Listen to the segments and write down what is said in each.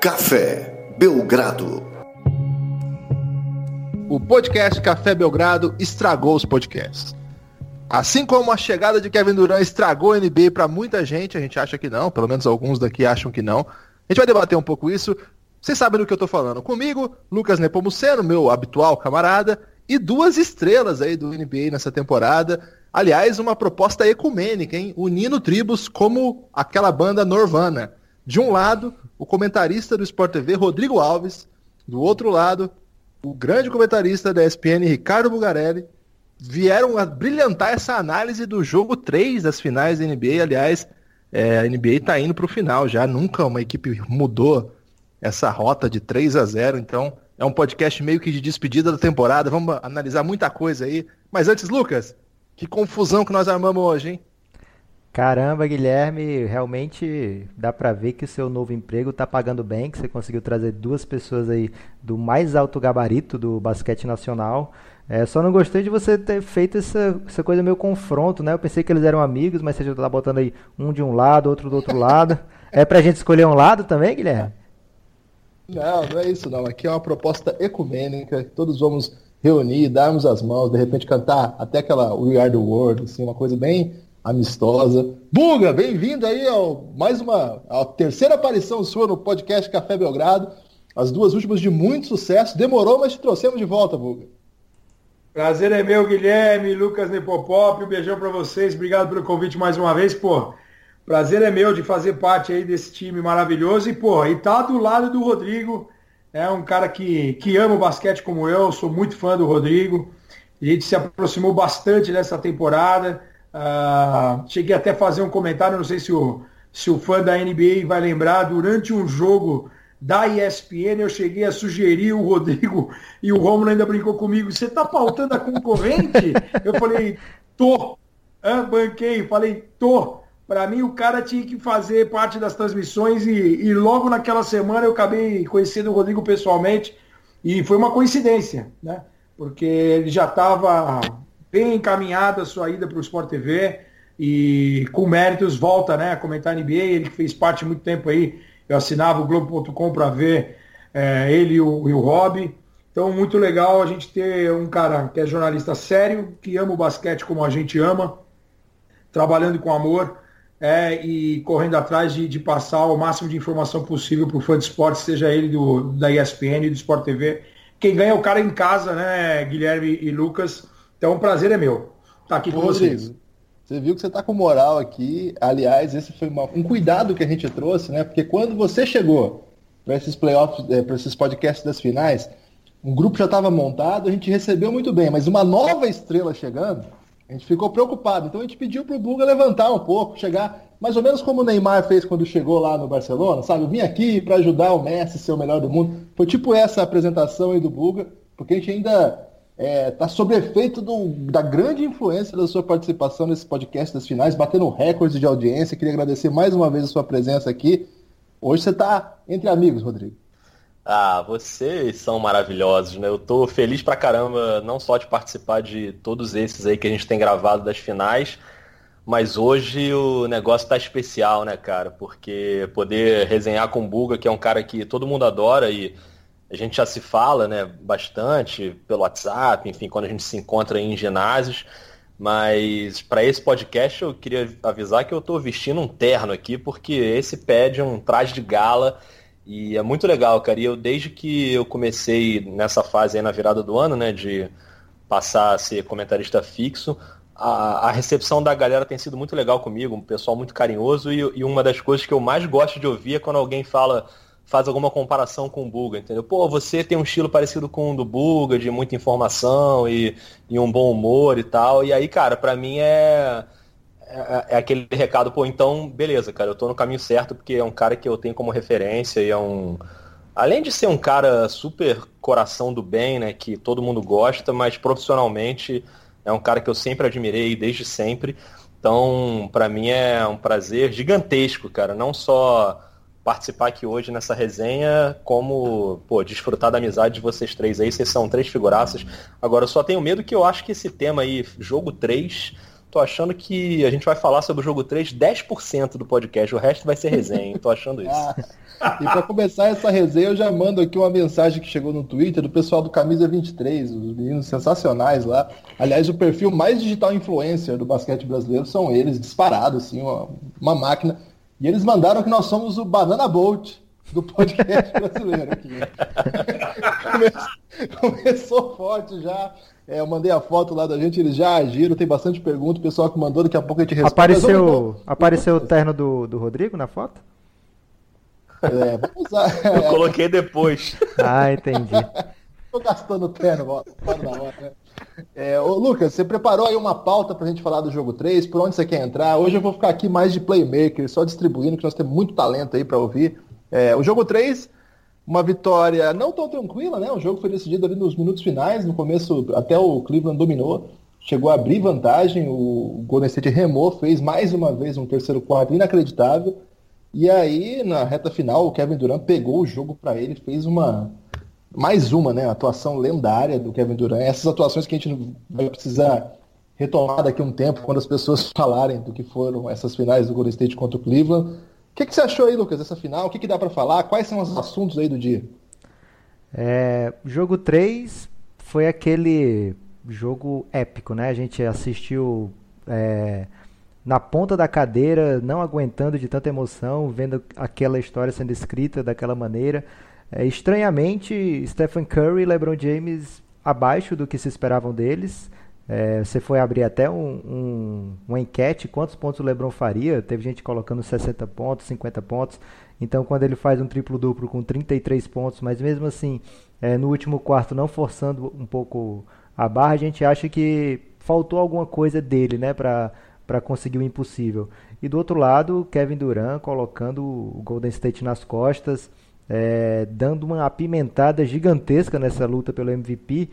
Café Belgrado. O podcast Café Belgrado estragou os podcasts. Assim como a chegada de Kevin Durant estragou a NBA para muita gente, a gente acha que não, pelo menos alguns daqui acham que não. A gente vai debater um pouco isso. Vocês sabem do que eu tô falando. Comigo, Lucas Nepomuceno, meu habitual camarada, e duas estrelas aí do NBA nessa temporada. Aliás, uma proposta ecumênica, hein? Unindo tribos como aquela banda Norvana. De um lado, o comentarista do Sport TV, Rodrigo Alves. Do outro lado, o grande comentarista da ESPN, Ricardo Bugarelli. Vieram a brilhantar essa análise do jogo 3 das finais da NBA. Aliás, é, a NBA está indo para o final já. Nunca uma equipe mudou essa rota de 3 a 0. Então, é um podcast meio que de despedida da temporada. Vamos analisar muita coisa aí. Mas antes, Lucas, que confusão que nós armamos hoje, hein? Caramba, Guilherme, realmente dá para ver que o seu novo emprego tá pagando bem, que você conseguiu trazer duas pessoas aí do mais alto gabarito do basquete nacional. É, só não gostei de você ter feito essa, essa coisa meio confronto, né? Eu pensei que eles eram amigos, mas você já tá botando aí um de um lado, outro do outro lado. É pra gente escolher um lado também, Guilherme? Não, não é isso não. Aqui é uma proposta ecumênica, todos vamos reunir, darmos as mãos, de repente cantar até aquela We Are The World, assim, uma coisa bem amistosa. Buga, bem-vindo aí ao mais uma a terceira aparição sua no podcast Café Belgrado. As duas últimas de muito sucesso. Demorou, mas te trouxemos de volta, Buga. Prazer é meu, Guilherme, Lucas Nepopop. Um beijão para vocês. Obrigado pelo convite mais uma vez, pô. Prazer é meu de fazer parte aí desse time maravilhoso e, pô, e tá do lado do Rodrigo, é um cara que, que ama o basquete como eu, sou muito fã do Rodrigo. A gente se aproximou bastante nessa temporada. Uh, cheguei até a fazer um comentário, não sei se o, se o fã da NBA vai lembrar, durante um jogo da ESPN, eu cheguei a sugerir o Rodrigo e o Romulo ainda brincou comigo, você está pautando a concorrente? eu falei, tô. Ah, banquei, falei, tô. Para mim, o cara tinha que fazer parte das transmissões e, e logo naquela semana eu acabei conhecendo o Rodrigo pessoalmente e foi uma coincidência, né? Porque ele já estava bem encaminhada a sua ida para o Sport TV e com méritos volta né, a comentar NBA, ele que fez parte muito tempo aí, eu assinava o Globo.com para ver é, ele e o, e o Rob. Então, muito legal a gente ter um cara que é jornalista sério, que ama o basquete como a gente ama, trabalhando com amor é, e correndo atrás de, de, passar o máximo de informação possível para o fã de esporte, seja ele do, da ESPN do Sport TV. Quem ganha é o cara em casa, né, Guilherme e Lucas. Então, o prazer é meu estar tá aqui com Rodrigo, vocês. Você viu que você está com moral aqui. Aliás, esse foi uma, um cuidado que a gente trouxe, né? Porque quando você chegou para esses playoffs, é, para esses podcasts das finais, um grupo já estava montado, a gente recebeu muito bem, mas uma nova estrela chegando, a gente ficou preocupado. Então a gente pediu para o Buga levantar um pouco, chegar mais ou menos como o Neymar fez quando chegou lá no Barcelona, sabe? Eu vim aqui para ajudar o Messi a ser o melhor do mundo. Foi tipo essa apresentação aí do Buga, porque a gente ainda está é, tá sob efeito do, da grande influência da sua participação nesse podcast das finais, batendo recordes de audiência. Queria agradecer mais uma vez a sua presença aqui. Hoje você está entre amigos, Rodrigo. Ah, vocês são maravilhosos, né? Eu tô feliz pra caramba, não só de participar de todos esses aí que a gente tem gravado das finais, mas hoje o negócio tá especial, né, cara? Porque poder resenhar com o Buga, que é um cara que todo mundo adora e a gente já se fala né, bastante pelo WhatsApp, enfim, quando a gente se encontra em ginásios. Mas para esse podcast eu queria avisar que eu estou vestindo um terno aqui, porque esse pede um traje de gala e é muito legal, cara. E eu, desde que eu comecei nessa fase aí na virada do ano, né, de passar a ser comentarista fixo, a, a recepção da galera tem sido muito legal comigo, um pessoal muito carinhoso e, e uma das coisas que eu mais gosto de ouvir é quando alguém fala faz alguma comparação com o Buga, entendeu? Pô, você tem um estilo parecido com o do Buga, de muita informação e, e um bom humor e tal. E aí, cara, para mim é, é, é, aquele recado, pô, então, beleza, cara, eu tô no caminho certo porque é um cara que eu tenho como referência e é um. Além de ser um cara super coração do bem, né, que todo mundo gosta, mas profissionalmente é um cara que eu sempre admirei desde sempre. Então, para mim é um prazer gigantesco, cara, não só participar aqui hoje nessa resenha, como, pô, desfrutar da amizade de vocês três aí. Vocês são três figuraças. Agora, eu só tenho medo que eu acho que esse tema aí, jogo 3, Tô achando que a gente vai falar sobre o jogo 3 10% do podcast, o resto vai ser resenha, tô achando isso. Ah, e para começar essa resenha, eu já mando aqui uma mensagem que chegou no Twitter do pessoal do Camisa 23, os meninos sensacionais lá. Aliás, o perfil mais digital influencer do basquete brasileiro são eles, disparados, assim, uma, uma máquina. E eles mandaram que nós somos o Banana Bolt do podcast brasileiro aqui. Começou, começou forte já. É, eu mandei a foto lá da gente, eles já agiram, tem bastante pergunta, o pessoal que mandou, daqui a pouco a gente responde. Apareceu, vamos... apareceu o terno do, do Rodrigo na foto? É, vamos usar. Eu coloquei depois. Ah, entendi. Tô gastando terno, bora na hora, né? É, ô, Lucas, você preparou aí uma pauta pra gente falar do jogo 3, por onde você quer entrar? Hoje eu vou ficar aqui mais de playmaker, só distribuindo, que nós temos muito talento aí para ouvir. É, o jogo 3 uma vitória não tão tranquila, né? O jogo foi decidido ali nos minutos finais, no começo até o Cleveland dominou, chegou a abrir vantagem, o Golden State remou, fez mais uma vez um terceiro quarto inacreditável. E aí, na reta final, o Kevin Durant pegou o jogo para ele, fez uma mais uma, né, atuação lendária do Kevin Durant. Essas atuações que a gente vai precisar retomar daqui a um tempo, quando as pessoas falarem do que foram essas finais do Golden State contra o Cleveland que, que você achou aí, Lucas, dessa final? O que, que dá para falar? Quais são os assuntos aí do dia? É, jogo 3 foi aquele jogo épico, né? A gente assistiu é, na ponta da cadeira, não aguentando de tanta emoção, vendo aquela história sendo escrita daquela maneira. É, estranhamente, Stephen Curry e LeBron James abaixo do que se esperavam deles. É, você foi abrir até um, um, uma enquete, quantos pontos o LeBron faria? Teve gente colocando 60 pontos, 50 pontos. Então, quando ele faz um triplo-duplo com 33 pontos, mas mesmo assim, é, no último quarto, não forçando um pouco a barra, a gente acha que faltou alguma coisa dele, né, para conseguir o impossível. E do outro lado, Kevin Durant colocando o Golden State nas costas, é, dando uma apimentada gigantesca nessa luta pelo MVP.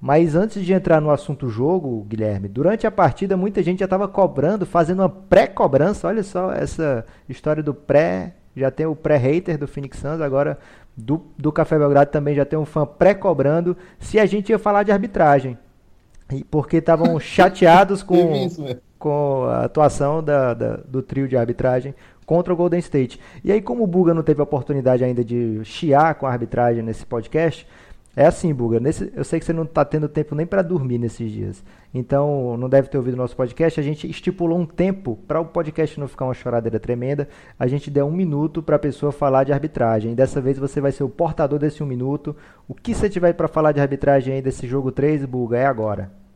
Mas antes de entrar no assunto jogo, Guilherme, durante a partida muita gente já estava cobrando, fazendo uma pré-cobrança. Olha só essa história do pré. Já tem o pré-hater do Phoenix Suns, agora do, do Café Belgrado também já tem um fã pré-cobrando se a gente ia falar de arbitragem. Porque estavam chateados com, com a atuação da, da, do trio de arbitragem contra o Golden State. E aí, como o Buga não teve a oportunidade ainda de chiar com a arbitragem nesse podcast, é assim, Buga, nesse, eu sei que você não está tendo tempo nem para dormir nesses dias. Então, não deve ter ouvido nosso podcast. A gente estipulou um tempo para o podcast não ficar uma choradeira tremenda. A gente deu um minuto para a pessoa falar de arbitragem. E dessa vez você vai ser o portador desse um minuto. O que você tiver para falar de arbitragem aí desse jogo 3, Buga, é agora.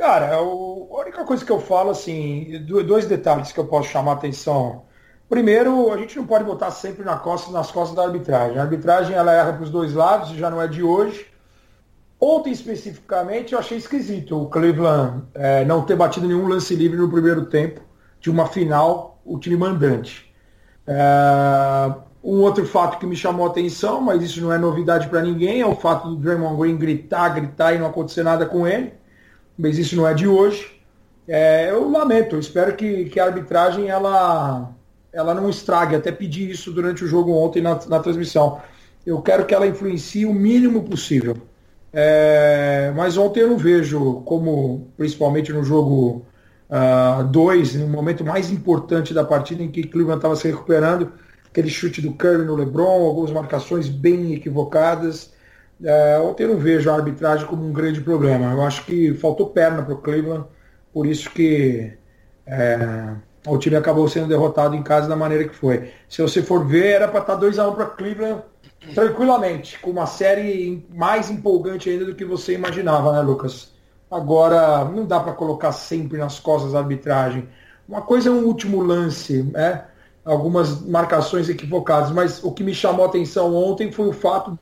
Cara, a única coisa que eu falo, assim, dois detalhes que eu posso chamar a atenção Primeiro, a gente não pode botar sempre na costa, nas costas da arbitragem. A arbitragem ela erra para os dois lados, já não é de hoje. Ontem, especificamente, eu achei esquisito o Cleveland é, não ter batido nenhum lance livre no primeiro tempo de uma final, o time mandante. É, um outro fato que me chamou a atenção, mas isso não é novidade para ninguém, é o fato do Draymond Green gritar, gritar e não acontecer nada com ele. Mas isso não é de hoje. É, eu lamento, eu espero que, que a arbitragem ela ela não estrague. Até pedi isso durante o jogo ontem na, na transmissão. Eu quero que ela influencie o mínimo possível. É, mas ontem eu não vejo como, principalmente no jogo 2, uh, no momento mais importante da partida em que Cleveland estava se recuperando, aquele chute do Curry no LeBron, algumas marcações bem equivocadas. Uh, ontem eu não vejo a arbitragem como um grande problema. Eu acho que faltou perna para o Cleveland, por isso que é, o time acabou sendo derrotado em casa da maneira que foi. Se você for ver, era para estar 2x1 para Cleveland tranquilamente, com uma série mais empolgante ainda do que você imaginava, né, Lucas? Agora, não dá para colocar sempre nas costas da arbitragem. Uma coisa é um último lance, né? algumas marcações equivocadas, mas o que me chamou a atenção ontem foi o fato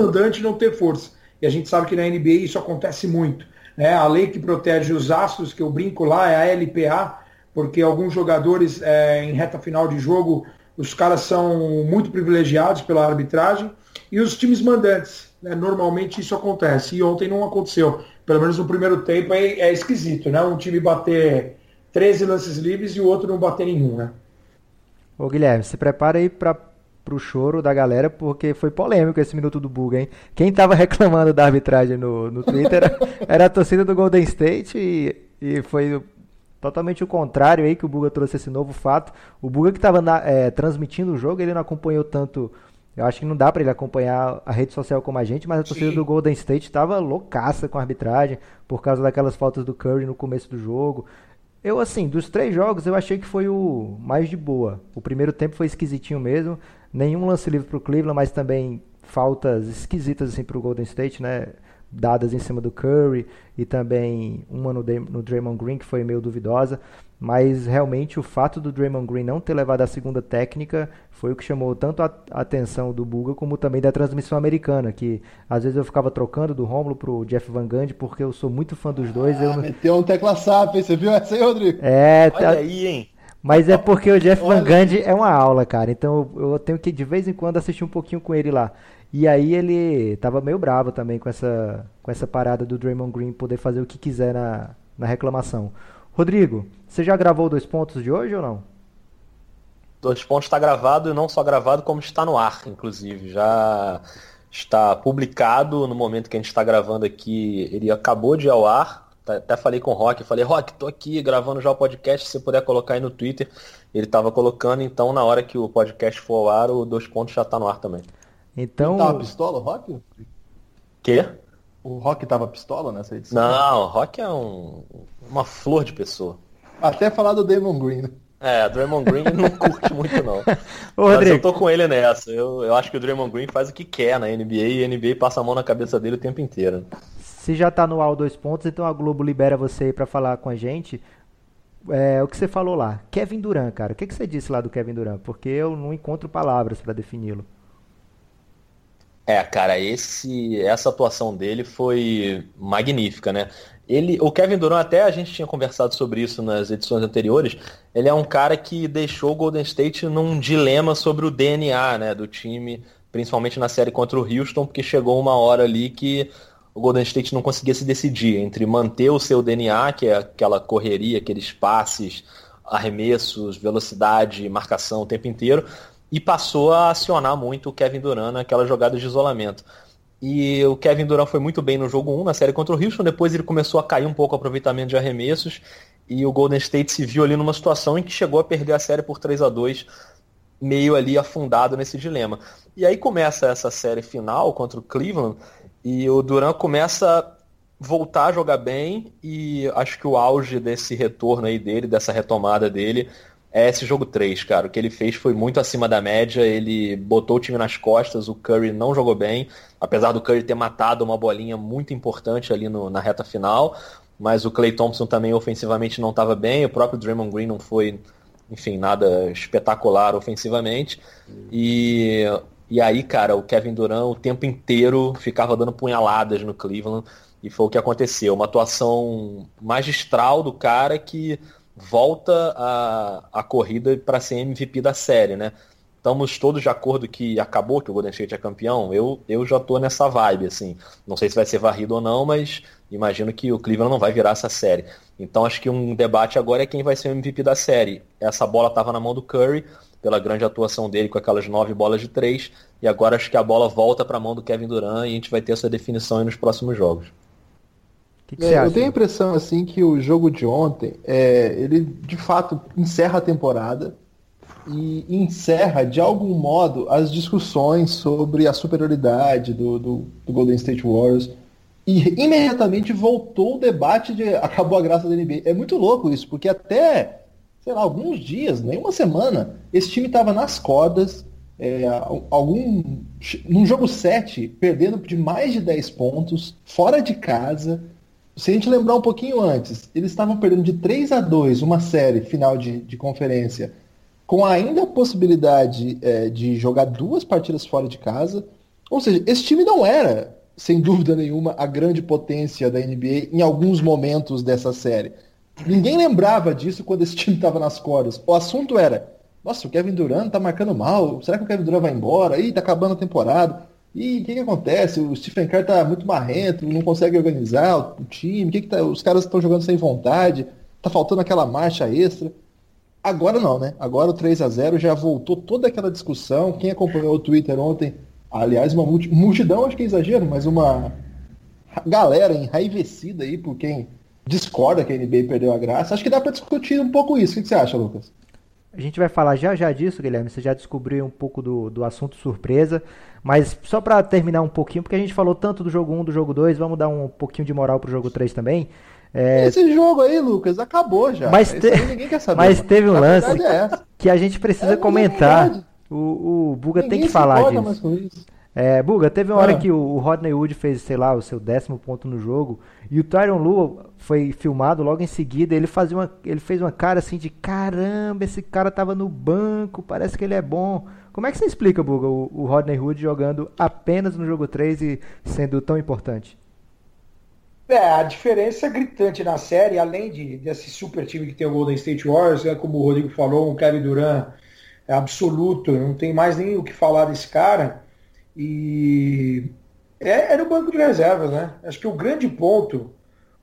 do andante não ter força. E a gente sabe que na NBA isso acontece muito. Né? A lei que protege os astros, que eu brinco lá, é a LPA, porque alguns jogadores é, em reta final de jogo, os caras são muito privilegiados pela arbitragem, e os times mandantes, né, normalmente isso acontece, e ontem não aconteceu. Pelo menos no primeiro tempo é, é esquisito, né? Um time bater 13 lances livres e o outro não bater nenhum, né? Ô Guilherme, se prepara aí para pro choro da galera, porque foi polêmico esse minuto do Buga, hein? Quem tava reclamando da arbitragem no, no Twitter era, era a torcida do Golden State e E foi totalmente o contrário aí que o Buga trouxe esse novo fato. O Buga que estava é, transmitindo o jogo, ele não acompanhou tanto. Eu acho que não dá para ele acompanhar a rede social como a gente, mas a torcida Sim. do Golden State estava loucaça com a arbitragem por causa daquelas faltas do Curry no começo do jogo. Eu, assim, dos três jogos, eu achei que foi o mais de boa. O primeiro tempo foi esquisitinho mesmo. Nenhum lance livre pro Cleveland, mas também faltas esquisitas, assim, pro Golden State, né? dadas em cima do Curry e também uma no, no Draymond Green que foi meio duvidosa, mas realmente o fato do Draymond Green não ter levado a segunda técnica foi o que chamou tanto a atenção do Buga como também da transmissão americana, que às vezes eu ficava trocando do Romulo pro Jeff Van Gundy porque eu sou muito fã dos dois. Ah, eu não... Meteu um tecla SAP, você viu essa aí, Rodrigo? É, Olha tá... aí, hein? Mas é porque o Jeff Van Gundy é uma aula, cara. Então eu tenho que de vez em quando assistir um pouquinho com ele lá. E aí ele tava meio bravo também com essa, com essa parada do Draymond Green poder fazer o que quiser na, na reclamação. Rodrigo, você já gravou dois pontos de hoje ou não? Dois pontos está gravado e não só gravado, como está no ar, inclusive. Já está publicado no momento que a gente está gravando aqui. Ele acabou de ir ao ar. Tá, até falei com o Rock, falei, Rock, tô aqui gravando já o podcast, se você puder colocar aí no Twitter. Ele estava colocando, então na hora que o podcast for ao ar, o dois pontos já está no ar também. Então. Ele tava pistola, o Rock? Quê? O Rock tava pistola nessa edição? Não, o Rock é um, uma flor de pessoa. Até falar do Damon Green, né? É, o Draymond Green não curte muito não. Ô, Mas Rodrigo. eu tô com ele nessa. Eu, eu acho que o Draymond Green faz o que quer na NBA e a NBA passa a mão na cabeça dele o tempo inteiro. Se já tá no AL dois pontos, então a Globo libera você aí pra falar com a gente. É, o que você falou lá. Kevin Durant, cara. O que, que você disse lá do Kevin Durant? Porque eu não encontro palavras para defini-lo. É, cara, esse, essa atuação dele foi magnífica, né? Ele, o Kevin Durant, até a gente tinha conversado sobre isso nas edições anteriores, ele é um cara que deixou o Golden State num dilema sobre o DNA né, do time, principalmente na série contra o Houston, porque chegou uma hora ali que o Golden State não conseguia se decidir entre manter o seu DNA, que é aquela correria, aqueles passes, arremessos, velocidade, marcação o tempo inteiro, e passou a acionar muito o Kevin Durant naquela jogada de isolamento. E o Kevin Durant foi muito bem no jogo 1, na série contra o Houston, depois ele começou a cair um pouco o aproveitamento de arremessos, e o Golden State se viu ali numa situação em que chegou a perder a série por 3 a 2 meio ali afundado nesse dilema. E aí começa essa série final contra o Cleveland, e o Durant começa voltar a jogar bem, e acho que o auge desse retorno aí dele, dessa retomada dele, é esse jogo 3, cara. O que ele fez foi muito acima da média, ele botou o time nas costas, o Curry não jogou bem, apesar do Curry ter matado uma bolinha muito importante ali no, na reta final, mas o Clay Thompson também ofensivamente não estava bem, o próprio Draymond Green não foi, enfim, nada espetacular ofensivamente. E, e aí, cara, o Kevin Durant o tempo inteiro ficava dando punhaladas no Cleveland, e foi o que aconteceu. Uma atuação magistral do cara que volta a, a corrida para ser MVP da série, né? Estamos todos de acordo que acabou que o Golden State é campeão. Eu, eu já tô nessa vibe, assim. Não sei se vai ser varrido ou não, mas imagino que o Cleveland não vai virar essa série. Então acho que um debate agora é quem vai ser o MVP da série. Essa bola estava na mão do Curry, pela grande atuação dele com aquelas nove bolas de três, e agora acho que a bola volta para a mão do Kevin Durant e a gente vai ter essa definição nos próximos jogos. Que que é, eu tenho a impressão assim que o jogo de ontem, é, ele de fato encerra a temporada e encerra de algum modo as discussões sobre a superioridade do, do, do Golden State Warriors e imediatamente voltou o debate de acabou a graça da NBA. É muito louco isso, porque até, sei lá, alguns dias, nem uma semana, esse time estava nas cordas, é, algum, num jogo 7, perdendo de mais de 10 pontos, fora de casa, se a gente lembrar um pouquinho antes, eles estavam perdendo de 3 a 2 uma série final de, de conferência, com ainda a possibilidade é, de jogar duas partidas fora de casa. Ou seja, esse time não era, sem dúvida nenhuma, a grande potência da NBA em alguns momentos dessa série. Ninguém lembrava disso quando esse time estava nas cordas. O assunto era, nossa, o Kevin Durant tá marcando mal, será que o Kevin Durant vai embora? Ih, tá acabando a temporada. E o que, que acontece? O Stephen Curry tá muito marrento, não consegue organizar o time, que que tá, os caras estão jogando sem vontade, tá faltando aquela marcha extra. Agora não, né? Agora o 3 a 0 já voltou toda aquela discussão. Quem acompanhou o Twitter ontem, aliás, uma multidão, acho que é exagero, mas uma galera enraivecida aí por quem discorda que a NBA perdeu a graça. Acho que dá para discutir um pouco isso. O que você acha, Lucas? A gente vai falar já já disso, Guilherme. Você já descobriu um pouco do, do assunto surpresa. Mas só para terminar um pouquinho, porque a gente falou tanto do jogo 1, do jogo 2, vamos dar um pouquinho de moral pro jogo 3 também. É... Esse jogo aí, Lucas, acabou já. Mas, te... ninguém quer saber. Mas teve um lance é que a gente precisa é, comentar. O, o Buga ninguém tem que falar disso. É, Buga, teve uma hora ah. que o Rodney Wood fez, sei lá, o seu décimo ponto no jogo, e o Tyron Lu foi filmado logo em seguida, ele fazia uma, ele fez uma cara assim de caramba, esse cara tava no banco, parece que ele é bom. Como é que você explica, Buga, o, o Rodney Hood jogando apenas no jogo 3 e sendo tão importante? É, a diferença é gritante na série, além de, desse super time que tem o Golden State Warriors, é como o Rodrigo falou, um Kevin Durant é absoluto, não tem mais nem o que falar desse cara. E é, é no banco de reservas, né? Acho que o grande ponto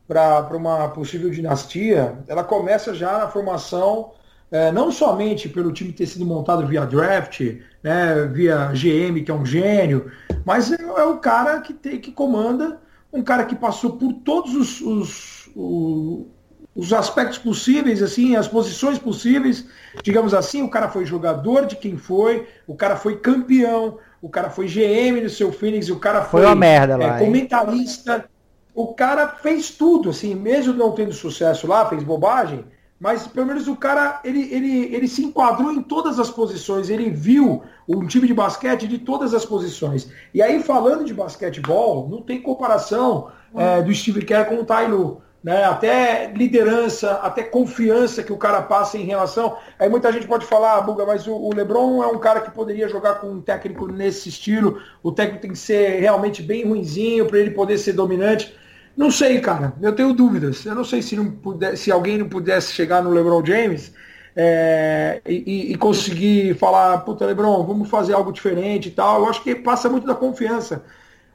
para uma possível dinastia, ela começa já na formação, é, não somente pelo time ter sido montado via draft, né, via GM, que é um gênio, mas é, é o cara que, tem, que comanda, um cara que passou por todos os, os, os, os aspectos possíveis, assim, as posições possíveis, digamos assim, o cara foi jogador de quem foi, o cara foi campeão, o cara foi GM no seu Phoenix, o cara foi, foi uma merda lá, é, comentarista. O cara fez tudo, assim, mesmo não tendo sucesso lá, fez bobagem, mas pelo menos o cara ele, ele, ele se enquadrou em todas as posições, ele viu um time de basquete de todas as posições. E aí, falando de basquetebol, não tem comparação é, do Steve Kerr com o Tailu né? até liderança, até confiança que o cara passa em relação. Aí muita gente pode falar, ah, Buga, mas o, Lebron é um cara que poderia jogar com um técnico nesse estilo, o técnico tem que ser realmente bem ruinzinho para ele poder ser dominante. Não sei, cara, eu tenho dúvidas. Eu não sei se, não puder, se alguém não pudesse chegar no LeBron James é, e, e, conseguir falar, puta, LeBron, vamos fazer algo diferente e tal. Eu acho que passa muito da confiança.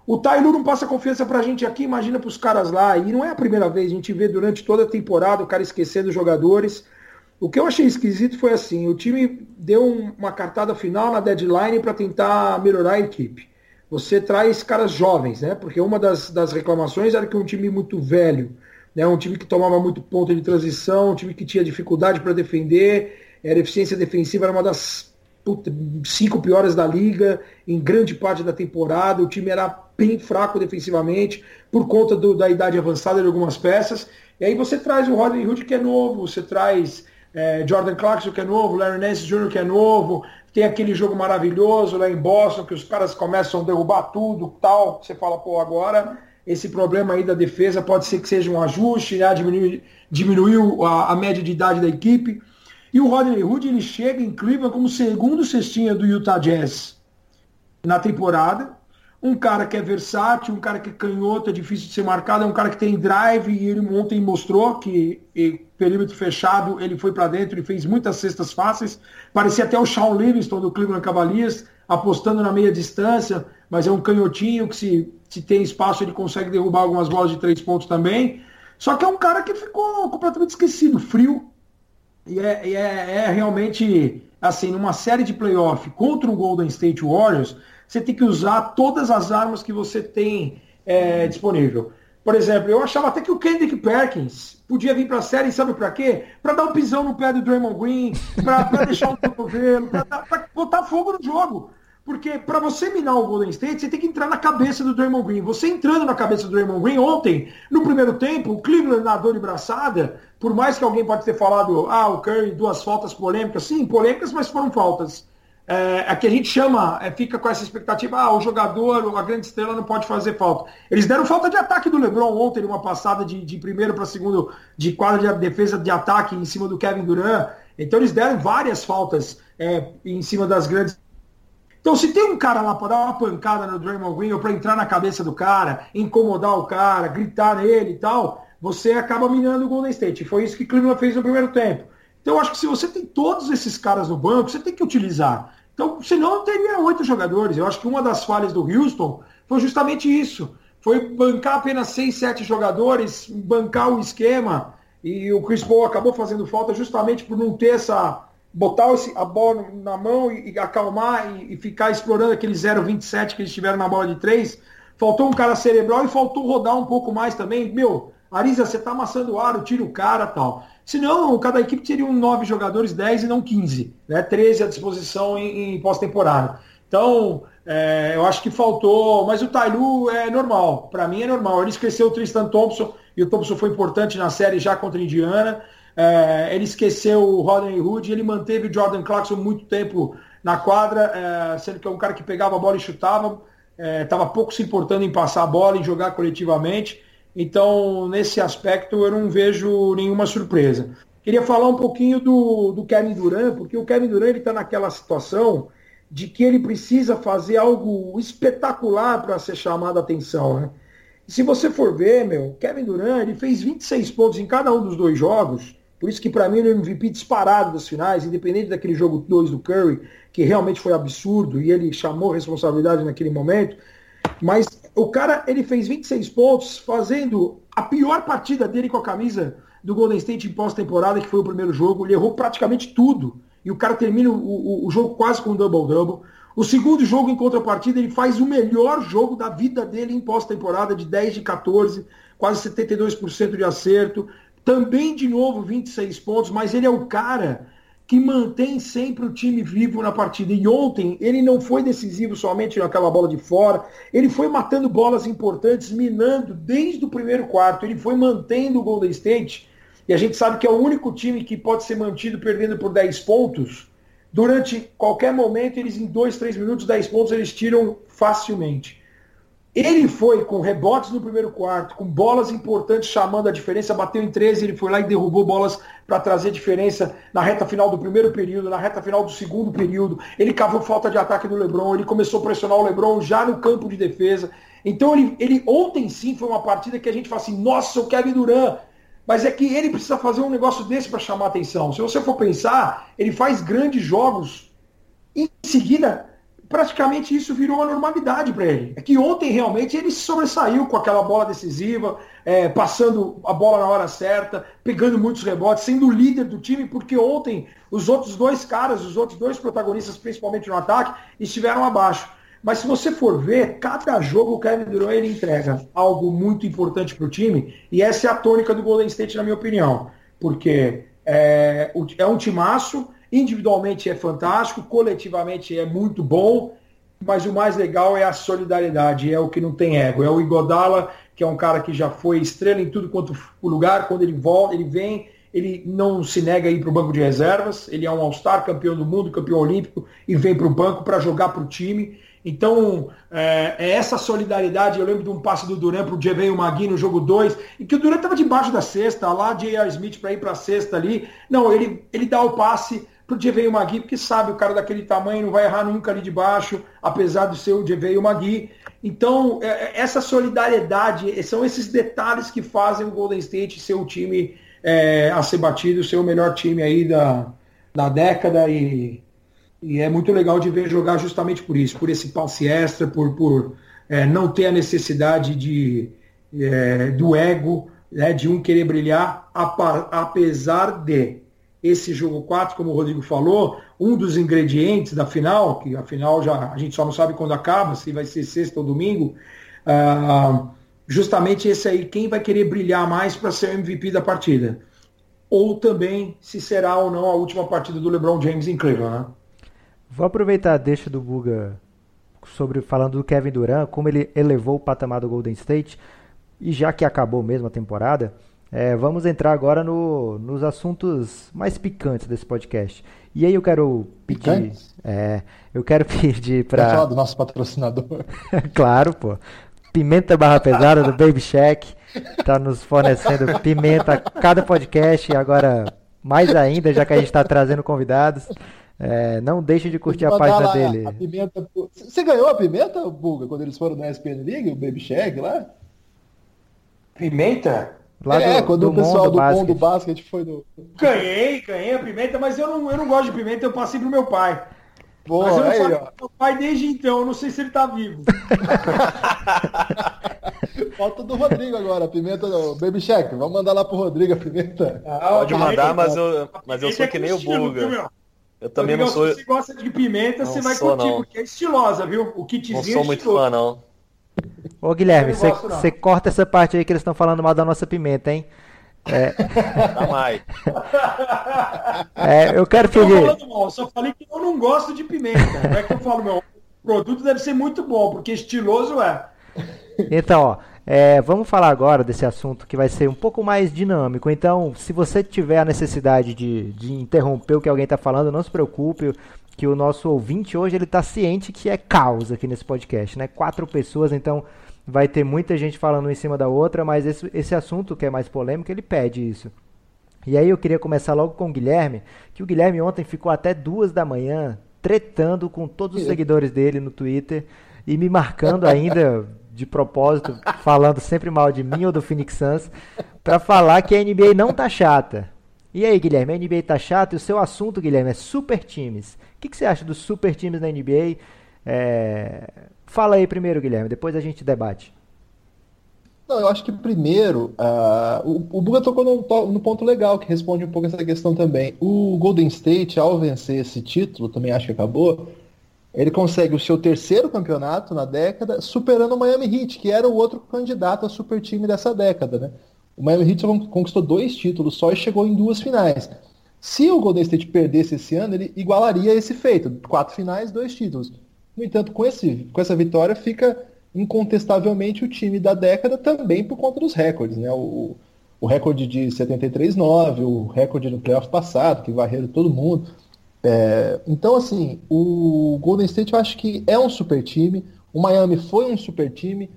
O Tailu não passa confiança pra gente aqui, imagina pros caras lá. E não é a primeira vez, a gente vê durante toda a temporada o cara esquecendo os jogadores. O que eu achei esquisito foi assim, o time deu uma cartada final na deadline para tentar melhorar a equipe. Você traz caras jovens, né? Porque uma das, das reclamações era que um time muito velho, né? um time que tomava muito ponto de transição, um time que tinha dificuldade para defender, era eficiência defensiva, era uma das cinco piores da liga em grande parte da temporada. O time era bem fraco defensivamente por conta do, da idade avançada de algumas peças. E aí você traz o Rodney Hood que é novo, você traz é, Jordan Clarkson que é novo, Larry Nance Jr. que é novo, tem aquele jogo maravilhoso lá em Boston que os caras começam a derrubar tudo, tal. Você fala, pô, agora esse problema aí da defesa pode ser que seja um ajuste, né? diminuiu, diminuiu a, a média de idade da equipe. E o Rodney Hood ele chega em Cleveland como segundo cestinha do Utah Jazz na temporada. Um cara que é versátil, um cara que é canhoto, é difícil de ser marcado, é um cara que tem drive e ele ontem mostrou que perímetro fechado ele foi para dentro e fez muitas cestas fáceis. Parecia até o Shawn Livingston do Cleveland Cavaliers apostando na meia distância, mas é um canhotinho que se, se tem espaço ele consegue derrubar algumas bolas de três pontos também. Só que é um cara que ficou completamente esquecido, frio, e é, e é, é realmente, assim, numa série de playoff contra o Golden State Warriors, você tem que usar todas as armas que você tem é, disponível. Por exemplo, eu achava até que o Kendrick Perkins podia vir para a série, sabe para quê? Para dar um pisão no pé do Draymond Green, para deixar um cotovelo, para botar fogo no jogo. Porque para você minar o Golden State, você tem que entrar na cabeça do Draymond Green. Você entrando na cabeça do Draymond Green ontem, no primeiro tempo, o Cleveland na dor de braçada, por mais que alguém pode ter falado, ah, o Curry, duas faltas polêmicas, sim, polêmicas, mas foram faltas. É, a que a gente chama, é, fica com essa expectativa, ah, o jogador, a grande estrela não pode fazer falta. Eles deram falta de ataque do LeBron ontem, uma passada de, de primeiro para segundo, de quadra de defesa de ataque em cima do Kevin Durant. Então eles deram várias faltas é, em cima das grandes então, se tem um cara lá para dar uma pancada no Draymond Green ou para entrar na cabeça do cara, incomodar o cara, gritar nele e tal, você acaba minando o Golden State. Foi isso que Cleveland fez no primeiro tempo. Então, eu acho que se você tem todos esses caras no banco, você tem que utilizar. Então, senão teria oito jogadores. Eu acho que uma das falhas do Houston foi justamente isso. Foi bancar apenas seis, sete jogadores, bancar o esquema. E o Chris Paul acabou fazendo falta justamente por não ter essa botar esse, a bola na mão e, e acalmar e, e, ficar explorando aquele 0,27 que eles tiveram na bola de três. Faltou um cara cerebral e faltou rodar um pouco mais também. Meu, Arisa, você tá amassando o aro, tira o cara tal. Senão, cada equipe teria um nove jogadores, 10 e não 15, né? 13 à disposição em, em pós-temporada. Então, é, eu acho que faltou, mas o Tailu é normal, para mim é normal. Ele esqueceu o Tristan Thompson, e o Thompson foi importante na série já contra a Indiana. É, ele esqueceu o Rodney Hood, ele manteve o Jordan Clarkson muito tempo na quadra, é, sendo que é um cara que pegava a bola e chutava, estava é, pouco se importando em passar a bola, em jogar coletivamente. Então, nesse aspecto, eu não vejo nenhuma surpresa. Queria falar um pouquinho do, do Kevin Durant, porque o Kevin Durant está naquela situação de que ele precisa fazer algo espetacular para ser chamado a atenção. Né? se você for ver, meu, Kevin Durant ele fez 26 pontos em cada um dos dois jogos, por isso que para mim ele é o MVP disparado das finais, independente daquele jogo 2 do Curry, que realmente foi absurdo e ele chamou responsabilidade naquele momento. Mas o cara, ele fez 26 pontos fazendo a pior partida dele com a camisa do Golden State em pós-temporada, que foi o primeiro jogo. Ele errou praticamente tudo. E o cara termina o, o, o jogo quase com um double-double. O segundo jogo, em contrapartida, ele faz o melhor jogo da vida dele em pós-temporada, de 10 de 14, quase 72% de acerto. Também, de novo, 26 pontos, mas ele é o cara que mantém sempre o time vivo na partida. E ontem ele não foi decisivo somente naquela bola de fora, ele foi matando bolas importantes, minando desde o primeiro quarto. Ele foi mantendo o Golden State. E a gente sabe que é o único time que pode ser mantido perdendo por 10 pontos. Durante qualquer momento, eles em 2, 3 minutos, 10 pontos, eles tiram facilmente. Ele foi com rebotes no primeiro quarto, com bolas importantes chamando a diferença, bateu em 13, ele foi lá e derrubou bolas para trazer diferença na reta final do primeiro período, na reta final do segundo período. Ele cavou falta de ataque do LeBron, ele começou a pressionar o LeBron já no campo de defesa. Então ele, ele ontem sim foi uma partida que a gente fala assim, nossa, o Kevin Durant. Mas é que ele precisa fazer um negócio desse para chamar atenção. Se você for pensar, ele faz grandes jogos, em seguida praticamente isso virou uma normalidade para ele. É que ontem realmente ele sobressaiu com aquela bola decisiva, é, passando a bola na hora certa, pegando muitos rebotes, sendo o líder do time, porque ontem os outros dois caras, os outros dois protagonistas, principalmente no ataque, estiveram abaixo. Mas se você for ver, cada jogo o Kevin Durant ele entrega algo muito importante para o time, e essa é a tônica do Golden State, na minha opinião. Porque é, é um timaço, Individualmente é fantástico, coletivamente é muito bom, mas o mais legal é a solidariedade, é o que não tem ego. É o Igodala, que é um cara que já foi estrela em tudo quanto lugar, quando ele volta, ele vem, ele não se nega a ir para o banco de reservas, ele é um All-Star, campeão do mundo, campeão olímpico, e vem para o banco para jogar para o time. Então, é, é, essa solidariedade. Eu lembro de um passe do Duran para o Jevei Magui no jogo 2, e que o Duran estava debaixo da cesta, lá J.R. Smith para ir para a cesta ali. Não, ele, ele dá o passe para o Magui, porque sabe, o cara daquele tamanho não vai errar nunca ali de baixo, apesar de ser o Jevei Magui. Então, é, é, essa solidariedade, são esses detalhes que fazem o Golden State ser o time é, a ser batido, ser o melhor time aí da, da década e, e é muito legal de ver jogar justamente por isso, por esse passe extra, por, por é, não ter a necessidade de, é, do ego, né, de um querer brilhar, apesar de esse jogo 4, como o Rodrigo falou, um dos ingredientes da final, que a final já a gente só não sabe quando acaba, se vai ser sexta ou domingo, uh, justamente esse aí, quem vai querer brilhar mais para ser o MVP da partida. Ou também se será ou não a última partida do LeBron James em Cleveland. Né? Vou aproveitar a deixa do Buga sobre falando do Kevin Durant, como ele elevou o patamar do Golden State, e já que acabou mesmo a temporada, é, vamos entrar agora no, nos assuntos mais picantes desse podcast. E aí eu quero pedir. É, eu quero pedir para. falar do nosso patrocinador. claro, pô. Pimenta Barra Pesada do Baby Shack. Tá nos fornecendo pimenta a cada podcast e agora mais ainda, já que a gente está trazendo convidados. É, não deixe de curtir a página lá, dele. A pimenta... Você ganhou a pimenta, Buga, quando eles foram na ESPN League, o Baby Shack lá? Pimenta? Lá é, do, quando do o pessoal do bom do basquete foi do. Ganhei, ganhei a pimenta, mas eu não, eu não gosto de pimenta, eu passei pro meu pai. Boa, mas eu não aí, falo meu pai desde então, eu não sei se ele tá vivo. Falta do Rodrigo agora, a pimenta do Baby Shack. Vamos mandar lá pro Rodrigo a pimenta. Ah, Pode mandar, mas eu, mas eu sou que nem o Bulga. Eu também Rodrigo, não sou. Se você gosta de pimenta, não você vai curtir, não. porque é estilosa, viu? O kitzinho Não sou é muito fã, não. Ô Guilherme, você corta essa parte aí que eles estão falando mal da nossa pimenta, hein? É... mais. É, eu quero que. Eu só falei que eu não gosto de pimenta. Não é que eu falo, meu produto deve ser muito bom, porque estiloso é. Então, ó, é, vamos falar agora desse assunto que vai ser um pouco mais dinâmico. Então, se você tiver a necessidade de, de interromper o que alguém está falando, não se preocupe, que o nosso ouvinte hoje ele está ciente que é caos aqui nesse podcast, né? Quatro pessoas, então vai ter muita gente falando em cima da outra, mas esse, esse assunto que é mais polêmico, ele pede isso. E aí eu queria começar logo com o Guilherme, que o Guilherme ontem ficou até duas da manhã tretando com todos os seguidores dele no Twitter e me marcando ainda de propósito, falando sempre mal de mim ou do Phoenix Suns, para falar que a NBA não tá chata. E aí, Guilherme, a NBA tá chata e o seu assunto, Guilherme, é super times. Que, que você acha dos super times da NBA? É... Fala aí primeiro, Guilherme, depois a gente debate. Não, eu acho que primeiro, uh, o, o Buga tocou no, no, ponto legal, que responde um pouco essa questão também. O Golden State, ao vencer esse título, também acho que acabou, ele consegue o seu terceiro campeonato na década, superando o Miami Heat, que era o outro candidato a super time dessa década. Né? O Miami Heat conquistou dois títulos só e chegou em duas finais. Se o Golden State perdesse esse ano, ele igualaria esse feito: quatro finais, dois títulos. No entanto, com, esse, com essa vitória, fica incontestavelmente o time da década também por conta dos recordes. Né? O, o recorde de 73-9, o recorde no playoff passado, que varreram todo mundo. É, então, assim, o Golden State eu acho que é um super time, o Miami foi um super time,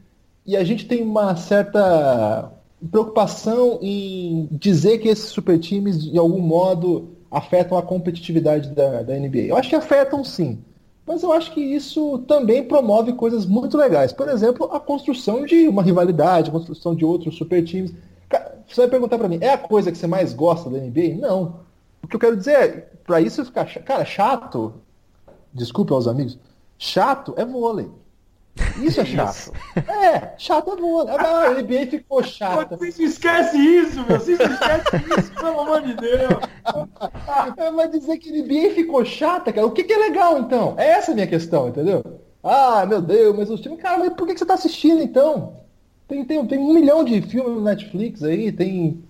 e a gente tem uma certa preocupação em dizer que esses super times, de algum modo, afetam a competitividade da, da NBA. Eu acho que afetam sim, mas eu acho que isso também promove coisas muito legais. Por exemplo, a construção de uma rivalidade, a construção de outros super times. Você vai perguntar para mim, é a coisa que você mais gosta da NBA? Não. O que eu quero dizer é, pra isso ficar. Cara, chato. Desculpe aos amigos. Chato é vôlei. Isso é chato. é, chato é. Ah, a NBA ficou chata. Você esquece isso, meu. Você esquece isso, pelo amor de Deus. É, mas dizer que a NBA ficou chata, cara, o que, que é legal então? É essa a minha questão, entendeu? Ah, meu Deus, mas os times. Cara, mas por que, que você tá assistindo então? Tem, tem, tem um milhão de filmes no Netflix aí, tem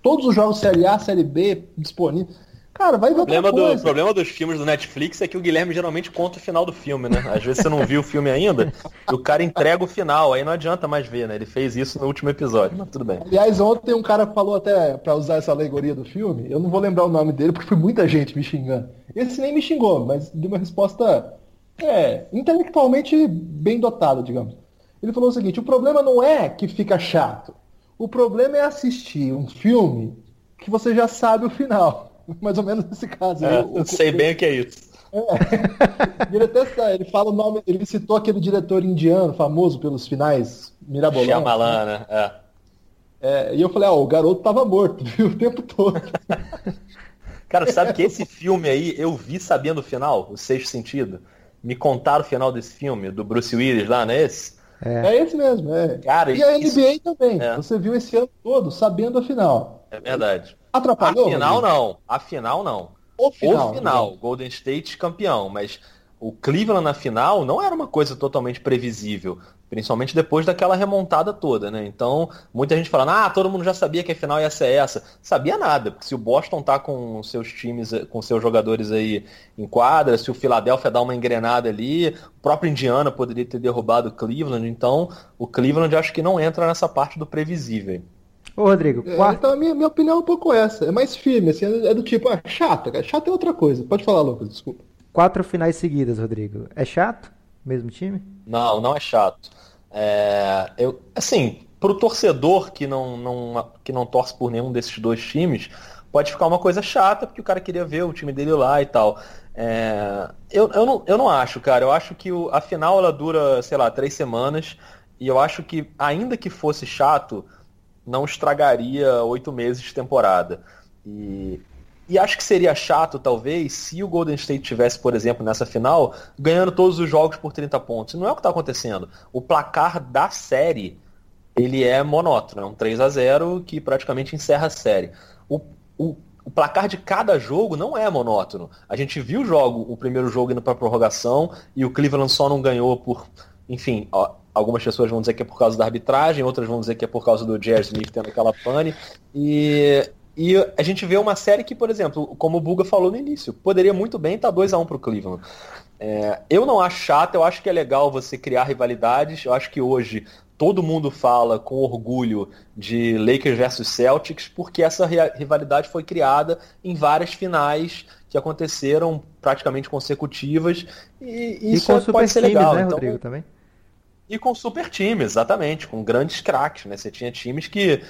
todos os jogos Série A, Série B disponíveis. Cara, vai ver o problema do, O problema dos filmes do Netflix é que o Guilherme geralmente conta o final do filme, né? Às vezes você não viu o filme ainda, e o cara entrega o final, aí não adianta mais ver, né? Ele fez isso no último episódio, mas tudo bem. Aliás, ontem um cara falou até para usar essa alegoria do filme, eu não vou lembrar o nome dele, porque foi muita gente me xingando. Esse nem me xingou, mas deu uma resposta é, intelectualmente bem dotada, digamos. Ele falou o seguinte: o problema não é que fica chato. O problema é assistir um filme que você já sabe o final. mais ou menos nesse caso. É, eu, eu sei bem o que é isso. É. ele até ele fala o nome, ele citou aquele diretor indiano famoso pelos finais mirabolantes. Shyamalan, né? É. É, e eu falei, ó, ah, o garoto tava morto, viu, o tempo todo. Cara, sabe que esse filme aí eu vi sabendo o final, o sexto sentido. Me contaram o final desse filme, do Bruce Willis lá, não é esse? É, é esse mesmo, é. Cara, e a NBA isso... também. É. Você viu esse ano todo sabendo a final. É verdade. Atrapalhou? Afinal, não. Afinal, não. O final. O final. Golden State campeão. Mas o Cleveland na final não era uma coisa totalmente previsível. Principalmente depois daquela remontada toda, né? Então, muita gente falando, ah, todo mundo já sabia que a final ia ser essa. Sabia nada, porque se o Boston tá com seus times, com seus jogadores aí em quadra, se o Philadelphia dá uma engrenada ali, o próprio Indiana poderia ter derrubado o Cleveland, então o Cleveland acho que não entra nessa parte do previsível. Ô, Rodrigo, é, quarto... Então, a minha, minha opinião é um pouco essa. É mais firme, assim, é do tipo, ah, chata, cara. Chata é outra coisa. Pode falar, Lucas, desculpa. Quatro finais seguidas, Rodrigo. É chato? Mesmo time? Não, não é chato. É, eu, assim, pro torcedor que não, não, que não torce por nenhum desses dois times, pode ficar uma coisa chata, porque o cara queria ver o time dele lá e tal. É, eu, eu, não, eu não acho, cara. Eu acho que o, a final ela dura, sei lá, três semanas. E eu acho que, ainda que fosse chato, não estragaria oito meses de temporada. E, e acho que seria chato, talvez, se o Golden State tivesse, por exemplo, nessa final, ganhando todos os jogos por 30 pontos. Não é o que está acontecendo. O placar da série, ele é monótono. É um 3 a 0 que praticamente encerra a série. O, o, o placar de cada jogo não é monótono. A gente viu o jogo, o primeiro jogo indo para prorrogação e o Cleveland só não ganhou por enfim, ó, algumas pessoas vão dizer que é por causa da arbitragem, outras vão dizer que é por causa do Jerry Smith tendo aquela pane. E, e a gente vê uma série que, por exemplo, como o Buga falou no início, poderia muito bem estar 2 a 1 para o Cleveland. É, eu não acho chato, eu acho que é legal você criar rivalidades. Eu acho que hoje todo mundo fala com orgulho de Lakers versus Celtics, porque essa rivalidade foi criada em várias finais que aconteceram praticamente consecutivas e, isso e pode ser legal. Né, então, Rodrigo, também? E com super times, exatamente, com grandes craques, né? Você tinha times que.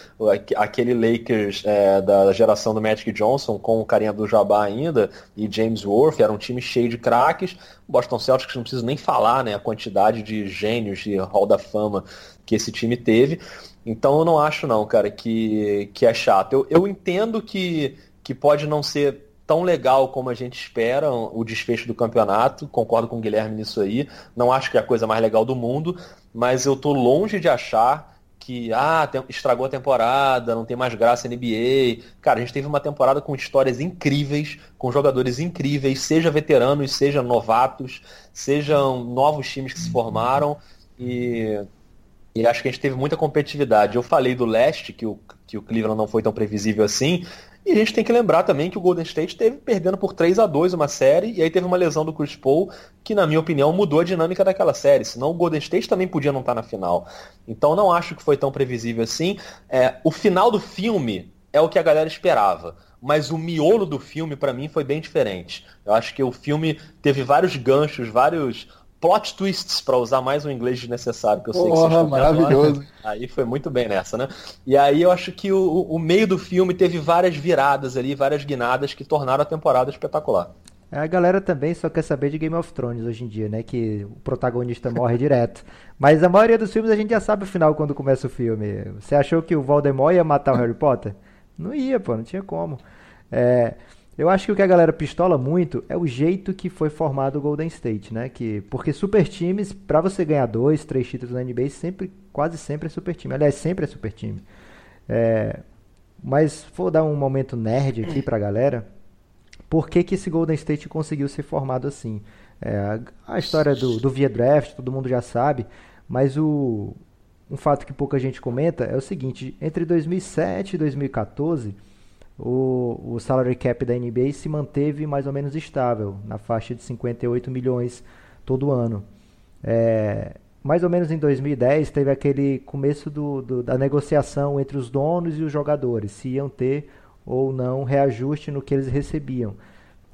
Aquele Lakers é, da geração do Magic Johnson, com o carinha do Jabá ainda, e James Worth, era um time cheio de craques. Boston Celtics não preciso nem falar, né? A quantidade de gênios de Hall da Fama que esse time teve. Então eu não acho não, cara, que, que é chato. Eu, eu entendo que, que pode não ser tão legal como a gente espera o desfecho do campeonato. Concordo com o Guilherme nisso aí. Não acho que é a coisa mais legal do mundo, mas eu tô longe de achar que ah, estragou a temporada, não tem mais graça NBA. Cara, a gente teve uma temporada com histórias incríveis, com jogadores incríveis, seja veteranos, seja novatos, sejam novos times que se formaram. E, e acho que a gente teve muita competitividade. Eu falei do leste, que o, que o Cleveland não foi tão previsível assim, e a gente tem que lembrar também que o Golden State teve perdendo por 3 a 2 uma série, e aí teve uma lesão do Chris Paul, que na minha opinião mudou a dinâmica daquela série. Senão o Golden State também podia não estar na final. Então não acho que foi tão previsível assim. É, o final do filme é o que a galera esperava. Mas o miolo do filme, para mim, foi bem diferente. Eu acho que o filme teve vários ganchos, vários plot twists, para usar mais um inglês desnecessário que eu sei que você maravilhoso. Aí foi muito bem nessa, né? E aí eu acho que o, o meio do filme teve várias viradas ali, várias guinadas que tornaram a temporada espetacular. A galera também só quer saber de Game of Thrones hoje em dia, né? Que o protagonista morre direto. Mas a maioria dos filmes a gente já sabe o final quando começa o filme. Você achou que o Voldemort ia matar o Harry Potter? Não ia, pô, não tinha como. É, eu acho que o que a galera pistola muito é o jeito que foi formado o Golden State, né? Que, porque super times, para você ganhar dois, três títulos na NBA, sempre, quase sempre é super time. Aliás, sempre é super time. É, mas vou dar um momento nerd aqui pra galera. Por que, que esse Golden State conseguiu ser formado assim? É, a história do, do via draft, todo mundo já sabe, mas o, um fato que pouca gente comenta é o seguinte: entre 2007 e 2014 o, o salary cap da NBA se manteve mais ou menos estável, na faixa de 58 milhões todo ano. É, mais ou menos em 2010 teve aquele começo do, do, da negociação entre os donos e os jogadores, se iam ter ou não reajuste no que eles recebiam.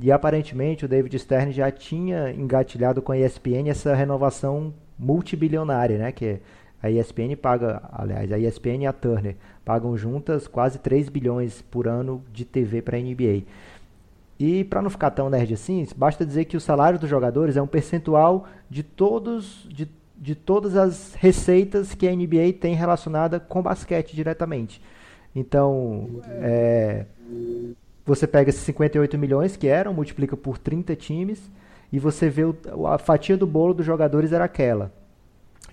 E aparentemente o David Stern já tinha engatilhado com a ESPN essa renovação multibilionária, né? Que a ESPN paga, aliás, a ESPN e a Turner pagam juntas quase 3 bilhões por ano de TV para a NBA. E para não ficar tão nerd assim, basta dizer que o salário dos jogadores é um percentual de todos de, de todas as receitas que a NBA tem relacionada com basquete diretamente. Então, é, você pega esses 58 milhões que eram, multiplica por 30 times e você vê o, a fatia do bolo dos jogadores era aquela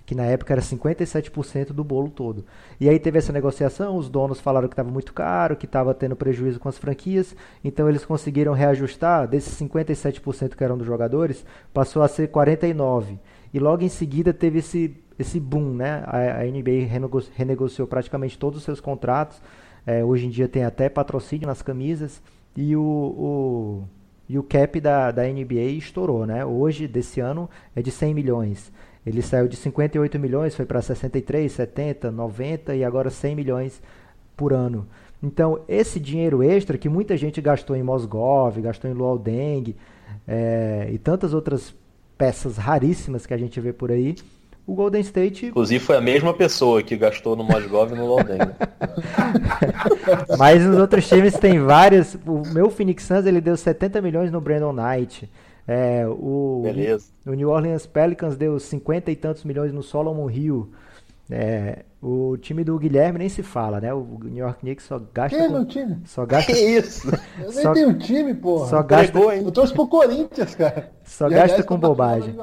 que na época era 57% do bolo todo. E aí teve essa negociação, os donos falaram que estava muito caro, que estava tendo prejuízo com as franquias, então eles conseguiram reajustar, desses 57% que eram dos jogadores, passou a ser 49%. E logo em seguida teve esse, esse boom, né? A, a NBA renego renegociou praticamente todos os seus contratos, é, hoje em dia tem até patrocínio nas camisas, e o, o e o cap da, da NBA estourou, né? Hoje, desse ano, é de 100 milhões. Ele saiu de 58 milhões, foi para 63, 70, 90 e agora 100 milhões por ano. Então, esse dinheiro extra que muita gente gastou em Mosgov, gastou em Luol Deng é, e tantas outras peças raríssimas que a gente vê por aí, o Golden State. Inclusive foi a mesma pessoa que gastou no Mosgov e no Luol Deng. Mas nos outros times tem vários. O meu Phoenix Suns ele deu 70 milhões no Brandon Knight. É, o, Beleza. o New Orleans Pelicans deu 50 e tantos milhões no Solomon Hill. É, o time do Guilherme nem se fala, né? O New York Knicks só gasta. Quem é meu time? Só gasta. Que isso? Eu nem só... tenho time, porra. Só gasta. Eu torço pro Corinthians, cara. Só e gasta com bobagem.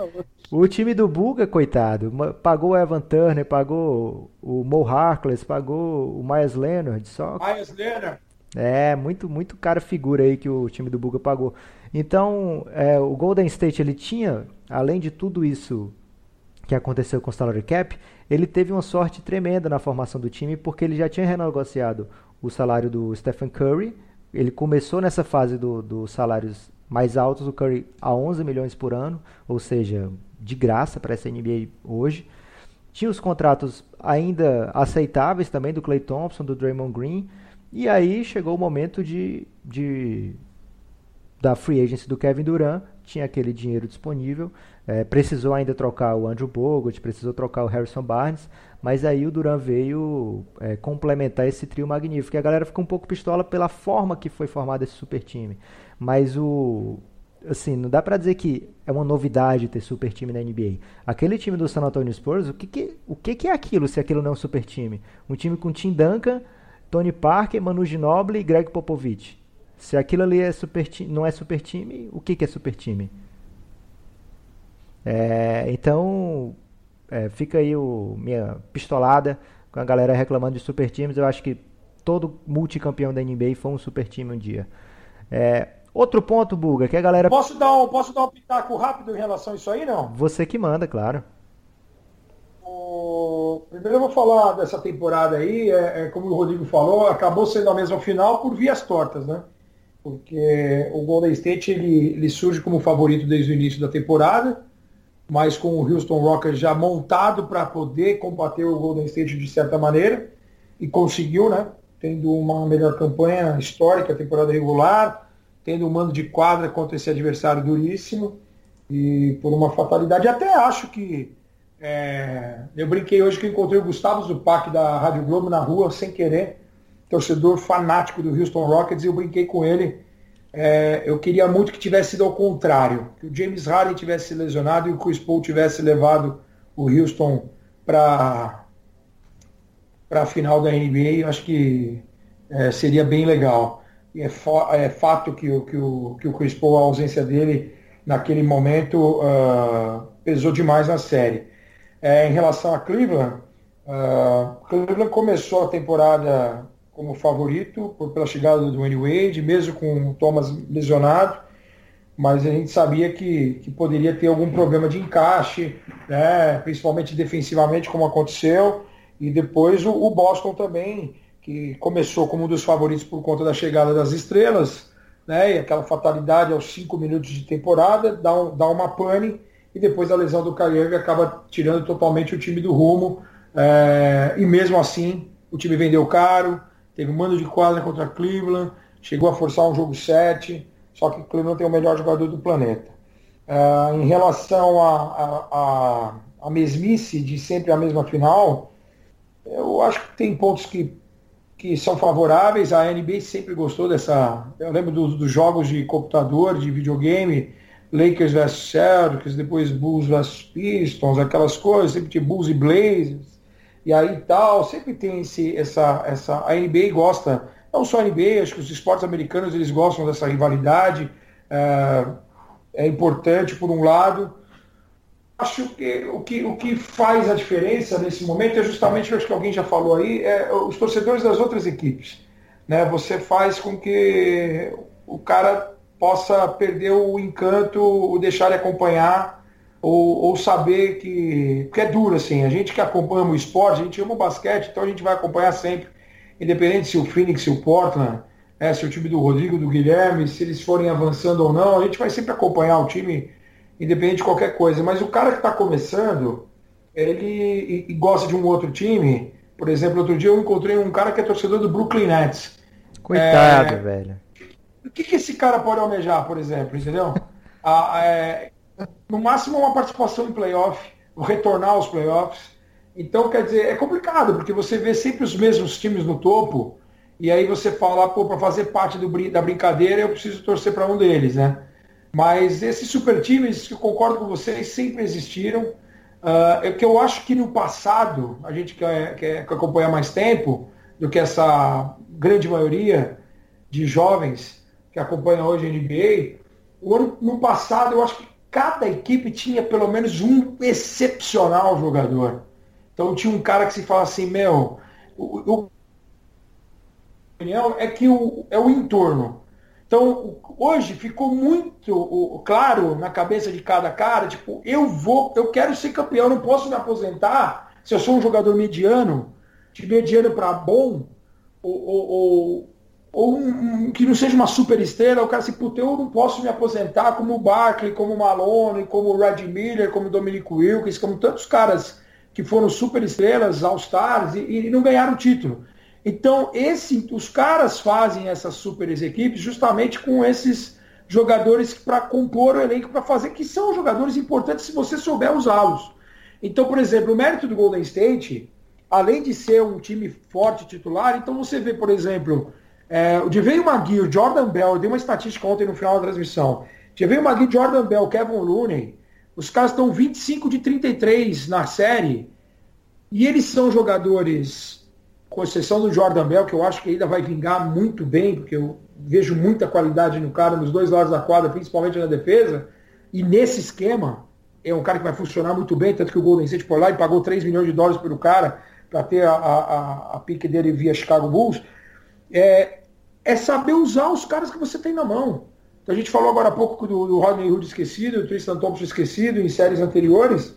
O time do Buga, coitado, pagou o Evan Turner, pagou o Mo Harkless, pagou o Myers Leonard, só. Myers Leonard. É, muito, muito cara figura aí que o time do Buga pagou. Então, é, o Golden State ele tinha, além de tudo isso que aconteceu com o salary cap, ele teve uma sorte tremenda na formação do time, porque ele já tinha renegociado o salário do Stephen Curry. Ele começou nessa fase dos do salários mais altos, o Curry a 11 milhões por ano, ou seja, de graça para essa NBA hoje. Tinha os contratos ainda aceitáveis também do Clay Thompson, do Draymond Green. E aí chegou o momento de, de da free agency do Kevin Durant, tinha aquele dinheiro disponível, é, precisou ainda trocar o Andrew Bogut, precisou trocar o Harrison Barnes, mas aí o Durant veio é, complementar esse trio magnífico. E a galera ficou um pouco pistola pela forma que foi formado esse super time. Mas o. Assim, não dá pra dizer que é uma novidade ter super time na NBA. Aquele time do San Antonio Spurs, o que, que, o que, que é aquilo se aquilo não é um super time? Um time com Tim Duncan, Tony Parker, Manu Ginobili e Greg Popovich. Se aquilo ali é super não é super time, o que, que é super time? É, então, é, fica aí o, minha pistolada com a galera reclamando de super times. Eu acho que todo multicampeão da NBA foi um super time um dia. É, outro ponto, Buga, que a galera. Posso dar, um, posso dar um pitaco rápido em relação a isso aí, não? Você que manda, claro. O... Primeiro eu vou falar dessa temporada aí, é, é, como o Rodrigo falou, acabou sendo a mesma final por vias tortas, né? Porque o Golden State ele, ele surge como favorito desde o início da temporada, mas com o Houston Rockets já montado para poder combater o Golden State de certa maneira, e conseguiu, né? Tendo uma melhor campanha histórica, temporada regular, tendo um mando de quadra contra esse adversário duríssimo, e por uma fatalidade, até acho que é, eu brinquei hoje que encontrei o Gustavo Zupac da Rádio Globo na rua, sem querer, torcedor fanático do Houston Rockets, e eu brinquei com ele. É, eu queria muito que tivesse sido ao contrário, que o James Harden tivesse lesionado e o Chris Paul tivesse levado o Houston para para a final da NBA. Eu acho que é, seria bem legal. E é, é, fato que o, que, o, que o Chris Paul, a ausência dele naquele momento, uh, pesou demais na série. É, em relação a Cleveland, uh, Cleveland começou a temporada como favorito por, pela chegada do Dwayne Wade, mesmo com o Thomas lesionado, mas a gente sabia que, que poderia ter algum problema de encaixe, né, principalmente defensivamente, como aconteceu, e depois o, o Boston também, que começou como um dos favoritos por conta da chegada das estrelas, né, e aquela fatalidade aos cinco minutos de temporada, dá, um, dá uma pane, e depois a lesão do Kyrie acaba tirando totalmente o time do rumo. É, e mesmo assim, o time vendeu caro, teve um mando de quadra contra Cleveland, chegou a forçar um jogo 7, só que Cleveland tem o melhor jogador do planeta. É, em relação a, a, mesmice de sempre a mesma final, eu acho que tem pontos que, que são favoráveis. A NBA sempre gostou dessa. Eu lembro dos, dos jogos de computador, de videogame, Lakers vs Celtics, depois Bulls vs Pistons, aquelas coisas, sempre tinha Bulls e Blazers, e aí tal, sempre tem esse, essa, essa, a NBA gosta, não só a NBA, acho que os esportes americanos eles gostam dessa rivalidade, é, é importante por um lado, acho que o, que o que faz a diferença nesse momento é justamente, acho que alguém já falou aí, é os torcedores das outras equipes, né, você faz com que o cara possa perder o encanto, o deixar de acompanhar, ou, ou saber que. Porque é duro, assim, a gente que acompanha o esporte, a gente ama o basquete, então a gente vai acompanhar sempre, independente se o Phoenix, se o Portland, é, se o time do Rodrigo, do Guilherme, se eles forem avançando ou não, a gente vai sempre acompanhar o time, independente de qualquer coisa. Mas o cara que está começando, ele e, e gosta de um outro time, por exemplo, outro dia eu encontrei um cara que é torcedor do Brooklyn Nets. Coitado, é, velho. O que, que esse cara pode almejar, por exemplo, entendeu? Ah, é, no máximo uma participação em playoff, retornar aos playoffs. Então, quer dizer, é complicado, porque você vê sempre os mesmos times no topo, e aí você fala, pô, para fazer parte do, da brincadeira, eu preciso torcer para um deles, né? Mas esses super times, que eu concordo com vocês, sempre existiram. Uh, é que eu acho que no passado, a gente quer, quer, quer acompanhar mais tempo do que essa grande maioria de jovens, que acompanha hoje a NBA, ano no passado eu acho que cada equipe tinha pelo menos um excepcional jogador. Então tinha um cara que se fala assim, meu, o, o é que o, é o entorno. Então, hoje ficou muito claro na cabeça de cada cara, tipo, eu vou, eu quero ser campeão, não posso me aposentar se eu sou um jogador mediano, de mediano para bom, ou, ou, ou, ou um, um, que não seja uma super estrela, o cara assim, puta, eu não posso me aposentar como o Barkley, como o Malone, como o Red Miller, como o Dominic Wilkins, como tantos caras que foram super estrelas, All-Stars, e, e não ganharam título. Então, esse, os caras fazem essas super equipes justamente com esses jogadores para compor o elenco, para fazer, que são jogadores importantes se você souber usá-los. Então, por exemplo, o mérito do Golden State, além de ser um time forte titular, então você vê, por exemplo, é, o Javeio Magui, o Jordan Bell, eu dei uma estatística ontem no final da transmissão. Javeio Magui, Jordan Bell, Kevin Looney, os caras estão 25 de 33 na série, e eles são jogadores com exceção do Jordan Bell, que eu acho que ainda vai vingar muito bem, porque eu vejo muita qualidade no cara nos dois lados da quadra, principalmente na defesa, e nesse esquema, é um cara que vai funcionar muito bem, tanto que o Golden State foi lá e pagou 3 milhões de dólares pelo cara, para ter a, a, a pique dele via Chicago Bulls, é, é saber usar os caras que você tem na mão. Então, a gente falou agora há pouco do, do Rodney Hood esquecido, do Tristan Thompson esquecido em séries anteriores,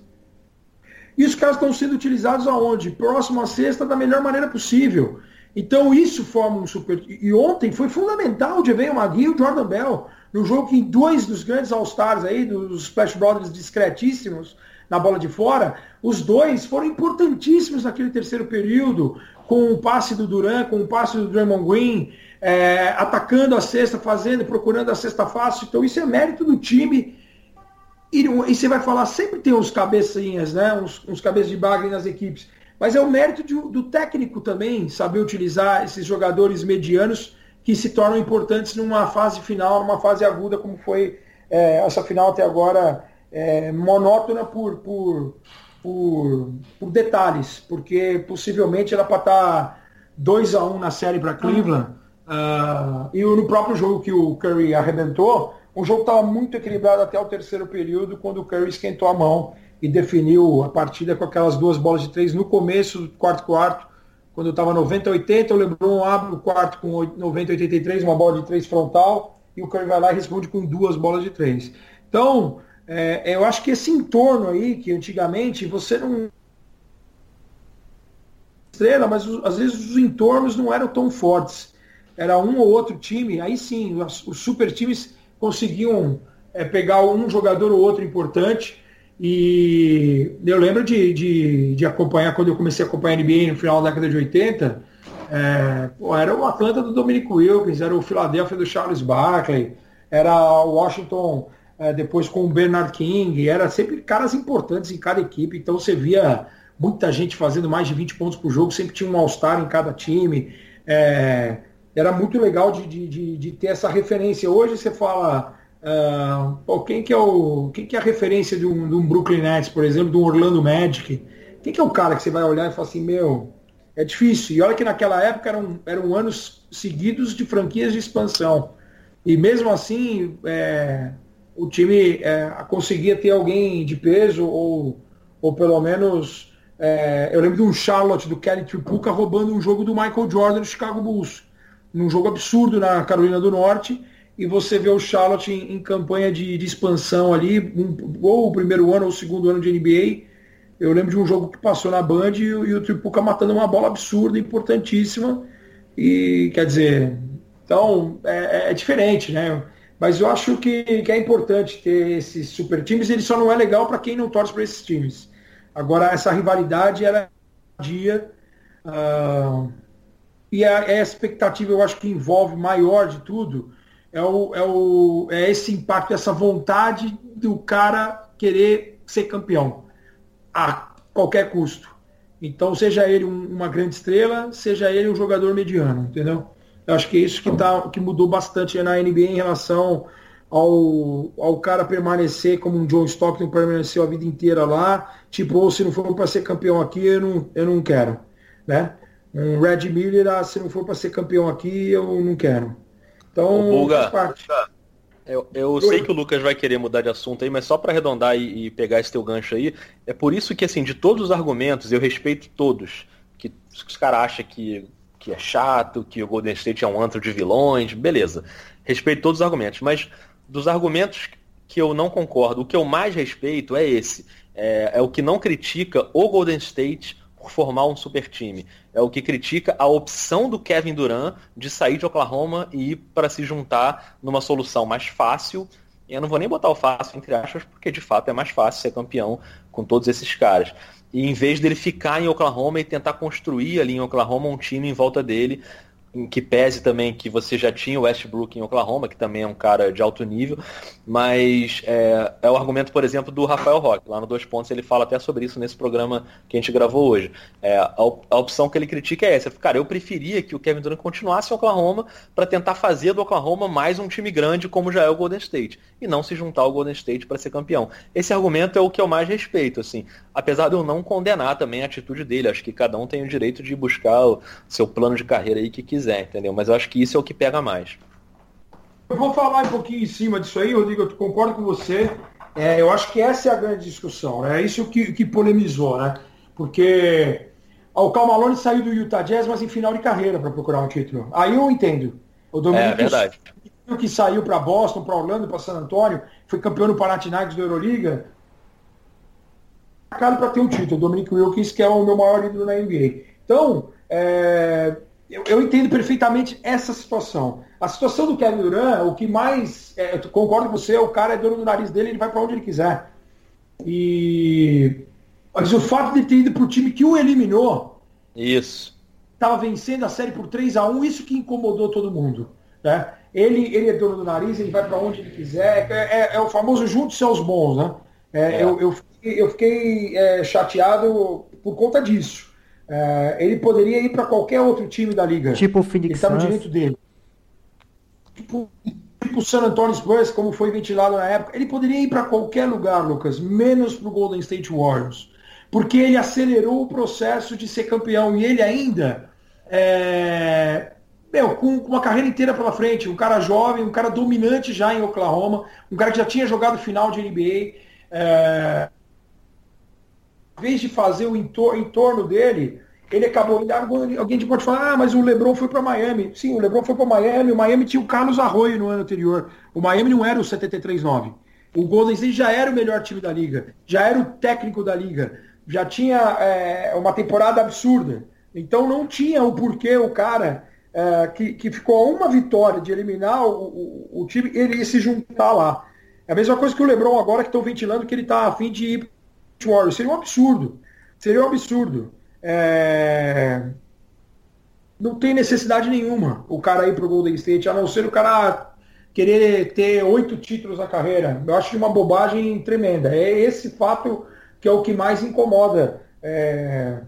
e os caras estão sendo utilizados aonde? Próximo à sexta da melhor maneira possível. Então isso forma um super. E ontem foi fundamental de ver o Magui e o Jordan Bell no jogo que dois dos grandes All-Stars aí, dos Splash Brothers discretíssimos na bola de fora, os dois foram importantíssimos naquele terceiro período, com o passe do Duran, com o passe do Draymond Green, é, atacando a cesta, fazendo, procurando a cesta fácil. Então isso é mérito do time e, e, você vai falar, sempre tem uns cabecinhas, né? Uns, uns cabeças de bagre nas equipes. Mas é o mérito de, do técnico também saber utilizar esses jogadores medianos que se tornam importantes numa fase final, numa fase aguda, como foi é, essa final até agora, é, monótona por, por, por, por, detalhes, porque possivelmente era para estar 2 a 1 um na série para Cleveland. Uh, e no próprio jogo que o Curry arrebentou, o jogo estava muito equilibrado até o terceiro período, quando o Curry esquentou a mão e definiu a partida com aquelas duas bolas de três no começo do quarto quarto, quando estava 90-80, o LeBron abre o quarto com 90-83, uma bola de três frontal, e o Curry vai lá e responde com duas bolas de três. Então, é, eu acho que esse entorno aí, que antigamente você não estrela, mas às vezes os entornos não eram tão fortes. Era um ou outro time, aí sim, os super times conseguiam é, pegar um jogador ou outro importante. E eu lembro de, de, de, acompanhar, quando eu comecei a acompanhar a NBA no final da década de 80, é, pô, era o Atlanta do Dominic Wilkins, era o Philadelphia do Charles Barkley, era o Washington é, depois com o Bernard King, era sempre caras importantes em cada equipe, então você via muita gente fazendo mais de 20 pontos por jogo, sempre tinha um All-Star em cada time. É, era muito legal de, de, de, ter essa referência. Hoje você fala, uh, pô, quem, que é o, quem que é a referência de um, de um Brooklyn Nets, por exemplo, de um Orlando Magic? Quem que é o cara que você vai olhar e falar assim, meu, é difícil. E olha que naquela época eram, eram anos seguidos de franquias de expansão. E mesmo assim, é, o time é, conseguia ter alguém de peso, ou, ou pelo menos. É, eu lembro de um Charlotte do Kelly Tripucka roubando um jogo do Michael Jordan no Chicago Bulls num jogo absurdo na Carolina do Norte, e você vê o Charlotte em, em campanha de, de, expansão ali, um, ou o primeiro ano ou o segundo ano de NBA. Eu lembro de um jogo que passou na Band e, e o Tripuca matando uma bola absurda, importantíssima. E quer dizer, então é, é, é diferente, né? Mas eu acho que, que, é importante ter esses super times, ele só não é legal para quem não torce para esses times. Agora, essa rivalidade era dia. Uh, e a, a, expectativa, eu acho que envolve maior de tudo, é, o, é, o, é esse impacto, essa vontade do cara querer ser campeão a qualquer custo. Então, seja ele um, uma grande estrela, seja ele um jogador mediano, entendeu? Eu acho que é isso que, tá, que mudou bastante na NBA em relação ao, ao cara permanecer como um John Stockton permaneceu a vida inteira lá, tipo, ou se não for para ser campeão aqui, eu não, eu não quero, né? um Red Miller, ah, se não for para ser campeão aqui, eu não quero. Então, Bulga, eu, eu sei que o Lucas vai querer mudar de assunto aí, mas só para arredondar e, e, pegar esse teu gancho aí, é por isso que, assim, de todos os argumentos, eu respeito todos, que os caras acham que que é chato, que o Golden State é um antro de vilões, beleza. Respeito todos os argumentos, mas dos argumentos que eu não concordo, o que eu mais respeito é esse. É, é o que não critica o Golden State por formar um super time. É o que critica a opção do Kevin Durant de sair de Oklahoma e ir para se juntar numa solução mais fácil. E eu não vou nem botar o fácil entre aspas, porque de fato é mais fácil ser campeão com todos esses caras. E em vez dele ficar em Oklahoma e tentar construir ali em Oklahoma um time em volta dele, em que pese também que você já tinha o Westbrook em Oklahoma, que também é um cara de alto nível, mas é, é o argumento, por exemplo, do Rafael Roque. Lá no Dois Pontos ele fala até sobre isso nesse programa que a gente gravou hoje. É, a, a, opção que ele critica é essa. Cara, eu preferia que o Kevin Durant continuasse em Oklahoma para tentar fazer do Oklahoma mais um time grande como já é o Golden State, e não se juntar ao Golden State para ser campeão. Esse argumento é o que eu mais respeito, assim. Apesar de eu não condenar também a atitude dele. Acho que cada um tem o direito de buscar o seu plano de carreira aí que quiser quiser, entendeu? Mas eu acho que isso é o que pega mais. Eu vou falar um pouquinho em cima disso aí, Rodrigo, eu concordo com você. É, eu acho que essa é a grande discussão, né? É isso que, que polemizou, né? Porque o Cal Malone saiu do Utah Jazz, mas em final de carreira para procurar um título. Aí eu entendo. O Dominique é verdade. que saiu para Boston, para Orlando, para San Antonio, foi campeão no Panathinaikos da Euroliga, marcado para ter um título. O Dominic Wilkins, que é o meu maior ídolo na NBA. Então, é, eu, eu, entendo perfeitamente essa situação. A situação do Kevin Durant, o que mais. É, eu concordo com você, o cara é dono do nariz dele, ele vai para onde ele quiser. E. Mas o fato de ter ido para o time que o eliminou. Isso. Estava vencendo a série por 3 a 1 isso que incomodou todo mundo. Né? Ele, ele é dono do nariz, ele vai para onde ele quiser. É, é, é o famoso junte-se aos bons, né? É, é. Eu, eu, fiquei, eu fiquei é, chateado por conta disso. É, ele poderia ir para qualquer outro time da liga. Tipo o Phoenix Ele está no direito dele. Tipo, tipo o San Antonio Spurs, como foi ventilado na época. Ele poderia ir para qualquer lugar, Lucas, menos para o Golden State Warriors. Porque ele acelerou o processo de ser campeão. E ele ainda, é, meu, com, com uma carreira inteira pela frente, um cara jovem, um cara dominante já em Oklahoma, um cara que já tinha jogado final de NBA. É, em vez de fazer o entor dele, ele acabou. Alguém pode falar, ah, mas o Lebron foi para Miami. Sim, o Lebron foi para Miami. O Miami tinha o Carlos Arroio no ano anterior. O Miami não era o 73-9. O Golden State já era o melhor time da liga, já era o técnico da liga, já tinha é, uma temporada absurda. Então não tinha o porquê o cara é, que, que ficou uma vitória de eliminar o, o, o, time, ele ia se juntar lá. É a mesma coisa que o Lebron agora que estão ventilando que ele está a fim de ir Warriors. Seria um absurdo. Seria um absurdo. É... Não tem necessidade nenhuma o cara ir pro Golden State, a não ser o cara querer ter oito títulos na carreira. Eu acho uma bobagem tremenda. É esse fato que é o que mais incomoda é,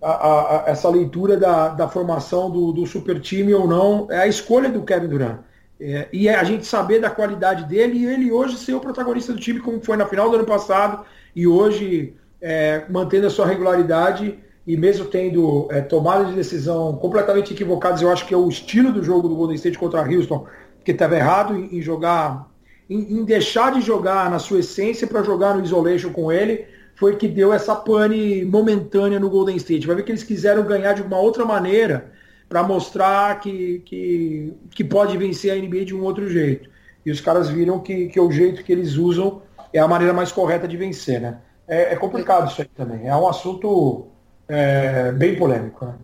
a, a, essa leitura da, da formação do, do, super time ou não. É a escolha do Kevin Durant. É, e é a gente saber da qualidade dele e ele hoje ser o protagonista do time, como foi na final do ano passado, e hoje é, mantendo a sua regularidade e mesmo tendo é, tomadas de decisão completamente equivocadas, eu acho que é o estilo do jogo do Golden State contra Houston, que estava errado em, em jogar, em, em, deixar de jogar na sua essência para jogar no isolation com ele, foi que deu essa pane momentânea no Golden State. Vai ver que eles quiseram ganhar de uma outra maneira para mostrar que, que, que pode vencer a NBA de um outro jeito. E os caras viram que, que o jeito que eles usam é a maneira mais correta de vencer, né? É, é complicado isso aí também. É um assunto é, bem polêmico. Né?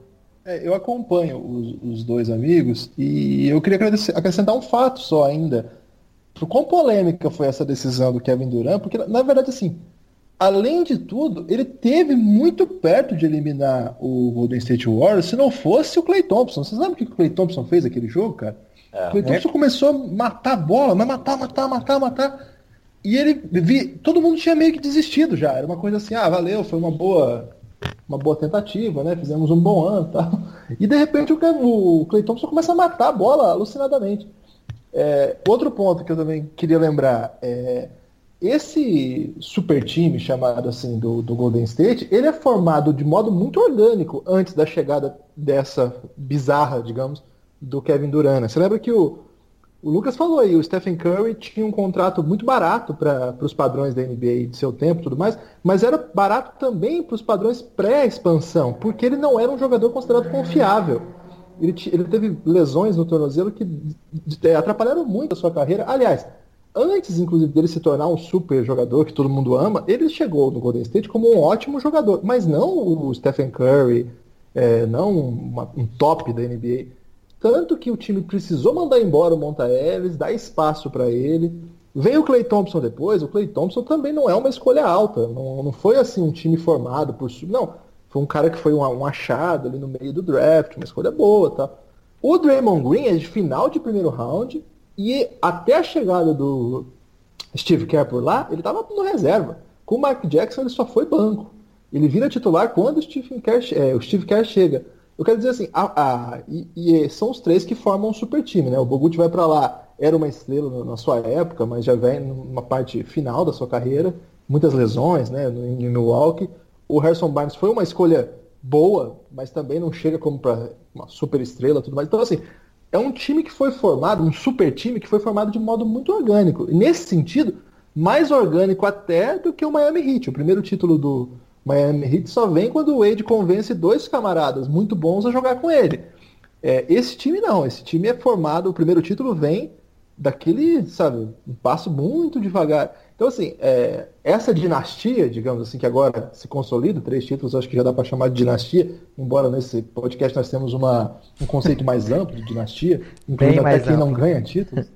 É, eu acompanho os, os, dois amigos e eu queria acrescentar um fato só ainda. Por quão polêmica foi essa decisão do Kevin Durant? Porque, na verdade, assim, além de tudo, ele teve muito perto de eliminar o Golden State Warriors se não fosse o Clay Thompson. Vocês lembram o que o Clay Thompson fez aquele jogo, cara? É, o Clay Thompson começou a matar a bola, mas matar, matar, matar, matar. E ele vi, todo mundo tinha meio que desistido já. Era uma coisa assim, ah, valeu, foi uma boa uma boa tentativa, né? Fizemos um bom ano, tal. E de repente o, o Clay Thompson começa a matar a bola alucinadamente. É, outro ponto que eu também queria lembrar é esse super time chamado assim do, do Golden State, ele é formado de modo muito orgânico antes da chegada dessa bizarra, digamos, do Kevin Durant. Né? Você lembra que o, o Lucas falou aí, o Stephen Curry tinha um contrato muito barato para os padrões da NBA de seu tempo e tudo mais, mas era barato também para os padrões pré-expansão, porque ele não era um jogador considerado confiável. ele, ele teve lesões no tornozelo que é, atrapalharam muito a sua carreira. Aliás, antes, inclusive, dele se tornar um super jogador que todo mundo ama, ele chegou no Golden State como um ótimo jogador, mas não o Stephen Curry, é, não uma, um top da NBA. Tanto que o time precisou mandar embora o Monta Ellis, dar espaço para ele. Veio o Clay Thompson depois, o Clay Thompson também não é uma escolha alta, não, não foi assim um time formado por. Não, foi um cara que foi um, um achado ali no meio do draft, uma escolha boa, tá? O Draymond Green é de final de primeiro round e até a chegada do Steve Kerr por lá, ele estava no reserva. Com o Mark Jackson ele só foi banco. Ele vira titular quando o Kerr, é, o Steve Kerr chega. Eu quero dizer assim, a, a, e, e, são os três que formam um super time, né? O Bogut vai para lá, era uma estrela na sua época, mas já vem numa parte final da sua carreira, muitas lesões, né? Em Milwaukee. O Harrison Barnes foi uma escolha boa, mas também não chega como para uma super estrela, tudo mais. Então assim, é um time que foi formado, um super time que foi formado de modo muito orgânico. E nesse sentido, mais orgânico até do que o Miami Heat. O primeiro título do Miami Heat só vem quando o Wade convence dois camaradas muito bons a jogar com ele. É, esse time não, esse time é formado, o primeiro título vem daquele, sabe, um passo muito devagar. Então, assim, é, essa dinastia, digamos assim, que agora se consolida, três títulos, acho que já dá para chamar de dinastia, embora nesse podcast nós temos uma, um conceito mais amplo de dinastia, incluindo até quem amplo. não ganha títulos.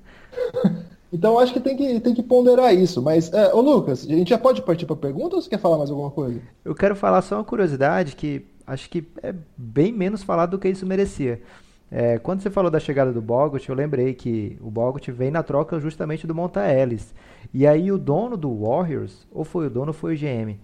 Então acho que tem que, tem que ponderar isso. Mas, é, ô Lucas, a gente já pode partir para pergunta ou você quer falar mais alguma coisa? Eu quero falar só uma curiosidade que acho que é bem menos falado do que isso merecia. É, quando você falou da chegada do Bogut, eu lembrei que o Bogut vem na troca justamente do Monta Ellis. E aí o dono do Warriors, ou foi o dono ou foi o GM,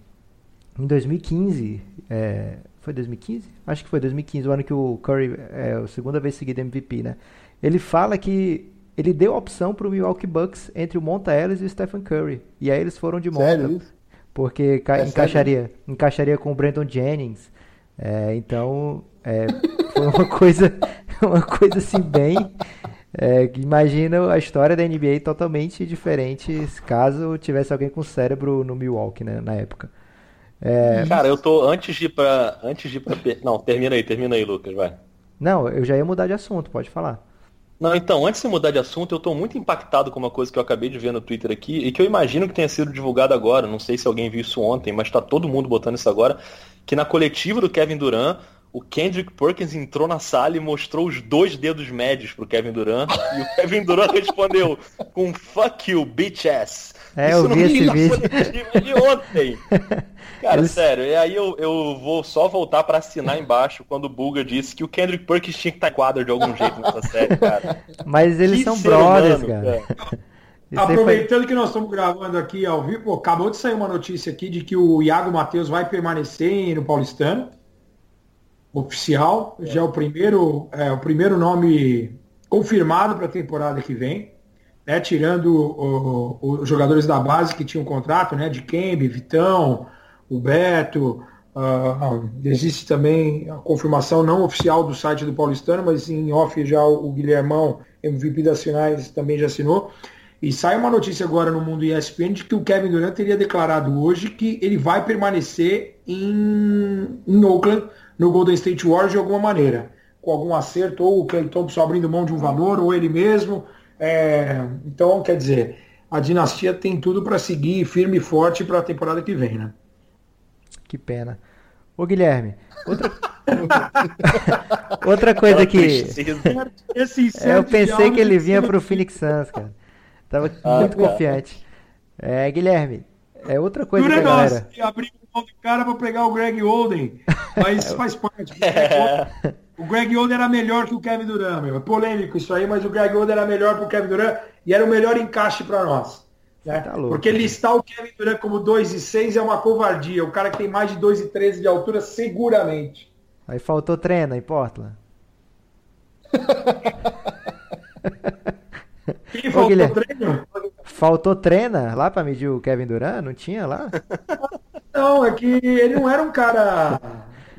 em 2015, é, foi 2015? Acho que foi 2015, o ano que o Curry é a segunda vez seguida MVP, né? Ele fala que ele deu a opção para o Milwaukee Bucks entre o Monta Ellis e o Stephen Curry. E aí eles foram de Monta. Sério? Porque é encaixaria, sério? encaixaria com o Brandon Jennings. É, então, é, foi uma coisa, uma coisa assim bem... É, imagina a história da NBA totalmente diferente caso tivesse alguém com cérebro no Milwaukee, né, na época. É... Cara, eu tô antes de ir pra. Antes de ir pra. Não, termina aí, termina aí, Lucas, vai. Não, eu já ia mudar de assunto, pode falar. Não, então, antes de mudar de assunto, eu estou muito impactado com uma coisa que eu acabei de ver no Twitter aqui e que eu imagino que tenha sido divulgado agora. Não sei se alguém viu isso ontem, mas está todo mundo botando isso agora. Que na coletiva do Kevin Durant, o Kendrick Perkins entrou na sala e mostrou os dois dedos médios pro Kevin Durant. e o Kevin Durant respondeu com fuck you, bitch ass. É, Isso eu vi esse vídeo. de ontem. Cara, Eles... sério, e aí eu, eu vou só voltar para assinar embaixo quando o Buga disse que o Kendrick Perkins tinha que estar quadro de algum jeito nessa série, cara. Mas eles que são brothers, humano, cara. cara. Aproveitando foi... que nós estamos gravando aqui ao vivo, acabou de sair uma notícia aqui de que o Iago Matheus vai permanecer no Paulistano. Oficial, é. já é o primeiro, é, o primeiro nome confirmado para a temporada que vem né, tirando os jogadores da base que tinham contrato, né, de Kembe, Vitão, o Beto, uh, existe também a confirmação não oficial do site do Paulistano, mas em off já o Guilhermão, MVP das finais, também já assinou. E sai uma notícia agora no mundo ESPN de que o Kevin Durant teria declarado hoje que ele vai permanecer em, em Oakland, no Golden State Warriors de alguma maneira. Com algum acerto, ou o Clay Thompson abrindo mão de um valor, ou ele mesmo. É, então, quer dizer, a dinastia tem tudo para seguir firme e forte para a temporada que vem, né? Que pena. Ô Guilherme, outra, outra coisa que. É, eu pensei que ele vinha para o Phoenix Suns, cara. Tava ah, muito cara. confiante. É, Guilherme, é outra coisa que a galera. Abrir mão de cara para pegar o Greg Oden, mas faz parte. É. O Greg Oden era melhor que o Kevin Durant, meu. É polêmico isso aí, mas o Greg Oden era melhor que o Kevin Durant e era o melhor encaixe para nós. Né? Tá louco, Porque listar o Kevin Durant como 2 e 6 é uma covardia. O cara que tem mais de 2 e 13 de altura, seguramente. Aí faltou treino em Portland. Quem faltou Ô, treino? Faltou treina lá para medir o Kevin Durant? Não tinha lá? Não, é que ele não era um cara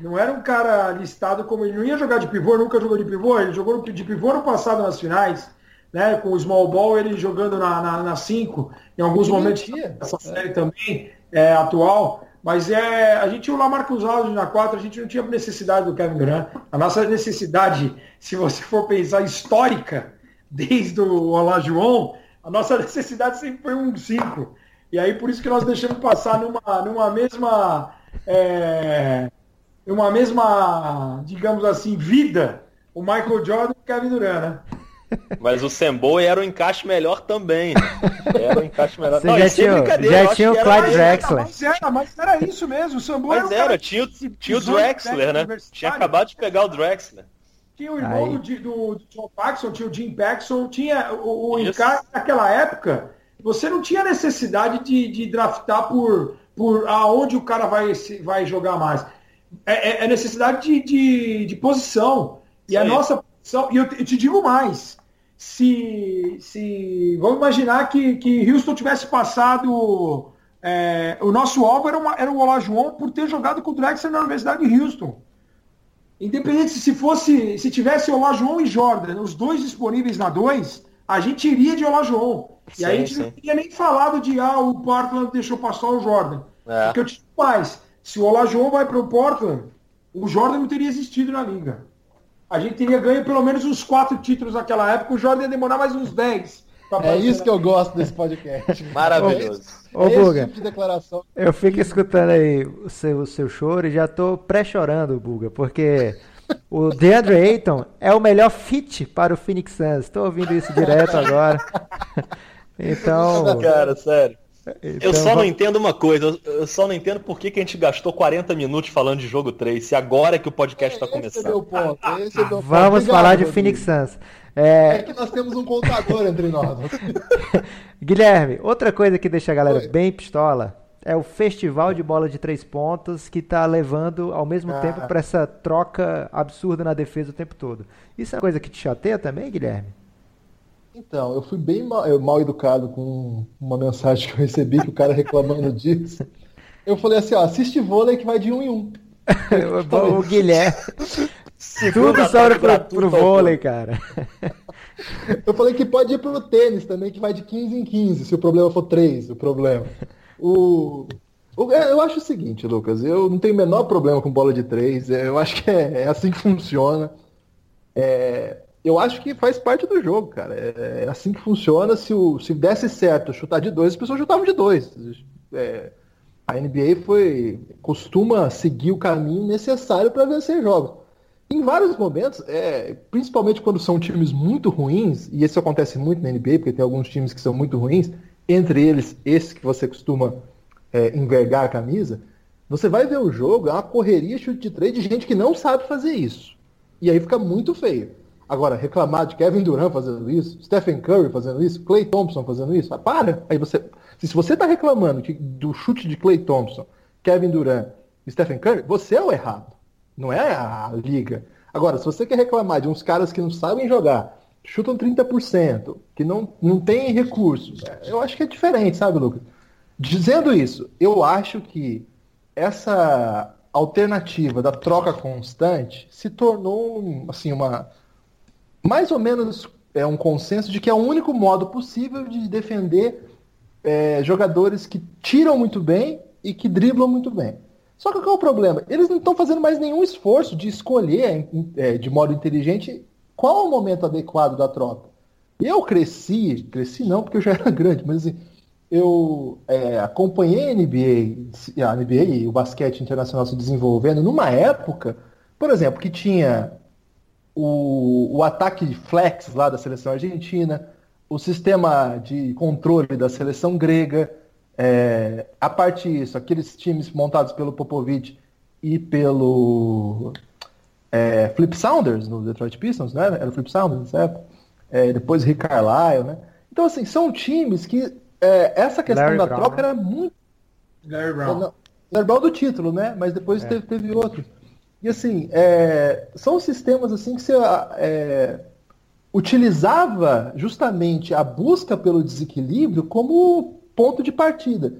não era um cara listado como ele não ia jogar de pivô, nunca jogou de pivô, ele jogou de pivô no passado nas finais, né? Com o small ball, ele jogando na 5, na, na cinco, em alguns que momentos dessa série também é, atual, Mas é, a gente tinha o Lamarcus Aldridge na 4, a gente não tinha necessidade do Kevin Durant. A nossa necessidade, se você for pensar histórica, desde o Olajuwon, a nossa necessidade sempre foi um 5. E aí por isso que nós deixamos passar numa, numa mesma é, numa mesma, digamos assim, vida, o Michael Jordan e o Kevin Durant, né? Mas o Semboy era o encaixe melhor também. Era o encaixe melhor. Você não, já tinha, já tinha o Clyde Drexler. Mas era, mas era isso mesmo. O Semboy mas era, era tinha, tinha o Drexler, né? Tinha acabado de pegar o Drexler. Tinha o irmão do, do, do John Paxson, tinha o Jim Paxson, tinha o, o encaixe naquela época. Você não tinha necessidade de, de draftar por, por aonde o cara vai, vai jogar mais. É, é, é necessidade de, de, de posição. E Sim. a nossa posição, e eu te, eu te digo mais, se, se vamos imaginar que, que Houston tivesse passado. É, o nosso alvo era, uma, era o Olajuwon por ter jogado com o Drexler na Universidade de Houston. Independente se fosse, se tivesse Olajuwon e Jordan, os dois disponíveis na 2, a gente iria de Olajuwon. E aí a gente sim. não teria nem falado de ah, o Portland deixou passar o Jordan. É. Porque eu te digo mais, se o Olajuwon vai para o Portland, o Jordan não teria existido na liga a gente teria ganho pelo menos uns quatro títulos naquela época, o Jordan ia demorar mais uns 10. É isso que eu gosto desse podcast. Maravilhoso. Ô, ô Buga, tipo de declaração. eu fico escutando aí o seu, o seu choro e já tô pré-chorando, Buga, porque o DeAndre Ayton é o melhor fit para o Phoenix Suns. Estou ouvindo isso direto agora. então... Cara, sério. Então, eu só não entendo uma coisa, eu só não entendo por que, que a gente gastou 40 minutos falando de jogo 3, se agora é que o podcast está é, começando. É ponto, é Vamos Obrigado, falar de Phoenix Suns. É... é... que nós temos um contador entre nós. Guilherme, outra coisa que deixa a galera Oi. bem pistola é o festival de bola de três pontos que está levando ao mesmo ah. tempo para essa troca absurda na defesa o tempo todo. Isso é uma coisa que te chateia também, Guilherme? Então, eu fui bem mal, mal, educado com uma mensagem que eu recebi, que o cara reclamando disso. Eu falei assim, ó, assiste vôlei que vai de um em um. o Guilherme. Tudo sobra pro, pro vôlei, cara. Eu falei que pode ir pro tênis também, que vai de 15 em 15, se o problema for 3, o problema. O, o, é, eu acho o seguinte, Lucas, eu não tenho o menor problema com bola de 3, é, eu acho que é, é assim que funciona. É, eu acho que faz parte do jogo, cara. É, é assim que funciona. Se, o, se desse certo chutar de dois, as pessoas chutavam de dois. É, a NBA foi costuma seguir o caminho necessário para vencer jogos. Em vários momentos, é, principalmente quando são times muito ruins, e isso acontece muito na NBA, porque tem alguns times que são muito ruins, entre eles esse que você costuma é, envergar a camisa, você vai ver o jogo, é uma correria chute de três de gente que não sabe fazer isso. E aí fica muito feio. Agora, reclamar de Kevin Durant fazendo isso, Stephen Curry fazendo isso, Clay Thompson fazendo isso, ah, para! Aí você, se você está reclamando do chute de Clay Thompson, Kevin Durant e Stephen Curry, você é o errado. Não é a liga. Agora, se você quer reclamar de uns caras que não sabem jogar, chutam 30%, que não, não tem recursos, eu acho que é diferente, sabe, Lucas? Dizendo isso, eu acho que essa alternativa da troca constante se tornou assim uma mais ou menos é um consenso de que é o único modo possível de defender é, jogadores que tiram muito bem e que driblam muito bem. Só que qual é o problema? Eles não estão fazendo mais nenhum esforço de escolher é, de modo inteligente qual é o momento adequado da troca. Eu cresci, cresci não porque eu já era grande, mas assim, eu é, acompanhei a NBA, a NBA e o basquete internacional se desenvolvendo numa época, por exemplo, que tinha o, o ataque de flex lá da seleção argentina, o sistema de controle da seleção grega, é, a parte disso, aqueles times montados pelo Popovich e pelo é, Flip Saunders no Detroit Pistons, né? Era o Flip Saunders certo? É, depois Rick Carlisle, né? Então, assim, são times que é, essa questão Larry da Brown, troca né? era muito. Larry Brown. Larry Brown do título, né? Mas depois é. teve, teve outros. E assim, é, são sistemas assim que você é, utilizava justamente a busca pelo desequilíbrio como ponto de partida.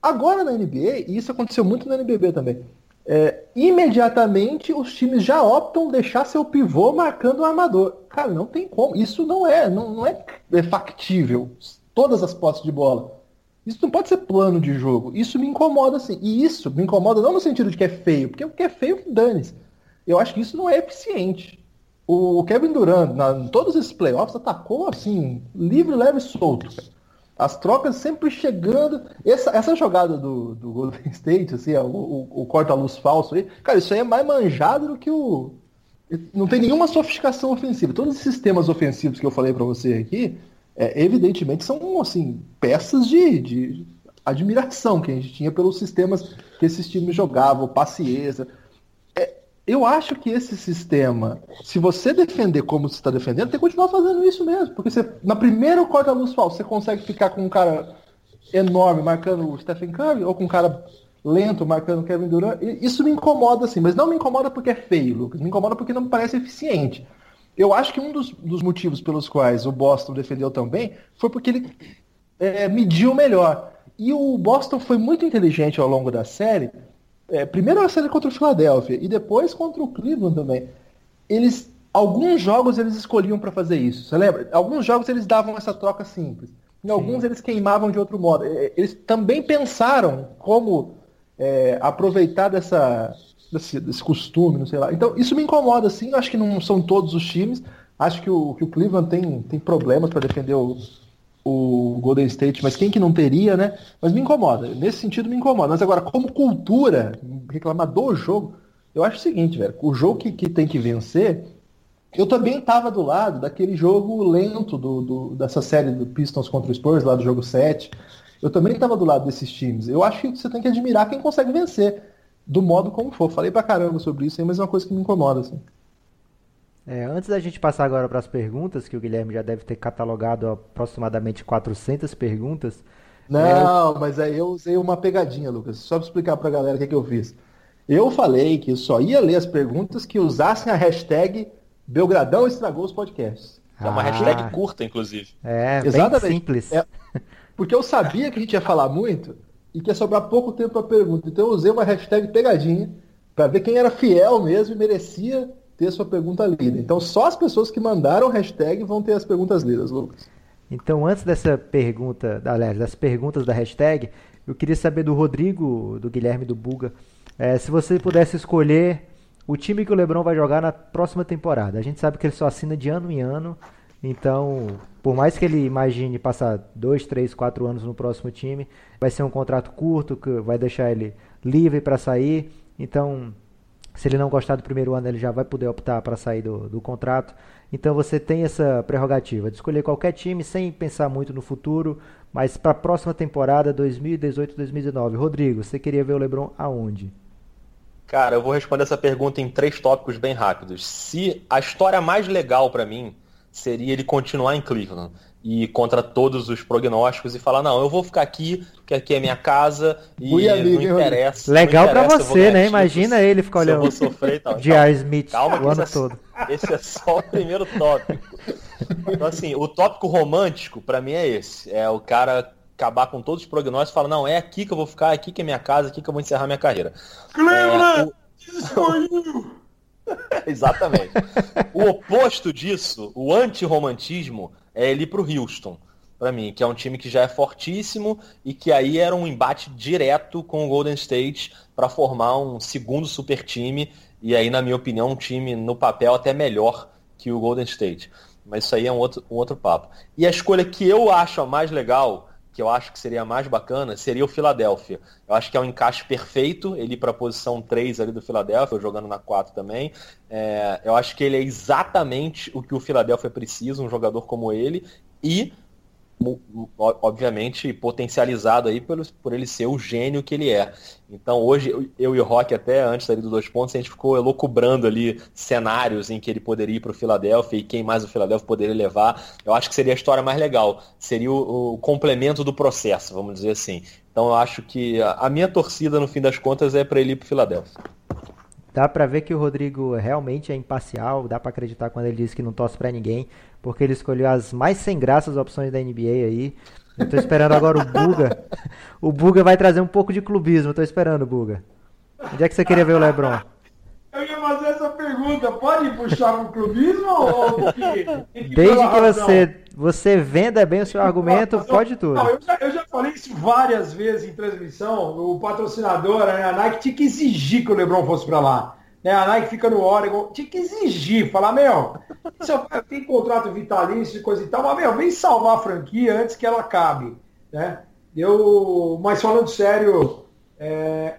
Agora na NBA, e isso aconteceu muito na NBB também, é, imediatamente os times já optam deixar seu pivô marcando o armador. Cara, não tem como. Isso não é, não, não é, é factível. Todas as posses de bola. Isso não pode ser plano de jogo. Isso me incomoda, assim. E isso me incomoda não no sentido de que é feio, porque o que é feio, dane-se. Eu acho que isso não é eficiente. O Kevin Durant, na, em todos esses playoffs, atacou assim, livre, leve e solto. Cara. As trocas sempre chegando. Essa, essa jogada do, do Golden State, assim, o, o, o corta-luz falso aí, cara, isso aí é mais manjado do que o. Não tem nenhuma sofisticação ofensiva. Todos os sistemas ofensivos que eu falei para você aqui, é, evidentemente são assim, peças de, de admiração que a gente tinha pelos sistemas que esses times jogavam, paciência. É, eu acho que esse sistema, se você defender como você está defendendo, tem que continuar fazendo isso mesmo. Porque você, na primeira corta-luz falso, você consegue ficar com um cara enorme marcando o Stephen Curry, ou com um cara lento marcando o Kevin Durant. Isso me incomoda, assim, mas não me incomoda porque é feio, Lucas. Me incomoda porque não me parece eficiente. Eu acho que um dos, dos motivos pelos quais o Boston defendeu também foi porque ele é, mediu melhor. E o Boston foi muito inteligente ao longo da série. É, primeiro a série contra o Philadelphia e depois contra o Cleveland também. Eles, alguns jogos eles escolhiam para fazer isso. Você lembra? Alguns jogos eles davam essa troca simples. Em alguns Sim. eles queimavam de outro modo. É, eles também pensaram como é, aproveitar dessa, desse, desse, costume, não sei lá. Então, isso me incomoda, assim. Acho que não são todos os times. Acho que o, que o Cleveland tem, tem problemas para defender o, o Golden State, mas quem que não teria, né? Mas me incomoda. Nesse sentido, me incomoda. Mas agora, como cultura, reclamar do jogo, eu acho o seguinte, velho. O jogo que, que tem que vencer. Eu também estava do lado daquele jogo lento do, do, dessa série do Pistons contra o Spurs, lá do jogo 7. Eu também estava do lado desses times. Eu acho que você tem que admirar quem consegue vencer do modo como for. Falei pra caramba sobre isso aí, mas é uma coisa que me incomoda, assim. É, antes da gente passar agora para as perguntas, que o Guilherme já deve ter catalogado aproximadamente 400 perguntas. Não, é... mas aí eu usei uma pegadinha, Lucas. Só para explicar para a galera o que, que eu fiz. Eu falei que eu só ia ler as perguntas que usassem a hashtag Belgradão estragou os podcasts. É uma ah. hashtag curta, inclusive. É, Exatamente. bem simples. É, porque eu sabia que a gente ia falar muito e que ia sobrar pouco tempo para pergunta. Então eu usei uma hashtag pegadinha para ver quem era fiel mesmo e merecia ter sua pergunta lida. Então só as pessoas que mandaram hashtag vão ter as perguntas lidas, Lucas. Então antes dessa pergunta, aliás, das perguntas da hashtag, eu queria saber do Rodrigo, do Guilherme do Buga, é, se você pudesse escolher o time que o Lebron vai jogar na próxima temporada. A gente sabe que ele só assina de ano em ano, então por mais que ele imagine passar dois, três, quatro anos no próximo time, vai ser um contrato curto que vai deixar ele livre para sair. Então, se ele não gostar do primeiro ano, ele já vai poder optar para sair do, do contrato. Então, você tem essa prerrogativa de escolher qualquer time sem pensar muito no futuro, mas para a próxima temporada, 2018-2019. Rodrigo, você queria ver o LeBron aonde? Cara, eu vou responder essa pergunta em três tópicos bem rápidos. Se a história mais legal para mim seria ele continuar em Cleveland e contra todos os prognósticos e falar, não, eu vou ficar aqui, porque aqui é minha casa e Ui, amigo, não interessa. Legal para você, né? Imagina ele ficar olhando sofrer, tal. J.R. Smith Calma o ano esse é todo. Esse é só o primeiro tópico. Então, assim, o tópico romântico, para mim, é esse. É o cara acabar com todos os prognósticos e falar, não, é aqui que eu vou ficar, é aqui que é minha casa, é aqui que eu vou encerrar minha carreira. Cleveland! É, o... Exatamente. o oposto disso, o anti-romantismo, é ele pro Houston, para mim, que é um time que já é fortíssimo e que aí era um embate direto com o Golden State para formar um segundo super time e aí, na minha opinião, um time no papel até melhor que o Golden State. Mas isso aí é um outro, um outro papo. E a escolha que eu acho a mais legal que eu acho que seria mais bacana, seria o Philadelphia. Eu acho que é um encaixe perfeito, ele para a posição 3 ali do Philadelphia, jogando na 4 também. É, eu acho que ele é exatamente o que o Philadelphia precisa, um jogador como ele, e obviamente potencializado aí por, por ele ser o gênio que ele é. Então hoje eu e o Rock até antes ali dos dois pontos a gente ficou elocubrando ali cenários em que ele poderia ir para o Philadelphia e quem mais o Philadelphia poderia levar. Eu acho que seria a história mais legal, seria o, o complemento do processo, vamos dizer assim. Então eu acho que a, minha torcida no fim das contas é para ele ir para o Philadelphia. Dá pra ver que o Rodrigo realmente é imparcial, dá para acreditar quando ele diz que não torce para ninguém, porque ele escolheu as mais sem graças opções da NBA aí. Eu tô esperando agora o Buga. O Buga vai trazer um pouco de clubismo, eu tô esperando, Buga. Onde é que você queria ver o LeBron? Eu ia fazer essa pergunta, pode puxar pro clubismo ou porque, Desde que você, você venda bem o seu argumento, pode tudo. Não, eu, já, eu, já, falei isso várias vezes em transmissão. O patrocinador, né, a Nike, tinha que exigir que o Lebron fosse para lá. Né, a Nike fica no Oregon, tinha que exigir, falar, meu, tem contrato vitalício e coisa e tal, mas, meu, vem salvar a franquia antes que ela acabe. Né? Eu, mas falando sério, é,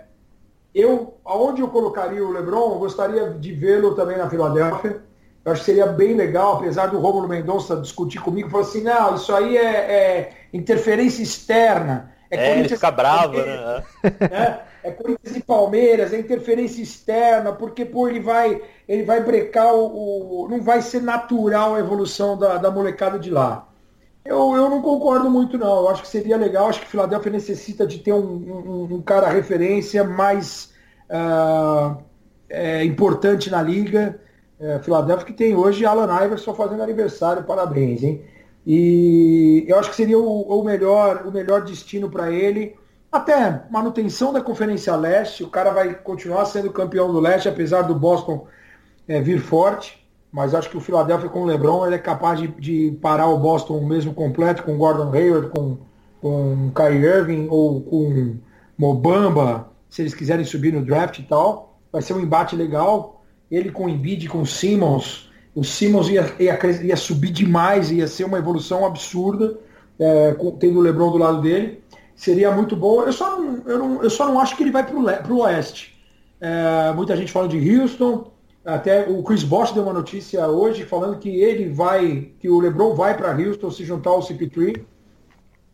eu, aonde eu colocaria o LeBron, eu gostaria de vê-lo também na Filadélfia. Eu acho que seria bem legal, apesar do Romulo Mendonça discutir comigo, falar assim, não, isso aí é, é interferência externa. É, é ele fica bravo, né? É, é Corinthians e Palmeiras, é interferência externa, porque pô, ele vai, ele vai brecar o, o Não vai ser natural a evolução da, da molecada de lá. Eu, eu não concordo muito, não. Eu acho que seria legal. Acho que Filadélfia necessita de ter um, um, um cara referência mais uh, é, importante na liga. É, Filadélfia que tem hoje Alan Iverson fazendo aniversário, parabéns, hein? E eu acho que seria o, o melhor, o melhor destino para ele. Até manutenção da Conferência Leste, o cara vai continuar sendo campeão do Leste, apesar do Boston é, vir forte mas acho que o Philadelphia com o LeBron ele é capaz de, de parar o Boston mesmo completo com Gordon Hayward, com, com Kyrie Irving ou com Mobamba, se eles quiserem subir no draft e tal. Vai ser um embate legal. Ele com o Embiid, com o Simmons. O Simmons ia, ia, ia subir demais, ia ser uma evolução absurda, é, com, tendo o LeBron do lado dele. Seria muito bom. Eu só não, eu não, eu só não acho que ele vai para o Oeste. É, muita gente fala de Houston, até o Chris Bosh deu uma notícia hoje falando que ele vai, que o LeBron vai para Houston se juntar ao CP3. Uh,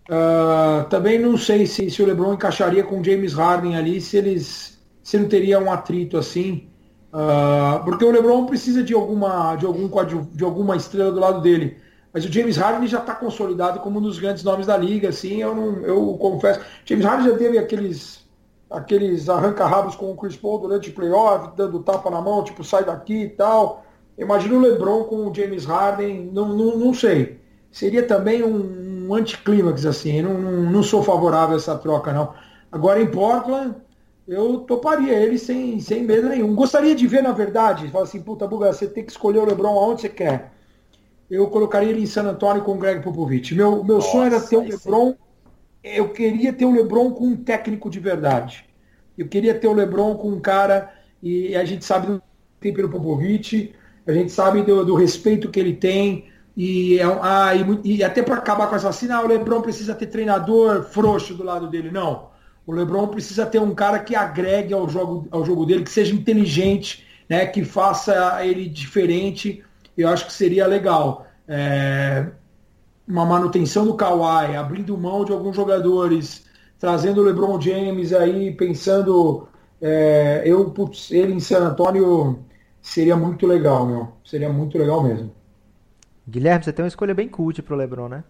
ah, também não sei se, se o LeBron encaixaria com o James Harden ali, se eles se não teria um atrito assim, uh, porque o LeBron precisa de alguma de algum de alguma estrela do lado dele. Mas o James Harden já está consolidado como um dos grandes nomes da liga, assim, eu não, eu confesso. James Harden já teve aqueles aqueles arranca-rabos com o Chris Paul durante o playoff, dando tapa na mão, tipo, sai daqui e tal. Imagina o LeBron com o James Harden, não, não, não sei. Seria também um, um anticlímax, assim, não, não, não, sou favorável a essa troca, não. Agora em Portland, eu toparia ele sem, sem medo nenhum. Gostaria de ver, na verdade, falar assim, puta, Buga, você tem que escolher o LeBron aonde você quer. Eu colocaria ele em San Antonio com o Greg Popovich. Meu, meu Nossa, sonho era ter o LeBron eu queria ter o LeBron com um técnico de verdade. Eu queria ter o LeBron com um cara, e a gente sabe do tem pelo Popovich, a gente sabe do, do, respeito que ele tem, e, é ah, e, e até para acabar com essa assim, ah, o LeBron precisa ter treinador frouxo do lado dele. Não. O LeBron precisa ter um cara que agregue ao jogo, ao jogo dele, que seja inteligente, né, que faça ele diferente. Eu acho que seria legal. É, uma manutenção do Kawhi, abrindo mão de alguns jogadores, trazendo o LeBron James aí, pensando é, eu, putz, ele em San Antônio seria muito legal, meu. Seria muito legal mesmo. Guilherme, você tem uma escolha bem cult pro LeBron, né?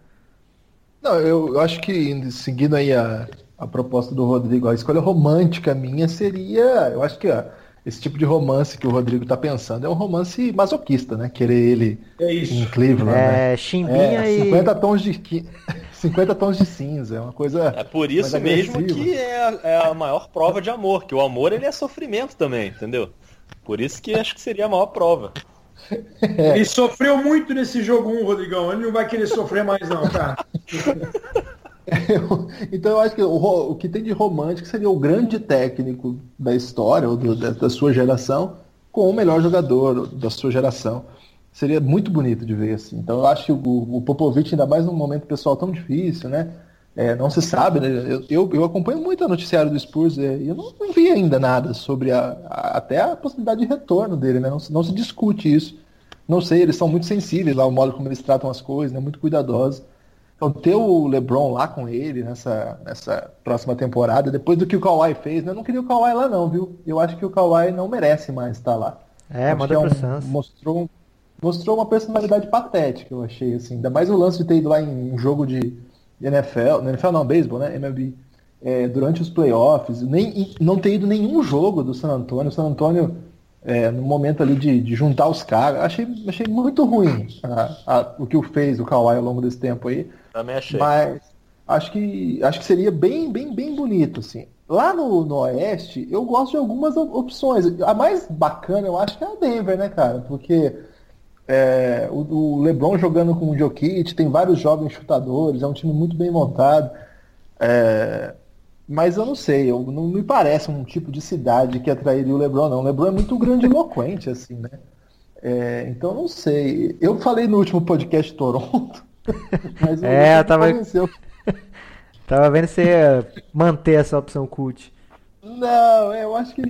Não, eu, acho que seguindo aí a, a proposta do Rodrigo, a escolha romântica minha seria, eu acho que ó, esse tipo de romance que o Rodrigo tá pensando é um romance masoquista, né? Querer ele é isso. em Cleveland. É, né? chimbinha é, e. 50 tons de 50 tons de cinza, é uma coisa. É por isso mesmo que é, é, a maior prova de amor, que o amor ele é sofrimento também, entendeu? Por isso que acho que seria a maior prova. É. Ele sofreu muito nesse jogo 1, Rodrigão. Ele não vai querer sofrer mais, não, cara. então eu acho que o, o, que tem de romântico seria o grande técnico da história, ou do, da, da, sua geração, com o melhor jogador da sua geração. Seria muito bonito de ver assim. Então eu acho que o, o Popovich, ainda mais num momento pessoal tão difícil, né? É, não se sabe, né? Eu, eu, eu, acompanho muito a noticiário do Spurs é, e eu não, não, vi ainda nada sobre a, a, até a possibilidade de retorno dele, né? Não, não se discute isso. Não sei, eles são muito sensíveis lá, o modo como eles tratam as coisas, né? Muito cuidadosos. Então, ter o LeBron lá com ele nessa, nessa próxima temporada, depois do que o Kawhi fez, né? eu não queria o Kawhi lá não, viu? Eu acho que o Kawhi não merece mais estar lá. É, manda é um, mostrou, mostrou uma personalidade patética, eu achei, assim. Ainda mais o lance de ter ido lá em um jogo de NFL, NFL não, beisebol, né? MLB. É, durante os playoffs, nem, não ter ido nenhum jogo do San Antonio. O San Antonio é, no momento ali de, de juntar os caras. Achei, achei muito ruim a, a, o que o fez o Kawhi ao longo desse tempo aí. Também achei. Mas acho que acho que seria bem, bem, bem bonito, assim. Lá no, no Oeste, eu gosto de algumas opções. A mais bacana, eu acho que é a Denver, né, cara? Porque é, o, o, LeBron jogando com o Jokic, tem vários jovens chutadores, é um time muito bem montado. É, mas eu não sei, eu, não me parece um tipo de cidade que atrairia o LeBron, não. O LeBron é muito grandiloquente, assim, né? É, então não sei. Eu falei no último podcast Toronto, mas é, eu tava... Convenceu. Tava vendo se ia manter essa opção cult. Não, é, eu acho que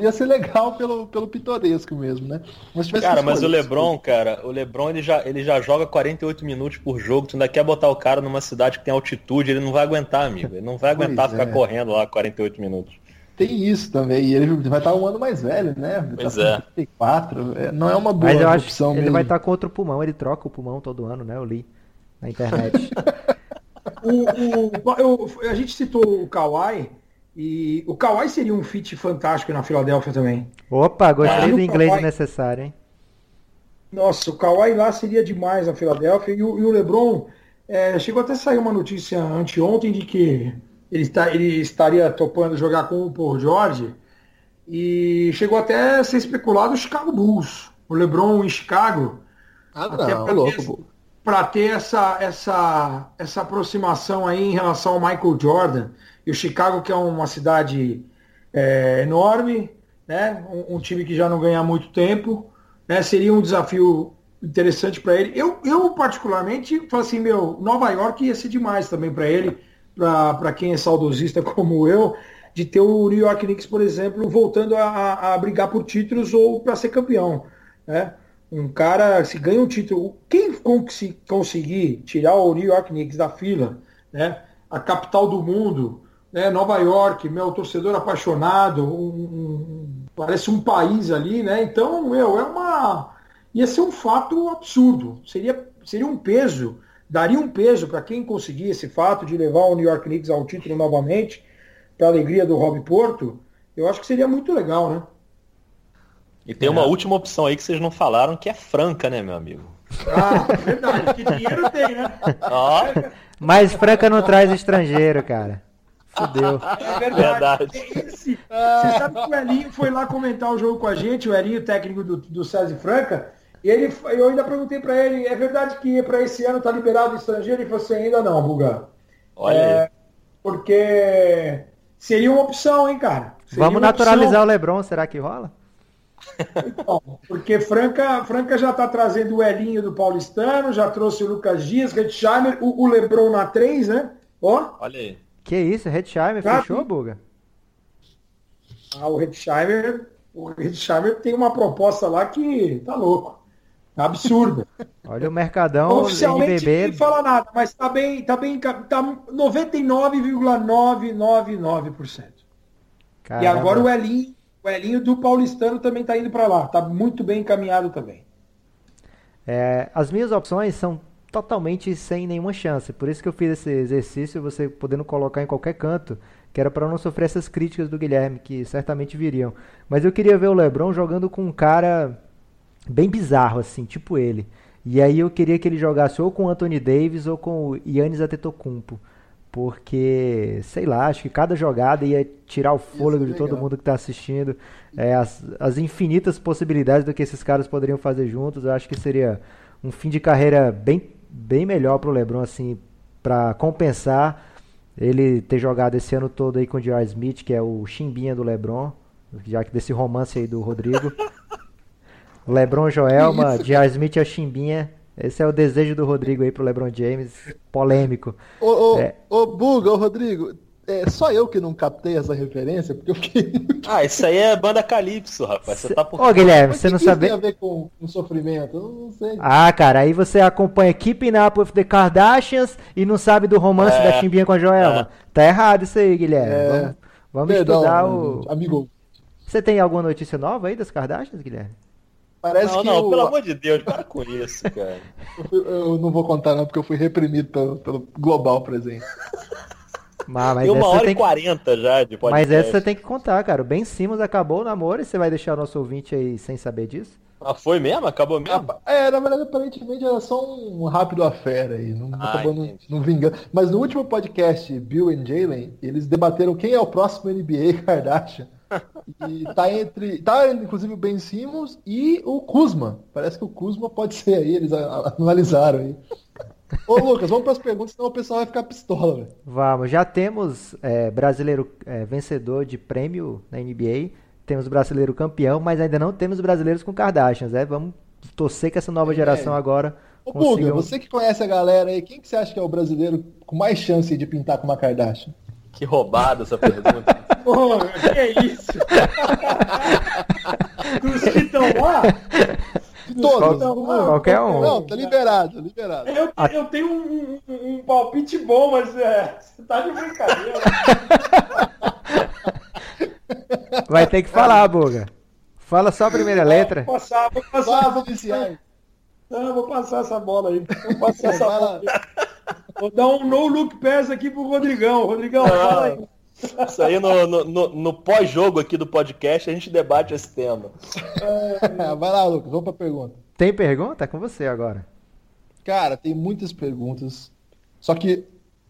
ia ser legal pelo, pelo pitoresco mesmo, né? Mas cara, mas o LeBron, cara, o LeBron ele já, ele já joga 48 minutos por jogo. Tu ainda quer botar o cara numa cidade que tem altitude, ele não vai aguentar, amigo. Ele não vai aguentar ficar é. correndo lá 48 minutos. Tem isso também. E ele vai estar um ano mais velho, né? Pois tá é. 34. É, não é uma boa Mas eu acho opção Ele mesmo. vai estar com outro pulmão, ele troca o pulmão todo ano, né? Eu li na internet. o, o, eu, a gente citou o Kawhi, e o Kawhi seria um fit fantástico na Filadélfia também. Opa, gostei ah, do inglês Kawhi... necessário, hein? Nossa, o Kawhi lá seria demais na Filadélfia. E o, e o LeBron, é, chegou até a sair uma notícia anteontem de que ele, está, ele estaria topando jogar com o Paul George. E chegou até a ser especulado o Chicago Bulls. O LeBron em Chicago. Ah, não, é louco para ter essa, essa, essa aproximação aí em relação ao Michael Jordan. E o Chicago, que é uma cidade é, enorme, né? Um, um, time que já não ganha muito tempo, né? seria um desafio interessante para ele. Eu, eu, particularmente, falo assim, meu, Nova York ia ser demais também para ele, para quem é saudosista como eu, de ter o New York Knicks, por exemplo, voltando a, a, a brigar por títulos ou para ser campeão. Né? Um cara, se ganha um título, quem conseguir tirar o New York Knicks da fila, né, a capital do mundo, né, Nova York, meu torcedor apaixonado, um, um, parece um país ali, né? Então, meu, é uma. ia ser um fato absurdo. Seria, seria um peso, daria um peso para quem conseguir esse fato de levar o New York Knicks ao título novamente, para a alegria do Rob Porto. Eu acho que seria muito legal, né? E tem é. uma última opção aí que vocês não falaram, que é Franca, né, meu amigo? Ah, verdade, que dinheiro tem, né? Ó. Mas Franca não traz estrangeiro, cara. Fudeu. É verdade. verdade. Esse, você sabe que o Elinho foi lá comentar o jogo com a gente, o Elinho, técnico do, do César Franca, e ele, eu ainda perguntei para ele, é verdade que para esse ano tá liberado estrangeiro? Ele falou assim, ainda não, Buga. Olha é, aí. Porque seria uma opção, hein, cara? Seria Vamos naturalizar opção. o Lebron, será que rola? Então, porque Franca, Franca já está trazendo o Elinho do Paulistano, já trouxe o Lucas Dias, Redsheimer, o, o Lebron na 3, né? Ó. Olha aí. Que isso, Redsheimer tá, fechou, Buga? Ah, o Redsheimer, o Redsheimer tem uma proposta lá que tá louco. Tá absurda. Olha o Mercadão Oficialmente NBB... ninguém fala nada, mas tá bem, tá bem, tá 99,999%. E agora o Elinho o Elinho do Paulistano também está indo para lá. Está muito bem encaminhado também. É, as minhas opções são totalmente sem nenhuma chance. Por isso que eu fiz esse exercício, você podendo colocar em qualquer canto, que era para não sofrer essas críticas do Guilherme, que certamente viriam. Mas eu queria ver o LeBron jogando com um cara bem bizarro, assim, tipo ele. E aí eu queria que ele jogasse ou com o Anthony Davis ou com o Yannis Antetokounmpo porque, sei lá, acho que cada jogada ia tirar o fôlego de todo mundo que está assistindo. É, as, as infinitas possibilidades do que esses caras poderiam fazer juntos, eu acho que seria um fim de carreira bem, bem melhor para o LeBron, assim, para compensar ele ter jogado esse ano todo aí com o J.R. Smith, que é o chimbinha do LeBron, já que desse romance aí do Rodrigo. LeBron Joelma, J.R. Smith é o chimbinha. Esse é o desejo do Rodrigo aí pro LeBron James, polêmico. Ô, ô, é. ô Buga, ô Rodrigo, é só eu que não captei essa referência, porque eu fiquei Ah, isso aí é banda Calypso, rapaz. Você tá por... Ô, Guilherme, você não sabe. tem a ver com, com sofrimento? Eu não sei. Ah, cara, aí você acompanha Keeping Up with the Kardashians e não sabe do romance é, da Chimbinha com a Joelma. É. Tá errado isso aí, Guilherme. É. Vamos, vamos Perdão, estudar o. Amigo. Você tem alguma notícia nova aí das Kardashians, Guilherme? Parece não, que não, o... pelo amor de Deus, para com isso, cara. eu, eu, não vou contar não, porque eu fui reprimido pelo, pelo global presente. Mas, mas tem uma hora e quarenta que... já de podcast. Mas essa você tem que contar, cara. O Ben Simmons acabou o namoro e você vai deixar o nosso ouvinte aí sem saber disso? Ah, foi mesmo? Acabou mesmo? É, na verdade, aparentemente era só um rápido affair aí. Não, Ah, acabou não, não vingando. Mas no último podcast, Bill e Jalen, eles debateram quem é o próximo NBA Kardashian. E tá entre. Tá, inclusive, o Ben Simmons e o Kuzma. Parece que o Kuzma pode ser aí, eles analisaram aí. Ô, Lucas, vamos para as perguntas, senão o pessoal vai ficar pistola, velho. Vamos, já temos é, brasileiro é, vencedor de prêmio na NBA, temos brasileiro campeão, mas ainda não temos brasileiros com Kardashians, né? Vamos torcer que essa nova geração agora Ô, consiga... Buga, um- você que conhece a galera aí, quem que você acha que é o brasileiro com mais chance de pintar com uma Kardashian? Que roubada essa pergunta. Pô, que é isso? Dos que estão lá, Todos. Qual- qualquer um. Não, tá liberado, liberado. eu, eu tenho um, um- um palpite bom, mas é, você tá de brincadeira. Vai ter que falar, Buga. Fala só a primeira letra. Vou passar, vou passar, não, vou passar essa bola aí. Vou passar essa bola. Vou dar um no look pass aqui pro Rodrigão. Rodrigão, fala aí. Isso aí no, no, no- no pós-jogo aqui do podcast a gente debate esse tema. Vai lá, Lucas, vamos pra pergunta. Tem pergunta? É com você agora. Cara, tem muitas perguntas. Só que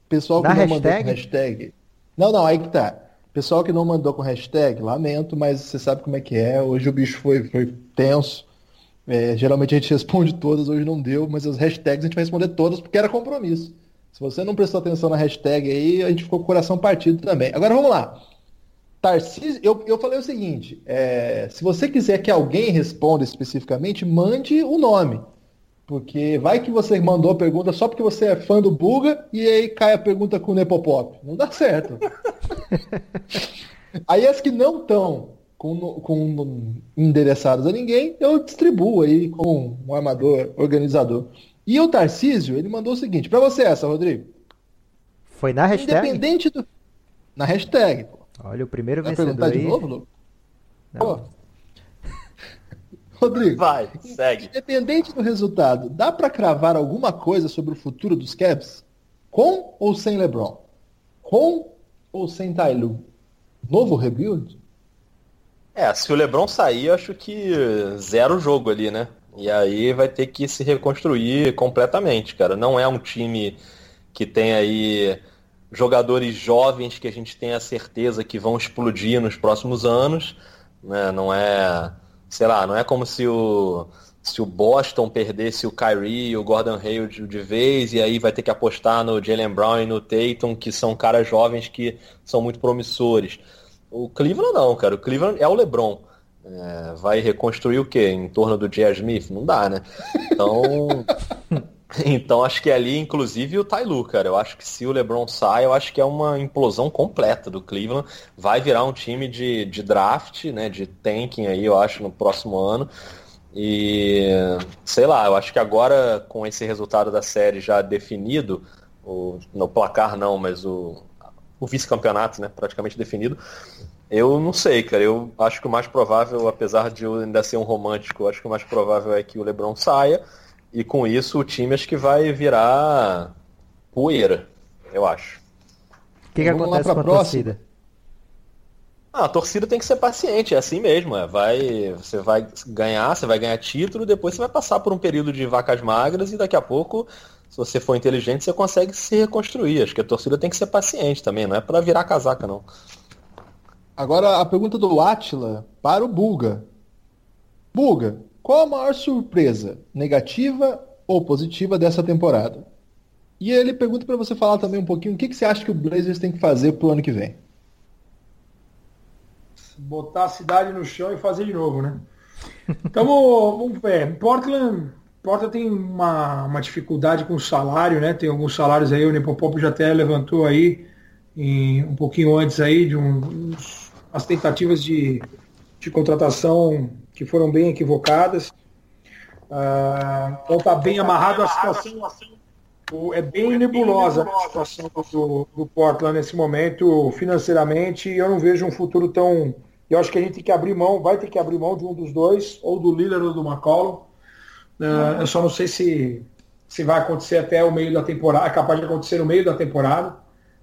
pessoal que Na não mandou hashtag? com hashtag. Não, não, aí que tá. Pessoal que não mandou com hashtag, lamento, mas você sabe como é que é. Hoje o bicho foi, foi tenso. É, geralmente a gente responde todas, hoje não deu, mas as hashtags a gente vai responder todas porque era compromisso. Se você não prestou atenção na hashtag aí, a gente ficou com o coração partido também. Agora vamos lá. Tarcísio, eu, eu falei o seguinte: é, se você quiser que alguém responda especificamente, mande o nome. Porque vai que você mandou a pergunta só porque você é fã do Buga e aí cai a pergunta com o Nepopop. Não dá certo. aí as que não estão com, com endereçadas a ninguém, eu distribuo aí com um armador organizador. E o Tarcísio, ele mandou o seguinte, para você essa, Rodrigo. Foi na hashtag? Independente do. Na hashtag. pô. Olha, o primeiro Vai vencedor perguntar de aí. novo, Lu? Não. Pô. Rodrigo, Vai, segue. independente do resultado, dá pra cravar alguma coisa sobre o futuro dos Cavs? Com ou sem LeBron? Com ou sem Ty Lue? Novo rebuild? É, se o Lebron sair, eu acho que zero jogo ali, né? E aí vai ter que se reconstruir completamente, cara. Não é um time que tem aí jogadores jovens que a gente tem a certeza que vão explodir nos próximos anos, né? Não é, sei lá, não é como se o se o Boston perdesse o Kyrie o Gordon Hayward de vez e aí vai ter que apostar no Jalen Brown e no Tatum, que são caras jovens que são muito promissores. O Cleveland não, cara. O Cleveland é o LeBron. É, vai reconstruir o quê? Em torno do J.R. Smith? Não dá, né? Então, então acho que ali, inclusive, o Lue, cara. Eu acho que se o LeBron sai, eu acho que é uma implosão completa do Cleveland. Vai virar um time de, de draft, né? De tanking aí, eu acho, no próximo ano. E sei lá, eu acho que agora, com esse resultado da série já definido, o, no placar não, mas o, o vice-campeonato, né, praticamente definido. Eu não sei, cara. Eu acho que o mais provável, apesar de eu ainda ser um romântico, eu acho que o mais provável é que o LeBron saia. E com isso o time acho que vai virar poeira, eu acho. O que, que Vamos lá acontece pra com a próxima. torcida? Ah, a torcida tem que ser paciente, é assim mesmo. É. Vai, você vai ganhar, você vai ganhar título, depois você vai passar por um período de vacas magras e daqui a pouco, se você for inteligente, você consegue se reconstruir. Acho que a torcida tem que ser paciente também, não é pra virar casaca, não. Agora a pergunta do Atila para o Buga. Buga, qual a maior surpresa, negativa ou positiva dessa temporada? E ele pergunta para você falar também um pouquinho o que, que você acha que o Blazers tem que fazer pro ano que vem. botar a cidade no chão e fazer de novo, né? Então, vamos ver. Portland, Portland tem uma, uma dificuldade com o salário, né? Tem alguns salários aí, o Nepopop já até levantou aí, em- um pouquinho antes aí, de um, uns- as tentativas de, de contratação que foram bem equivocadas. Ah, então tá bem amarrado a situação. O- É bem nebulosa a situação do, do Portland nesse momento, financeiramente. Eu não vejo um futuro tão. Eu acho que a gente tem que abrir mão, vai ter que abrir mão de um dos dois, ou do Lillard ou do McCollum. Ah, eu só não sei se, se vai acontecer até o meio da temporada, é capaz de acontecer no meio da temporada.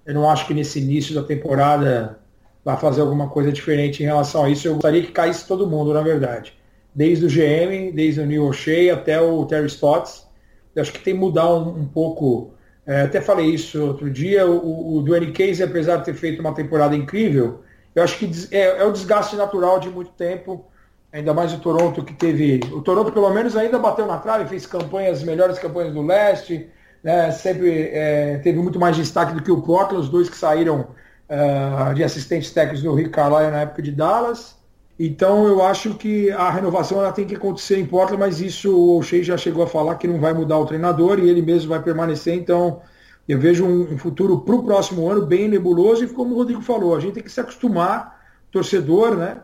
Eu não acho que nesse início da temporada vai fazer alguma coisa diferente em relação a isso. Eu gostaria que caísse todo mundo, na verdade. desde o GM, desde o Neil O'Shea até o Terry Stotts. Eu acho que tem que mudar um, um pouco. É, até falei isso outro dia. O, o Dwayne Casey, apesar de ter feito uma temporada incrível, eu acho que é, é o desgaste natural de muito tempo. Ainda mais o Toronto que teve. O Toronto, pelo menos, ainda bateu na trave, fez campanhas, melhores campanhas do leste, né? sempre é, teve muito mais destaque do que o Portland, os dois que saíram uh, de assistentes técnicos do Rick Carlisle na época de Dallas. Então eu acho que a renovação ela tem que acontecer em Portland, mas isso o O'Shea já chegou a falar que não vai mudar o treinador e ele mesmo vai permanecer. Então eu vejo um, um futuro para o próximo ano bem nebuloso e como o Rodrigo falou, a gente tem que se acostumar, torcedor, né?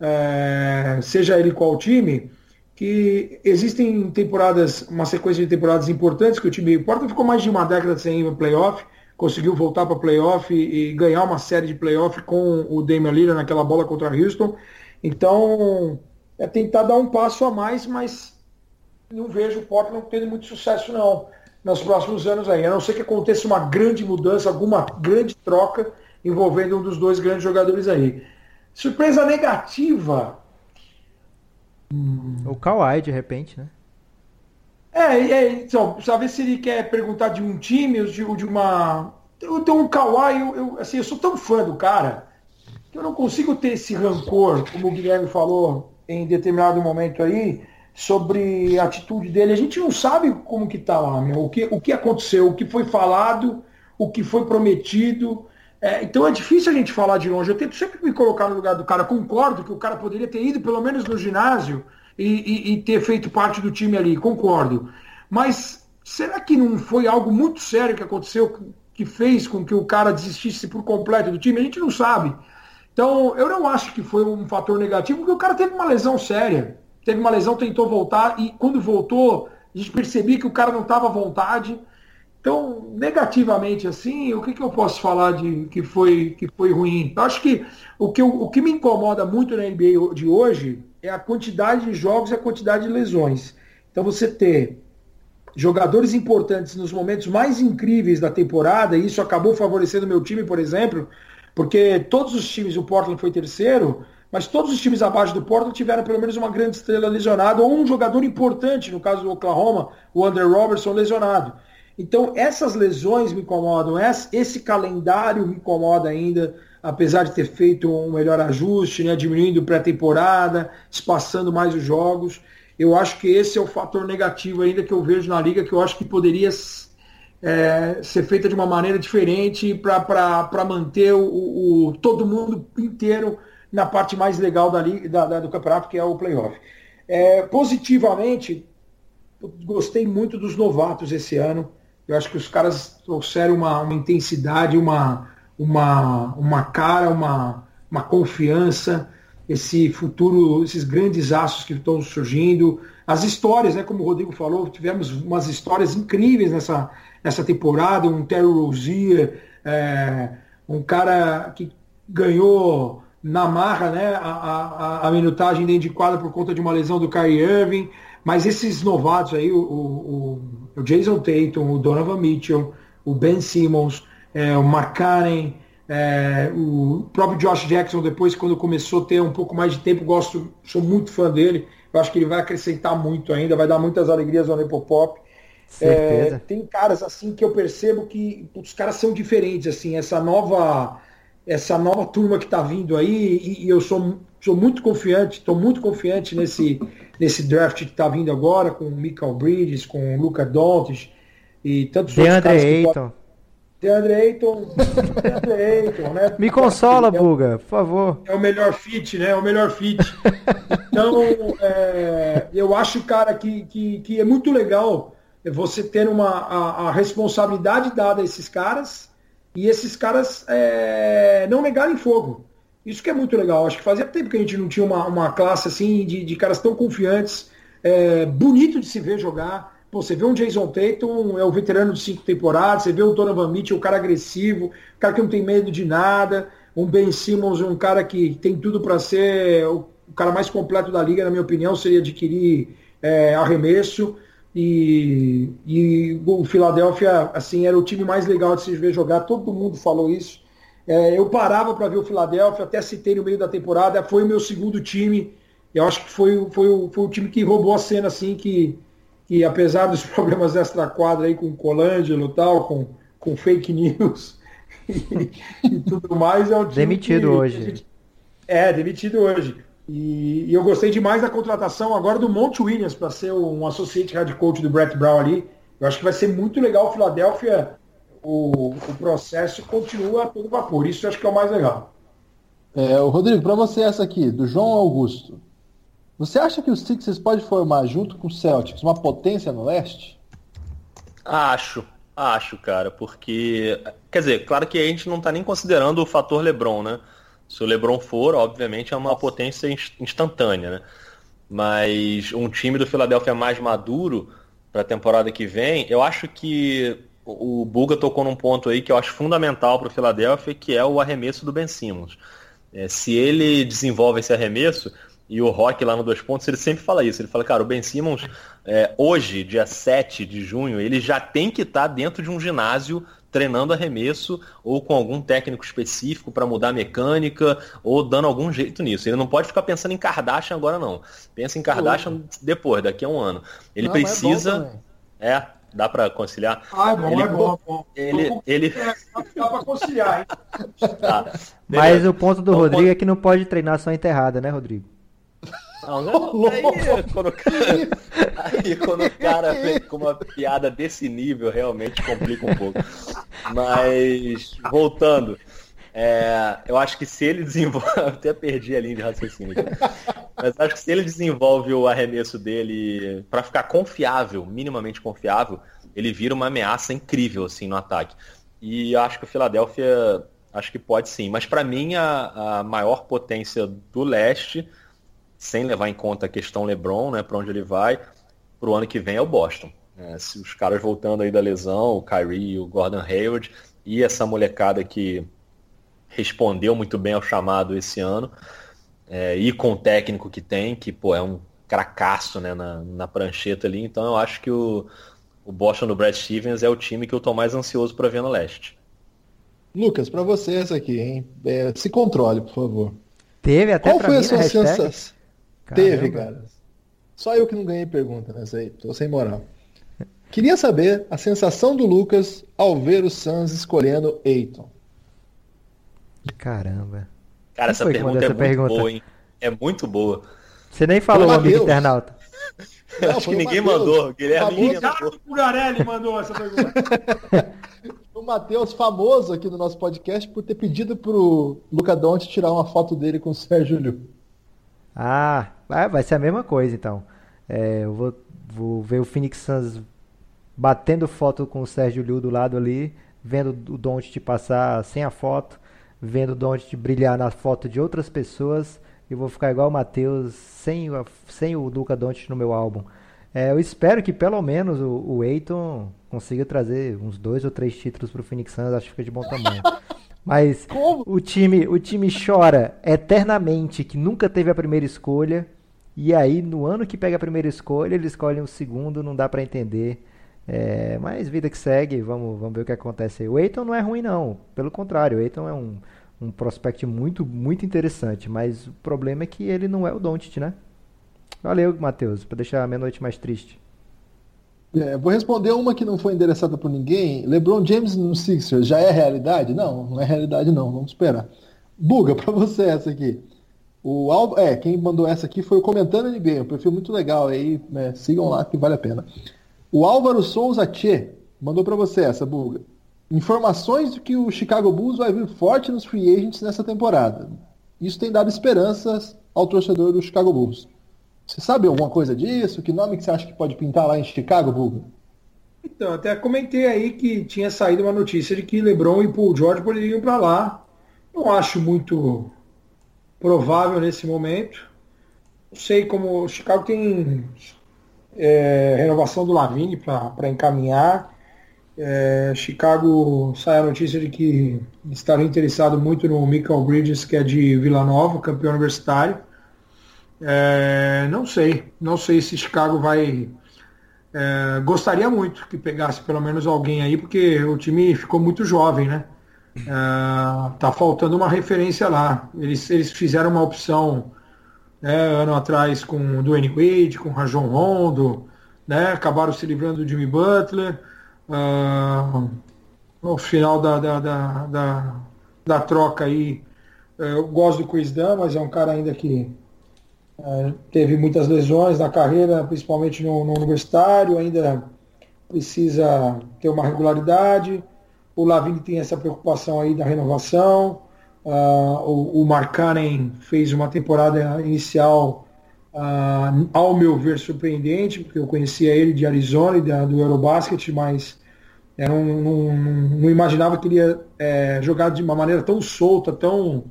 É, seja ele qual time, que existem temporadas, uma sequência de temporadas importantes que o time Portland ficou mais de uma década sem ir para playoff, conseguiu voltar para playoff e, e ganhar uma série de playoff com o Damian Lillard naquela bola contra Houston. Então, é tentar dar um passo a mais, mas não vejo o Portland tendo muito sucesso não nos próximos anos aí. A não ser que aconteça uma grande mudança, alguma grande troca envolvendo um dos dois grandes jogadores aí. Surpresa negativa. O Kawhi, de repente, né? É, é então, saber se ele quer perguntar de um time ou de, de uma. Eu tenho um Kawhi, eu, eu, assim, eu sou tão fã do cara eu não consigo ter esse rancor, como o Guilherme falou em determinado momento aí, sobre a atitude dele. A gente não sabe como que tá lá, meu, o que, o que aconteceu, o que foi falado, o que foi prometido. É, então é difícil a gente falar de longe. Eu tento sempre me colocar no lugar do cara. Concordo que o cara poderia ter ido pelo menos no ginásio e, e, e ter feito parte do time ali. Concordo. Mas será que não foi algo muito sério que aconteceu que fez com que o cara desistisse por completo do time? A gente não sabe. Então, eu não acho que foi um fator negativo, porque o cara teve uma lesão séria. Teve uma lesão, tentou voltar, e quando voltou, a gente percebia que o cara não estava à vontade. Então, negativamente assim, o que, que eu posso falar de que foi, que foi ruim? Eu acho que o que, o que me incomoda muito na NBA de hoje é a quantidade de jogos e a quantidade de lesões. Então, você ter jogadores importantes nos momentos mais incríveis da temporada, e isso acabou favorecendo meu time, por exemplo, porque todos os times, o Portland foi terceiro, mas todos os times abaixo do Portland tiveram pelo menos uma grande estrela lesionada ou um jogador importante, no caso do Oklahoma, o Andrew Robertson lesionado. Então essas lesões me incomodam, esse calendário me incomoda ainda, apesar de ter feito um melhor ajuste, né, diminuindo pré-temporada, espaçando mais os jogos. Eu acho que esse é o fator negativo ainda que eu vejo na liga, que eu acho que poderia é, ser feita de uma maneira diferente para manter o, o, todo mundo inteiro na parte mais legal da, da, da do campeonato, que é o playoff. É, positivamente, gostei muito dos novatos esse ano. Eu acho que os caras trouxeram uma, uma intensidade, uma, uma, uma cara, uma, uma confiança, esse futuro, esses grandes aços que estão surgindo. As histórias, né, como o Rodrigo falou, tivemos umas histórias incríveis nessa, nessa temporada, um Terry Rozier, é, um cara que ganhou na marra né, a, a, a, minutagem dentro de quadra por conta de uma lesão do Kyrie Irving, mas esses novatos aí, o, o, o Jason Tatum, o Donovan Mitchell, o Ben Simmons, é, o McCarren, é, o próprio Josh Jackson, depois, quando começou a ter um pouco mais de tempo, gosto, sou muito fã dele. Eu acho que ele vai acrescentar muito ainda, vai dar muitas alegrias ao Nepopop. É, tem caras assim que eu percebo que os caras são diferentes, assim, essa nova essa nova turma que está vindo aí, e, e, eu sou, sou muito confiante, estou muito confiante nesse, nesse draft que está vindo agora, com o Michael Bridges, com o Luca Doncic e tantos De outros caras Ayton. DeAndre Ayton, DeAndre Ayton, né? Me consola, é Buga, por favor. É o melhor fit, né? É o melhor fit. Então, é, eu acho, cara, que, que, que é muito legal você ter uma, a, a responsabilidade dada a esses caras e esses caras é, não negarem fogo. Isso que é muito legal. Acho que fazia tempo que a gente não tinha uma, uma classe assim de, de caras tão confiantes, é, bonito de se ver jogar. Pô, você vê um Jason Tatum, é o veterano de cinco temporadas, você vê o Donovan Mitchell, o cara agressivo, o cara que não tem medo de nada, um Ben Simmons, um cara que tem tudo para ser o, o, cara mais completo da liga, na minha opinião, seria adquirir é, arremesso. E, e o Philadelphia, assim, era o time mais legal de se ver jogar, todo mundo falou isso. É, eu parava para ver o Philadelphia, até citei no meio da temporada, foi o meu segundo time eu acho que foi, foi, foi o time que roubou a cena, assim, que, que apesar dos problemas extra-quadra aí com o Colangelo e tal, com, com fake news e, e, tudo mais, é o time Demitido que, hoje. Gente, é, demitido hoje. E, e, eu gostei demais da contratação agora do Monte Williams para ser um associate head coach do Brett Brown ali. Eu acho que vai ser muito legal o Philadelphia. O, o processo continua a todo vapor. Isso eu acho que é o mais legal. É, o Rodrigo, para você essa aqui, do João Augusto. Você acha que os Sixers pode formar junto com o Celtics uma potência no leste? Acho, acho, cara, porque quer dizer, claro que a gente não está nem considerando o fator LeBron, né? Se o LeBron for, obviamente é uma Nossa. potência instantânea, né? Mas um time do Philadelphia mais maduro para a temporada que vem, eu acho que o Buga tocou num ponto aí que eu acho fundamental para o Philadelphia, que é o arremesso do Ben Simmons. É, se ele desenvolve esse arremesso, e o Rock lá no Dois Pontos, ele sempre fala isso. Ele fala, cara, o Ben Simmons, é, hoje, dia 7 de junho, ele já tem que estar tá dentro de um ginásio treinando arremesso ou com algum técnico específico para mudar a mecânica ou dando algum jeito nisso. Ele não pode ficar pensando em Kardashian agora não. Pensa em Kardashian depois, daqui a um ano. Ele não, precisa é, é, dá para conciliar. Ah, é bom, ele, é bom, é bom. Ele, ele... É, dá para conciliar, hein? Tá. Mas o ponto do Rodrigo é que não pode treinar só enterrada, né, Rodrigo? Não, não, aí, quando o cara, aí quando o cara vem com uma piada desse nível, realmente complica um pouco. Mas, voltando, é, eu acho que se ele desenvolve. Até perdi a linha de raciocínio aqui. Mas acho que se ele desenvolve o arremesso dele para ficar confiável, minimamente confiável, ele vira uma ameaça incrível assim no ataque. E acho que o Philadelphia acho que pode sim. Mas para mim a, a maior potência do leste sem levar em conta a questão LeBron, né, para onde ele vai, para o ano que vem é o Boston. É, se os caras voltando aí da lesão, o Kyrie e o Gordon Hayward, e essa molecada que respondeu muito bem ao chamado esse ano, é, e com o técnico que tem, que pô, é um cracaço né, na, na prancheta ali, então eu acho que o, o Boston do Brad Stevens é o time que eu estou mais ansioso para ver no leste. Lucas, para você essa aqui, hein? É, se controle, por favor. Teve até Qual foi mim, a sua sensação? Caramba. Teve, cara. Só eu que não ganhei pergunta nessa aí. Tô sem moral. Queria saber a sensação do Lucas ao ver o Suns escolhendo Eiton. Caramba. Cara, essa pergunta é muito pergunta? boa, hein? É muito boa. Você nem falou, amigo internauta. Não, Acho que ninguém Mateus. mandou. Guilherme ninguém mandou. Pugarelli mandou essa pergunta. o Matheus, famoso aqui no nosso podcast, por ter pedido pro Luca Donte tirar uma foto dele com o Sérgio Liu. Ah, vai ser a mesma coisa então. É, eu vou, vou ver o Phoenix Suns batendo foto com o Sérgio Liu do lado ali, vendo o Don't passar sem a foto, vendo o Don't brilhar na foto de outras pessoas e vou ficar igual o Matheus sem, sem o Luca Doncic no meu álbum. É, eu espero que pelo menos o, o Eiton consiga trazer uns dois ou três títulos para o Phoenix Suns, acho que fica de bom tamanho. Mas Como? o time, o time chora eternamente que nunca teve a primeira escolha. E aí, no ano que pega a primeira escolha, eles escolhem o segundo, não dá para entender. É, mas vida que segue, vamos, vamos ver o que acontece aí. O Eiton não é ruim, não. Pelo contrário, o Eiton é um, um prospect muito, muito interessante. Mas o problema é que ele não é o Doncic, né? Valeu, Matheus, para deixar a minha noite mais triste. É, vou responder uma que não foi endereçada por ninguém. LeBron James no Sixers já é realidade? Não, não é realidade não. Vamos esperar. Buga, para você essa aqui. O Al... É, quem mandou essa aqui foi o Comentando NBA, um perfil muito legal aí, né? sigam lá que vale a pena. O Álvaro Souza Tchê mandou para você essa, Buga. Informações de que o Chicago Bulls vai vir forte nos free agents nessa temporada. Isso tem dado esperanças ao torcedor do Chicago Bulls. Você sabe alguma coisa disso? Que nome que você acha que pode pintar lá em Chicago, Bulga? Então, até comentei aí que tinha saído uma notícia de que LeBron e Paul George poderiam para lá. Não acho muito provável nesse momento. Não sei como o Chicago tem é, renovação do Lavine para encaminhar. É, Chicago sai a notícia de que estaria interessado muito no Michael Bridges, que é de Vila Nova, campeão universitário. É, não sei, não sei se Chicago vai. É, gostaria muito que pegasse pelo menos alguém aí, porque o time ficou muito jovem, né? É, tá faltando uma referência lá. Eles, eles fizeram uma opção né, ano atrás com o Dwayne Wade, com o Rajon Rondo, né, acabaram se livrando do Jimmy Butler. Uh, no final da, da, da, da, da troca aí, eh, eu gosto do Chris Dunn, mas é um cara ainda que teve muitas lesões na carreira, principalmente no, no universitário, ainda precisa ter uma regularidade. O Lavine tem essa preocupação aí da renovação. Uh, o, o Markkanen fez uma temporada inicial, uh, ao meu ver, surpreendente, porque eu conhecia ele de Arizona e da, do Eurobasket, mas não, não, não, imaginava que ele ia é, jogar de uma maneira tão solta, tão,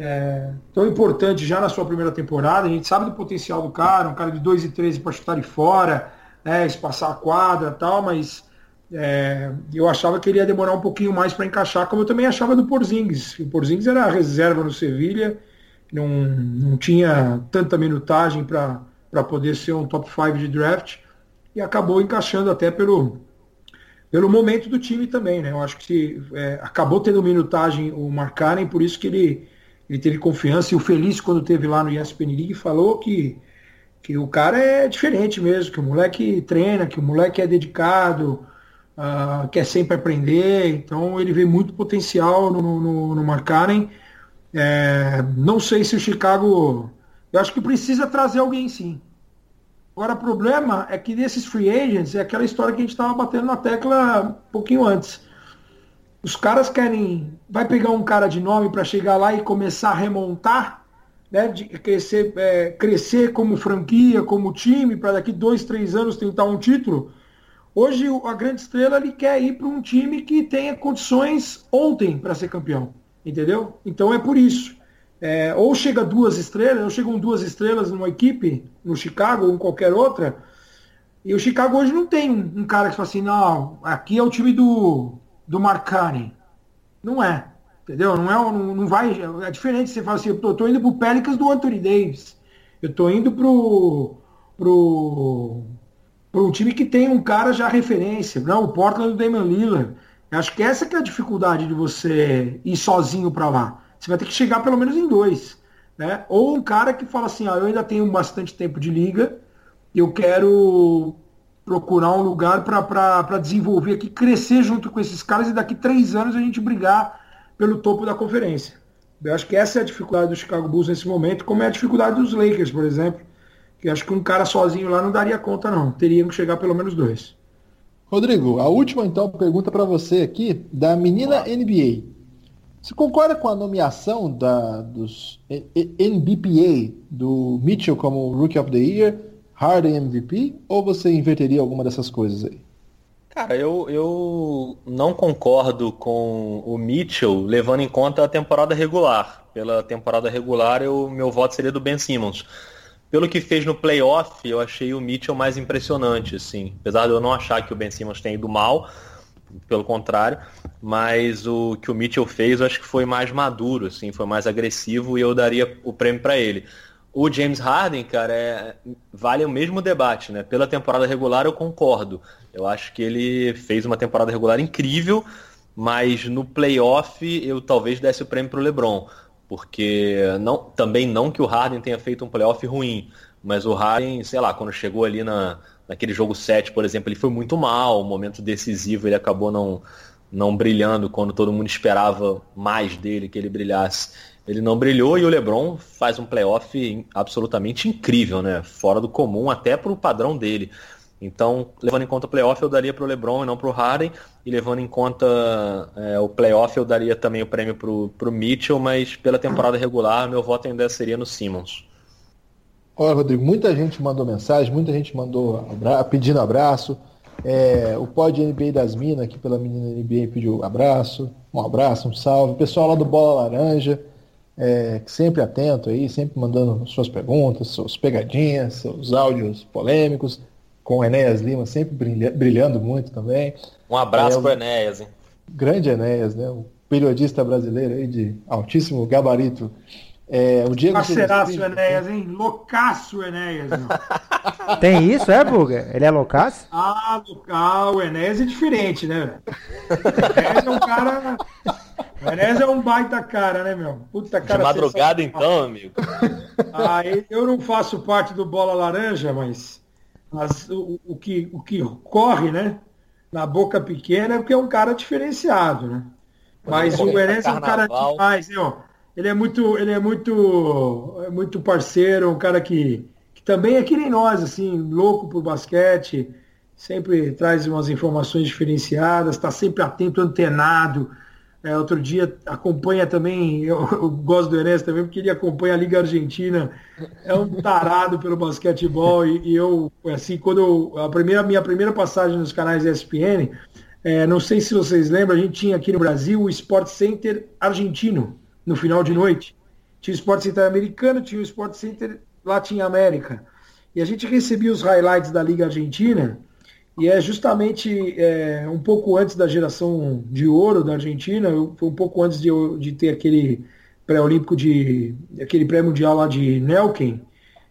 é, tão importante já na sua primeira temporada. A gente sabe do potencial do cara, um cara de 2 e 13 para chutar de fora, né, espaçar a quadra tal, mas é, eu achava que ele ia demorar um pouquinho mais para encaixar, como eu também achava do Porzingis. O Porzingis era a reserva no Sevilha, não, não tinha tanta minutagem para poder ser um top 5 de draft e acabou encaixando até pelo, pelo momento do time também. Né? Eu acho que é, acabou tendo minutagem o Markkanen, por isso que ele, ele teve confiança. E o Feliz, quando teve lá no ESPN League, falou que, que o cara é diferente mesmo, que o moleque treina, que o moleque é dedicado uh, quer sempre aprender, então ele vê muito potencial no, no, no McCarren. É, não sei se o Chicago. Eu acho que precisa trazer alguém sim. Agora, o problema é que desses free agents é aquela história que a gente estava batendo na tecla um pouquinho antes. Os caras querem. Vai pegar um cara de nome para chegar lá e começar a remontar, né, de crescer, é, crescer como franquia, como time, para daqui dois, três anos tentar um título. Hoje a grande estrela ele quer ir para um time que tenha condições ontem para ser campeão, entendeu? Então é por isso. É, ou chega duas estrelas, ou chegam duas estrelas numa equipe, no Chicago ou em qualquer outra, e o Chicago hoje não tem um cara que fala assim, não, aqui é o time do, do Marcani. Não é, entendeu? Não, é, não, não vai. É diferente você fala assim, eu tô indo pro Pelicans do Anthony Davis. Eu tô indo pro. pro para um time que tem um cara já referência, não, o Portland do Damian Lillard. Eu acho que essa que é a dificuldade de você ir sozinho para lá. Você vai ter que chegar pelo menos em dois. Né? Ou um cara que fala assim, ah, eu ainda tenho bastante tempo de liga, eu quero procurar um lugar para desenvolver aqui, crescer junto com esses caras e daqui três anos a gente brigar pelo topo da conferência. Eu acho que essa é a dificuldade do Chicago Bulls nesse momento, como é a dificuldade dos Lakers, por exemplo, que acho que um cara sozinho lá não daria conta, não. Teriam que chegar pelo menos dois. Rodrigo, a última então pergunta para você aqui, da menina NBA. Você concorda com a nomeação da, dos NBPA do Mitchell como Rookie of the Year, Harden MVP, ou você inverteria alguma dessas coisas aí? Cara, eu, eu não concordo com o Mitchell levando em conta a temporada regular. Pela temporada regular, eu, meu voto seria do Ben Simmons pelo que fez no playoff, eu achei o Mitchell mais impressionante, assim. Apesar de eu não achar que o Ben Simmons tenha ido mal, pelo contrário, mas o que o Mitchell fez eu acho que foi mais maduro, assim, foi mais agressivo e eu daria o prêmio para ele. O James Harden, cara, é, vale o mesmo debate, né? Pela temporada regular eu concordo. Eu acho que ele fez uma temporada regular incrível, mas no playoff eu talvez desse o prêmio para o LeBron porque não, também não que o Harden tenha feito um playoff ruim, mas o Harden, sei lá, quando chegou ali na, naquele jogo 7, por exemplo, ele foi muito mal, um momento decisivo ele acabou não, não brilhando quando todo mundo esperava mais dele, que ele brilhasse. Ele não brilhou e o LeBron faz um playoff absolutamente incrível, né? Fora do comum, até para o padrão dele. Então, levando em conta o playoff, eu daria para o LeBron e não para o Harden. E levando em conta é, o playoff, eu daria também o prêmio para o Mitchell, mas pela temporada regular, meu voto ainda seria no Simmons. Olha, Rodrigo, muita gente mandou mensagem, muita gente mandou abra pedindo abraço. É, o Pod NBA das Minas, aqui pela menina NBA, pediu abraço. Um abraço, um salve. O pessoal lá do Bola Laranja, é, sempre atento aí, sempre mandando suas perguntas, suas pegadinhas, seus áudios polêmicos com o Enéas Lima, sempre brilha, brilhando muito também. Um abraço é, para Enéas, hein? Grande Enéas, né? O periodista brasileiro aí de altíssimo gabarito. É, o Diego Parceiraço Enéas, hein? Loucaço Enéas. Tem isso, é, Buga? Ele é loucaço? Ah, local, o Enéas é diferente, né? O Enéas é um cara. O Enéas é um baita cara, né, meu? Puta cara. De madrugada então, amigo. Ah, eu não faço parte do Bola Laranja, mas as, o, o, que, o que corre, né? Na boca pequena é porque é um cara diferenciado, né? Mas o Enéas é um cara demais, né? Ele é muito, ele é muito, é muito parceiro, um cara que, que também é que nem nós, assim, louco por basquete sempre traz umas informações diferenciadas, está sempre atento, antenado. É, outro dia acompanha também, eu, eu gosto do Enes também, porque ele acompanha a Liga Argentina, é um tarado pelo basquetebol, e, e eu, assim, quando a primeira, minha primeira passagem nos canais ESPN, é, não sei se vocês lembram, a gente tinha aqui no Brasil o Sport Center argentino, no final de noite. Tinha o Sport Center americano, tinha o Sport Center Latin América. E a gente recebia os highlights da Liga Argentina, e é justamente é, um pouco antes da geração de ouro da Argentina, foi um pouco antes de, de ter aquele pré-olímpico de. aquele pré-mundial lá de Nelken.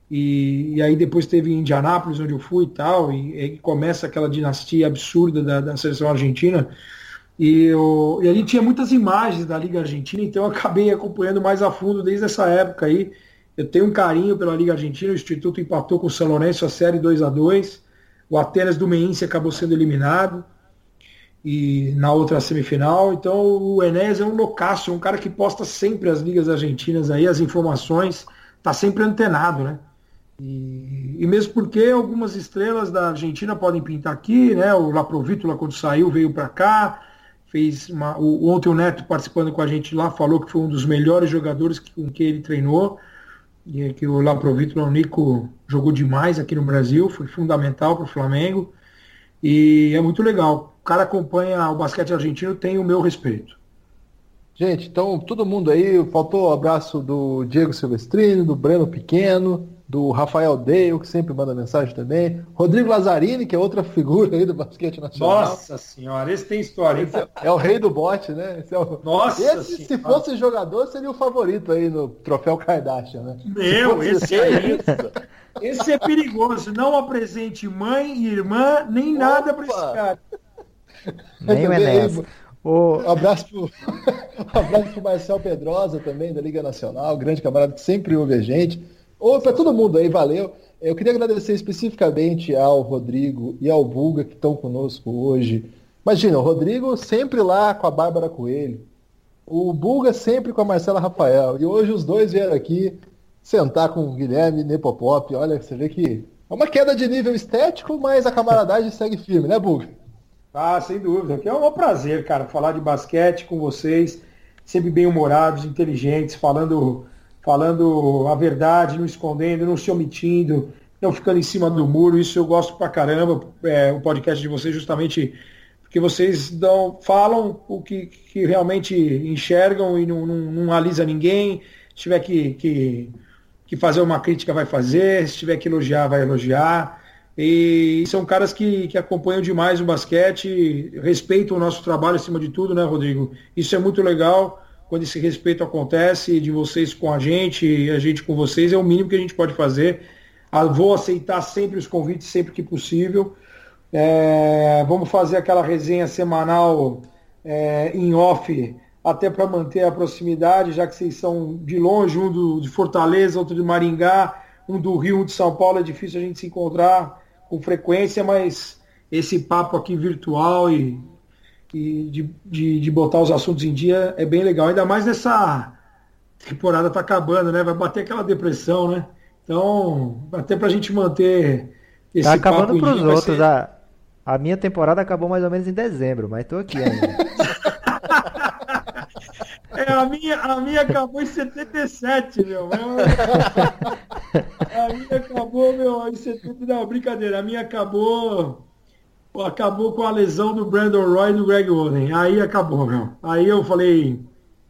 E, e, aí depois teve Indianápolis, onde eu fui e tal, e aí começa aquela dinastia absurda da, da seleção argentina. E, eu, e ali tinha muitas imagens da Liga Argentina, então eu acabei acompanhando mais a fundo desde essa época aí. Eu tenho um carinho pela Liga Argentina, o Instituto empatou com o São Lourenço a série 2 a 2 o Atenas do Meinse acabou sendo eliminado e na outra semifinal. Então o Enéas é um loucaço, um cara que posta sempre as ligas argentinas aí, as informações, tá sempre antenado, né? E, e mesmo porque algumas estrelas da Argentina podem pintar aqui, né? O Laprovítula, quando saiu, veio para cá. Fez uma, o, ontem o Neto participando com a gente lá falou que foi um dos melhores jogadores com que ele treinou e que o Laprovito, o Nico jogou demais aqui no Brasil, foi fundamental para o Flamengo e é muito legal. O cara acompanha o basquete argentino, tem o meu respeito. Gente, então todo mundo aí, faltou o abraço do Diego Silvestrini, do Breno Pequeno, do Rafael Dale, que sempre manda mensagem também. Rodrigo Lazzarini, que é outra figura aí do basquete nacional. Nossa senhora, esse tem história. Esse é, é, o rei do bote, né? Esse é o... Nossa esse, se fosse jogador, seria o favorito aí no troféu Kardashian, né? Meu, esse é Esse é perigoso. Não apresente mãe, irmã, nem Opa. nada para esse cara. Nem o Enéas. O... Um abraço pro, um abraço pro Marcel Pedrosa também, da Liga Nacional, grande camarada que sempre ouve a gente. Ou para todo mundo aí, valeu. Eu queria agradecer especificamente ao Rodrigo e ao Bulga que estão conosco hoje. Imagina, o Rodrigo sempre lá com a Bárbara Coelho. O Bulga sempre com a Marcela Rafael. E hoje os dois vieram aqui sentar com o Guilherme Nepopop. Olha, você vê que é uma queda de nível estético, mas a camaradagem segue firme, né, Bulga? Ah, sem dúvida. Aqui é um prazer, cara, falar de basquete com vocês. Sempre bem-humorados, inteligentes, falando falando a verdade, não escondendo, não se omitindo, não ficando em cima do muro. Isso eu gosto pra caramba, é, o podcast de vocês, justamente porque vocês dão, falam o que, que realmente enxergam e não, não, não alisa ninguém. Se tiver que, que, que fazer uma crítica, vai fazer. Se tiver que elogiar, vai elogiar. E são caras que, que acompanham demais o basquete, respeitam o nosso trabalho acima de tudo, né, Rodrigo? Isso é muito legal quando esse respeito acontece de vocês com a gente e a gente com vocês, é o mínimo que a gente pode fazer. Ah, vou aceitar sempre os convites, sempre que possível. É, vamos fazer aquela resenha semanal é, em off, até para manter a proximidade, já que vocês são de longe, um do, de Fortaleza, outro de Maringá, um do Rio, um de São Paulo, é difícil a gente se encontrar com frequência, mas esse papo aqui virtual e e de, de, de, botar os assuntos em dia é bem legal. Ainda mais nessa temporada tá acabando, né? Vai bater aquela depressão, né? Então, até pra gente manter esse Tá acabando pros dia, outros. Ser... A, a minha temporada acabou mais ou menos em dezembro, mas tô aqui ainda. é, a minha, a minha acabou em 77, meu. a minha acabou, meu, em 70. Não, brincadeira. A minha acabou acabou com a lesão do Brandon Roy e do Greg Oden. Aí acabou, meu. Aí eu falei,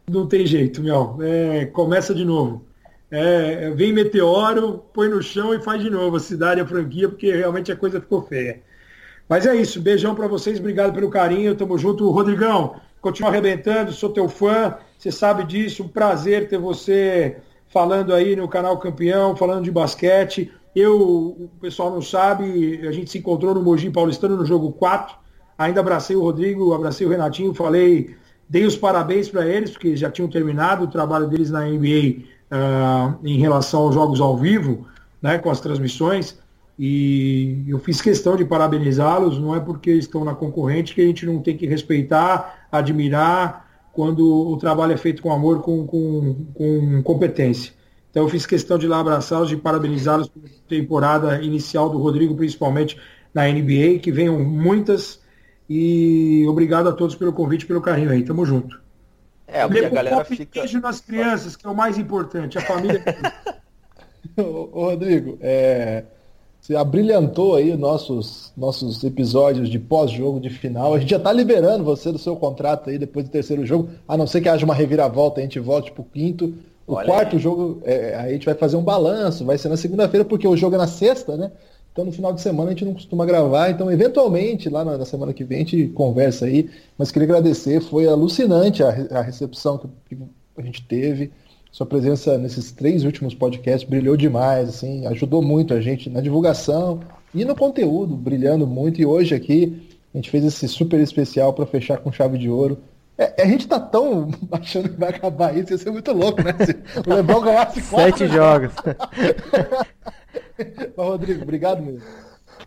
não tem jeito, meu. É, começa de novo. É, vem meteoro, põe no chão e faz de novo a cidade, a franquia, porque realmente a coisa ficou feia. Mas é isso, beijão para vocês, obrigado pelo carinho, tamo junto. Rodrigão, continua arrebentando, sou teu fã, você sabe disso, um prazer ter você falando aí no canal Campeão, falando de basquete. Eu, o pessoal não sabe, a gente se encontrou no Mogi Paulistano no jogo 4. Ainda abracei o Rodrigo, abracei o Renatinho, falei dei os parabéns para eles, porque já tinham terminado o trabalho deles na NBA uh, ah, em relação aos jogos ao vivo, né, com as transmissões. E eu fiz questão de parabenizá-los, não é porque estão na concorrente que a gente não tem que respeitar, admirar, quando o trabalho é feito com amor, com, com, com competência. Então eu fiz questão de lá abraçá-los, de parabenizá-los pela temporada inicial do Rodrigo, principalmente na NBA, que venham muitas. E obrigado a todos pelo convite, pelo carinho aí. Tamo junto. É, porque a galera fica. beijo nas crianças, que é o mais importante, a família. ô, ô, Rodrigo, é, você abrilhantou aí nossos, nossos episódios de pós-jogo de final. A gente já tá liberando você do seu contrato aí depois do terceiro jogo, a não ser que haja uma reviravolta, a gente volte pro quinto. O Olha quarto aí. jogo, é, a gente vai fazer um balanço, vai ser na segunda-feira, porque o jogo é na sexta, né? Então no final de semana a gente não costuma gravar, então eventualmente lá na, na semana que vem a gente conversa aí. Mas queria agradecer, foi alucinante a, a recepção que, que a gente teve. Sua presença nesses três últimos podcasts brilhou demais, assim, ajudou muito a gente na divulgação e no conteúdo, brilhando muito. E hoje aqui a gente fez esse super especial para fechar com chave de ouro. É, a gente tá tão achando que vai acabar isso, ia ser muito louco, né? Se o Lebron ganhasse quatro. Sete jogos. Mas, Rodrigo, obrigado mesmo.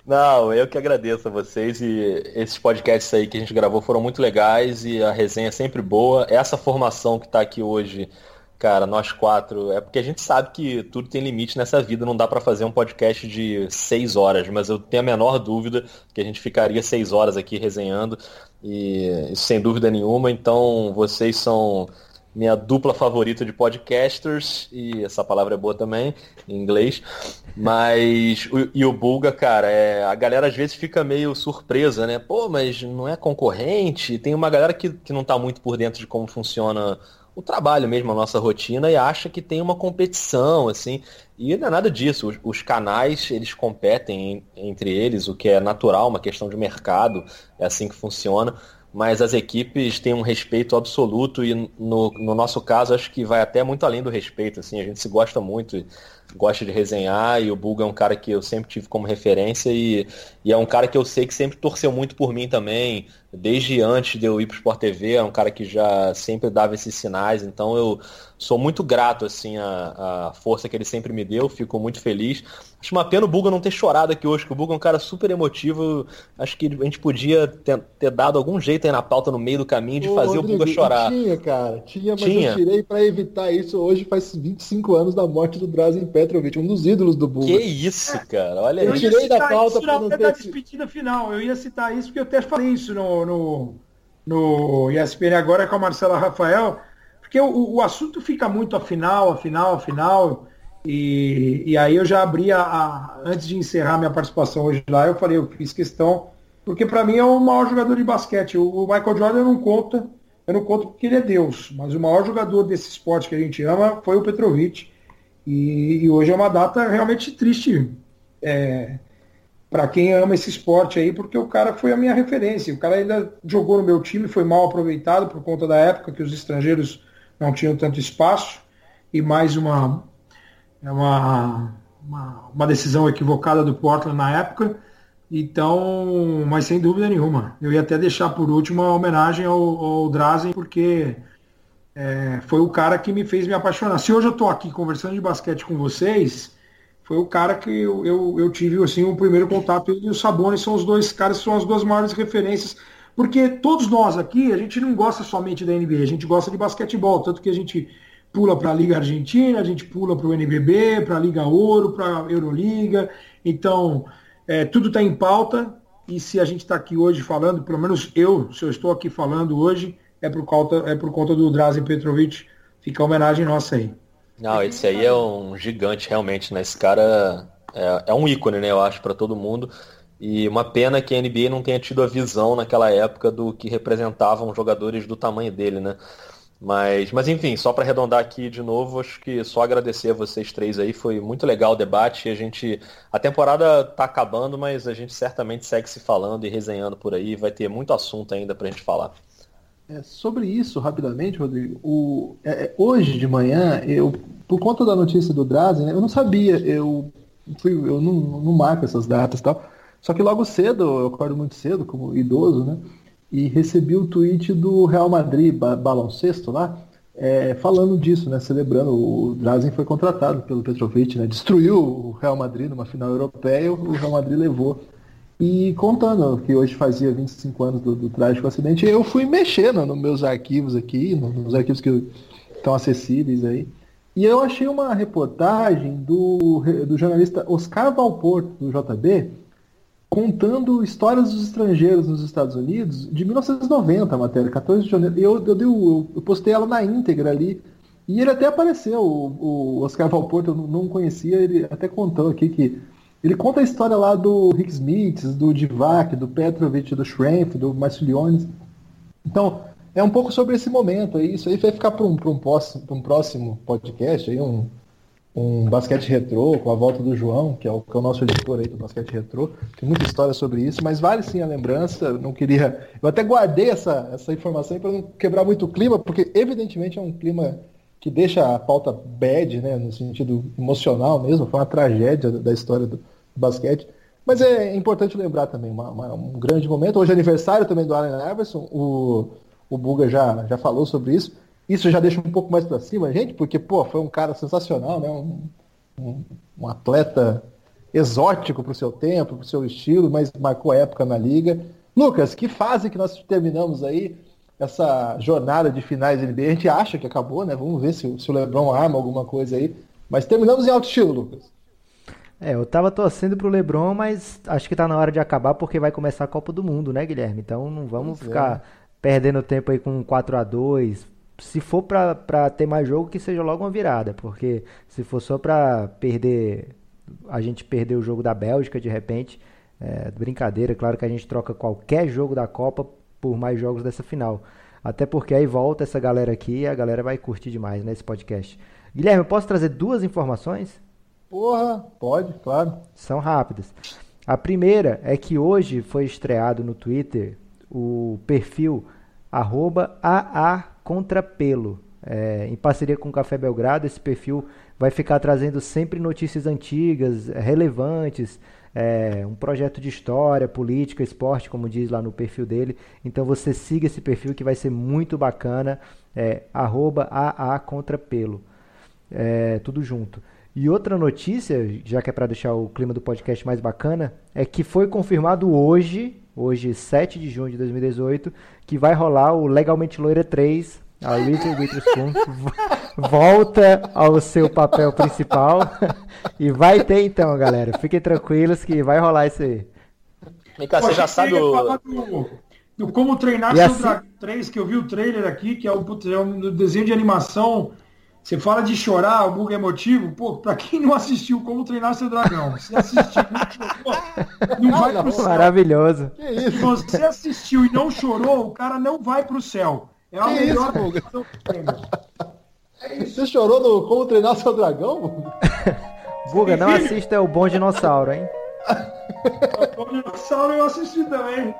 Não, eu que agradeço a vocês e esses podcasts aí que a gente gravou foram muito legais e a resenha é sempre boa. Essa formação que está aqui hoje, cara, nós quatro, é porque a gente sabe que tudo tem limite nessa vida, não dá para fazer um podcast de seis horas, mas eu tenho a menor dúvida que a gente ficaria seis horas aqui resenhando e sem dúvida nenhuma. Então vocês são minha dupla favorita de podcasters, e essa palavra é boa também, em inglês. Mas, o, e o Bulga, cara, é, a galera às vezes fica meio surpresa, né? Pô, mas não é concorrente? Tem uma galera que, que não tá muito por dentro de como funciona o trabalho mesmo, a nossa rotina, e acha que tem uma competição, assim. E não é nada disso. Os, os canais, eles competem entre eles, o que é natural, uma questão de mercado, é assim que funciona mas as equipes têm um respeito absoluto e no, no nosso caso acho que vai até muito além do respeito, assim, a gente se gosta muito, gosta de resenhar e o Bulga é um cara que eu sempre tive como referência e, e é um cara que eu sei que sempre torceu muito por mim também, desde antes de eu ir para o Sport TV, é um cara que já sempre dava esses sinais, então eu sou muito grato assim a, a força que ele sempre me deu, fico muito feliz. Acho uma pena o Buga não ter chorado aqui hoje, que o Buga é um cara super emotivo. Acho que a gente podia ter, ter dado algum jeito aí na pauta no meio do caminho de Ô, fazer Rodrigo, o Buga chorar. Tinha, cara. Tinha, mas tinha. eu tirei para evitar isso. Hoje faz 25 anos da morte do Drazen Petrovic, um dos ídolos do Buga. Que isso, cara. Olha Eu tirei da pauta para não ter... da despedida final. Eu ia citar isso porque eu até falei isso no, no, no ESPN agora com a Marcela Rafael, porque o, o assunto fica muito afinal, afinal, afinal e, e aí eu já abri a, a, Antes de encerrar minha participação hoje lá, eu falei, eu fiz questão, porque para mim é o maior jogador de basquete. O, o Michael Jordan não conta, eu não conto porque ele é Deus, mas o maior jogador desse esporte que a gente ama foi o Petrovic. E, e hoje é uma data realmente triste é, para quem ama esse esporte aí, porque o cara foi a minha referência. O cara ainda jogou no meu time, foi mal aproveitado por conta da época que os estrangeiros não tinham tanto espaço. E mais uma, uma, uma, uma, decisão equivocada do Portland na época. Então, mas sem dúvida nenhuma. Eu ia até deixar por último a homenagem ao, ao Drazen, porque é, foi o cara que me fez me apaixonar. Se hoje eu estou aqui conversando de basquete com vocês, foi o cara que eu, eu, eu tive assim, o primeiro contato. e o Sabonis são os dois caras, são as duas maiores referências. Porque todos nós aqui, a gente não gosta somente da NBA, a gente gosta de basquetebol, tanto que a gente pula para a Liga Argentina, a gente pula para o NBB, para a Liga Ouro, para a Euroliga. Então, é, tudo está em pauta. E se a gente está aqui hoje falando, pelo menos eu, se eu estou aqui falando hoje, é por conta, é por conta do Drazen Petrovic. Fica a homenagem nossa aí. Não, esse aí é um gigante, realmente, né? Esse cara é, é um ícone, né? Eu acho, para todo mundo. E uma pena que a NBA não tenha tido a visão naquela época do que representavam jogadores do tamanho dele, né? Mas, mas enfim, só para arredondar aqui de novo, acho que só agradecer a vocês três aí, foi muito legal o debate. A gente, a temporada tá acabando, mas a gente certamente segue se falando e resenhando por aí, vai ter muito assunto ainda para a gente falar. É, sobre isso, rapidamente, Rodrigo, o, é, é, hoje de manhã, eu, por conta da notícia do Drazen, né, eu não sabia, eu, fui, eu não, não marco essas datas e tal, só que logo cedo, eu acordo muito cedo, como idoso, né? e recebi o tweet do Real Madrid baloncesto lá, é, falando disso, né? Celebrando. O Drazen foi contratado pelo Petrovic, né? Destruiu o Real Madrid numa final europeia, o Real Madrid levou. E contando que hoje fazia 25 anos do, do trágico acidente, eu fui mexendo nos meus arquivos aqui, nos arquivos que estão acessíveis aí. E eu achei uma reportagem do, do jornalista Oscar Valporto, do JB, contando histórias dos estrangeiros nos Estados Unidos de 1990, a matéria, 14 de janeiro. Eu, eu, eu, eu postei ela na íntegra ali. E ele até apareceu, o, o Oscar Valporto, eu não conhecia, ele até contou aqui que. Ele conta a história lá do Rick Smith, do Divac, do Petrovic, do Schrempf, do Marciliones. Então, é um pouco sobre esse momento. Aí. Isso aí vai ficar para um, um, um próximo podcast, aí, um, um basquete retrô, com a volta do João, que é o, que é o nosso editor aí do basquete retrô. Tem muita história sobre isso, mas vale sim a lembrança. Não queria. Eu até guardei essa, essa informação para não quebrar muito o clima, porque evidentemente é um clima que deixa a pauta bad, né, no sentido emocional mesmo. Foi uma tragédia da história do, basquete. Mas é importante lembrar também, uma, uma, um grande momento. Hoje é aniversário também do Allen Iverson. O, o Buga já, já falou sobre isso. Isso já deixa um pouco mais para cima, gente, porque, pô, foi um cara sensacional, né? Um, um, um atleta exótico para o seu tempo, para o seu estilo, mas marcou época na liga. Lucas, que fase que nós terminamos aí essa jornada de finais NBA? A gente acha que acabou, né? Vamos ver se, se o LeBron arma alguma coisa aí. Mas terminamos em alto estilo, Lucas. É, eu tava torcendo pro LeBron, mas acho que tá na hora de acabar porque vai começar a Copa do Mundo, né, Guilherme? Então não vamos pois ficar é. perdendo tempo aí com 4 a 2 se for para ter mais jogo, que seja logo uma virada, porque se for só para perder, a gente perder o jogo da Bélgica de repente, é, brincadeira, claro que a gente troca qualquer jogo da Copa por mais jogos dessa final. Até porque aí volta essa galera aqui e a galera vai curtir demais nesse podcast. Guilherme, eu posso trazer duas informações? Porra, pode, claro. São rápidas. A primeira é que hoje foi estreado no Twitter o perfil arroba AA Contrapelo. É, em parceria com o Café Belgrado, esse perfil vai ficar trazendo sempre notícias antigas, relevantes, é, um projeto de história, política, esporte, como diz lá no perfil dele. Então você siga esse perfil que vai ser muito bacana. É, arroba AA Contrapelo. É, tudo junto. E outra notícia, já que é para deixar o clima do podcast mais bacana, é que foi confirmado hoje hoje 7 de junho de 2018, que vai rolar o Legalmente Loira 3. A Little Witherspoon volta ao seu papel principal. e vai ter então, galera. Fiquem tranquilos que vai rolar isso aí. Vem cá, você já sabe o... Do, do Como Treinar Seu assim... Dragão 3, que eu vi o trailer aqui, que é um, é um desenho de animação você fala de chorar, o bug emotivo, pô, pra quem não assistiu Como Treinar Seu Dragão, se assistiu não, não vai pro céu. Maravilhoso. Se você assistiu e não chorou, o cara não vai pro céu. É a que melhor isso, é Você chorou no Como Treinar Seu Dragão? Buga, não assista o Bom Dinossauro, hein? O Bom Dinossauro eu assisti também.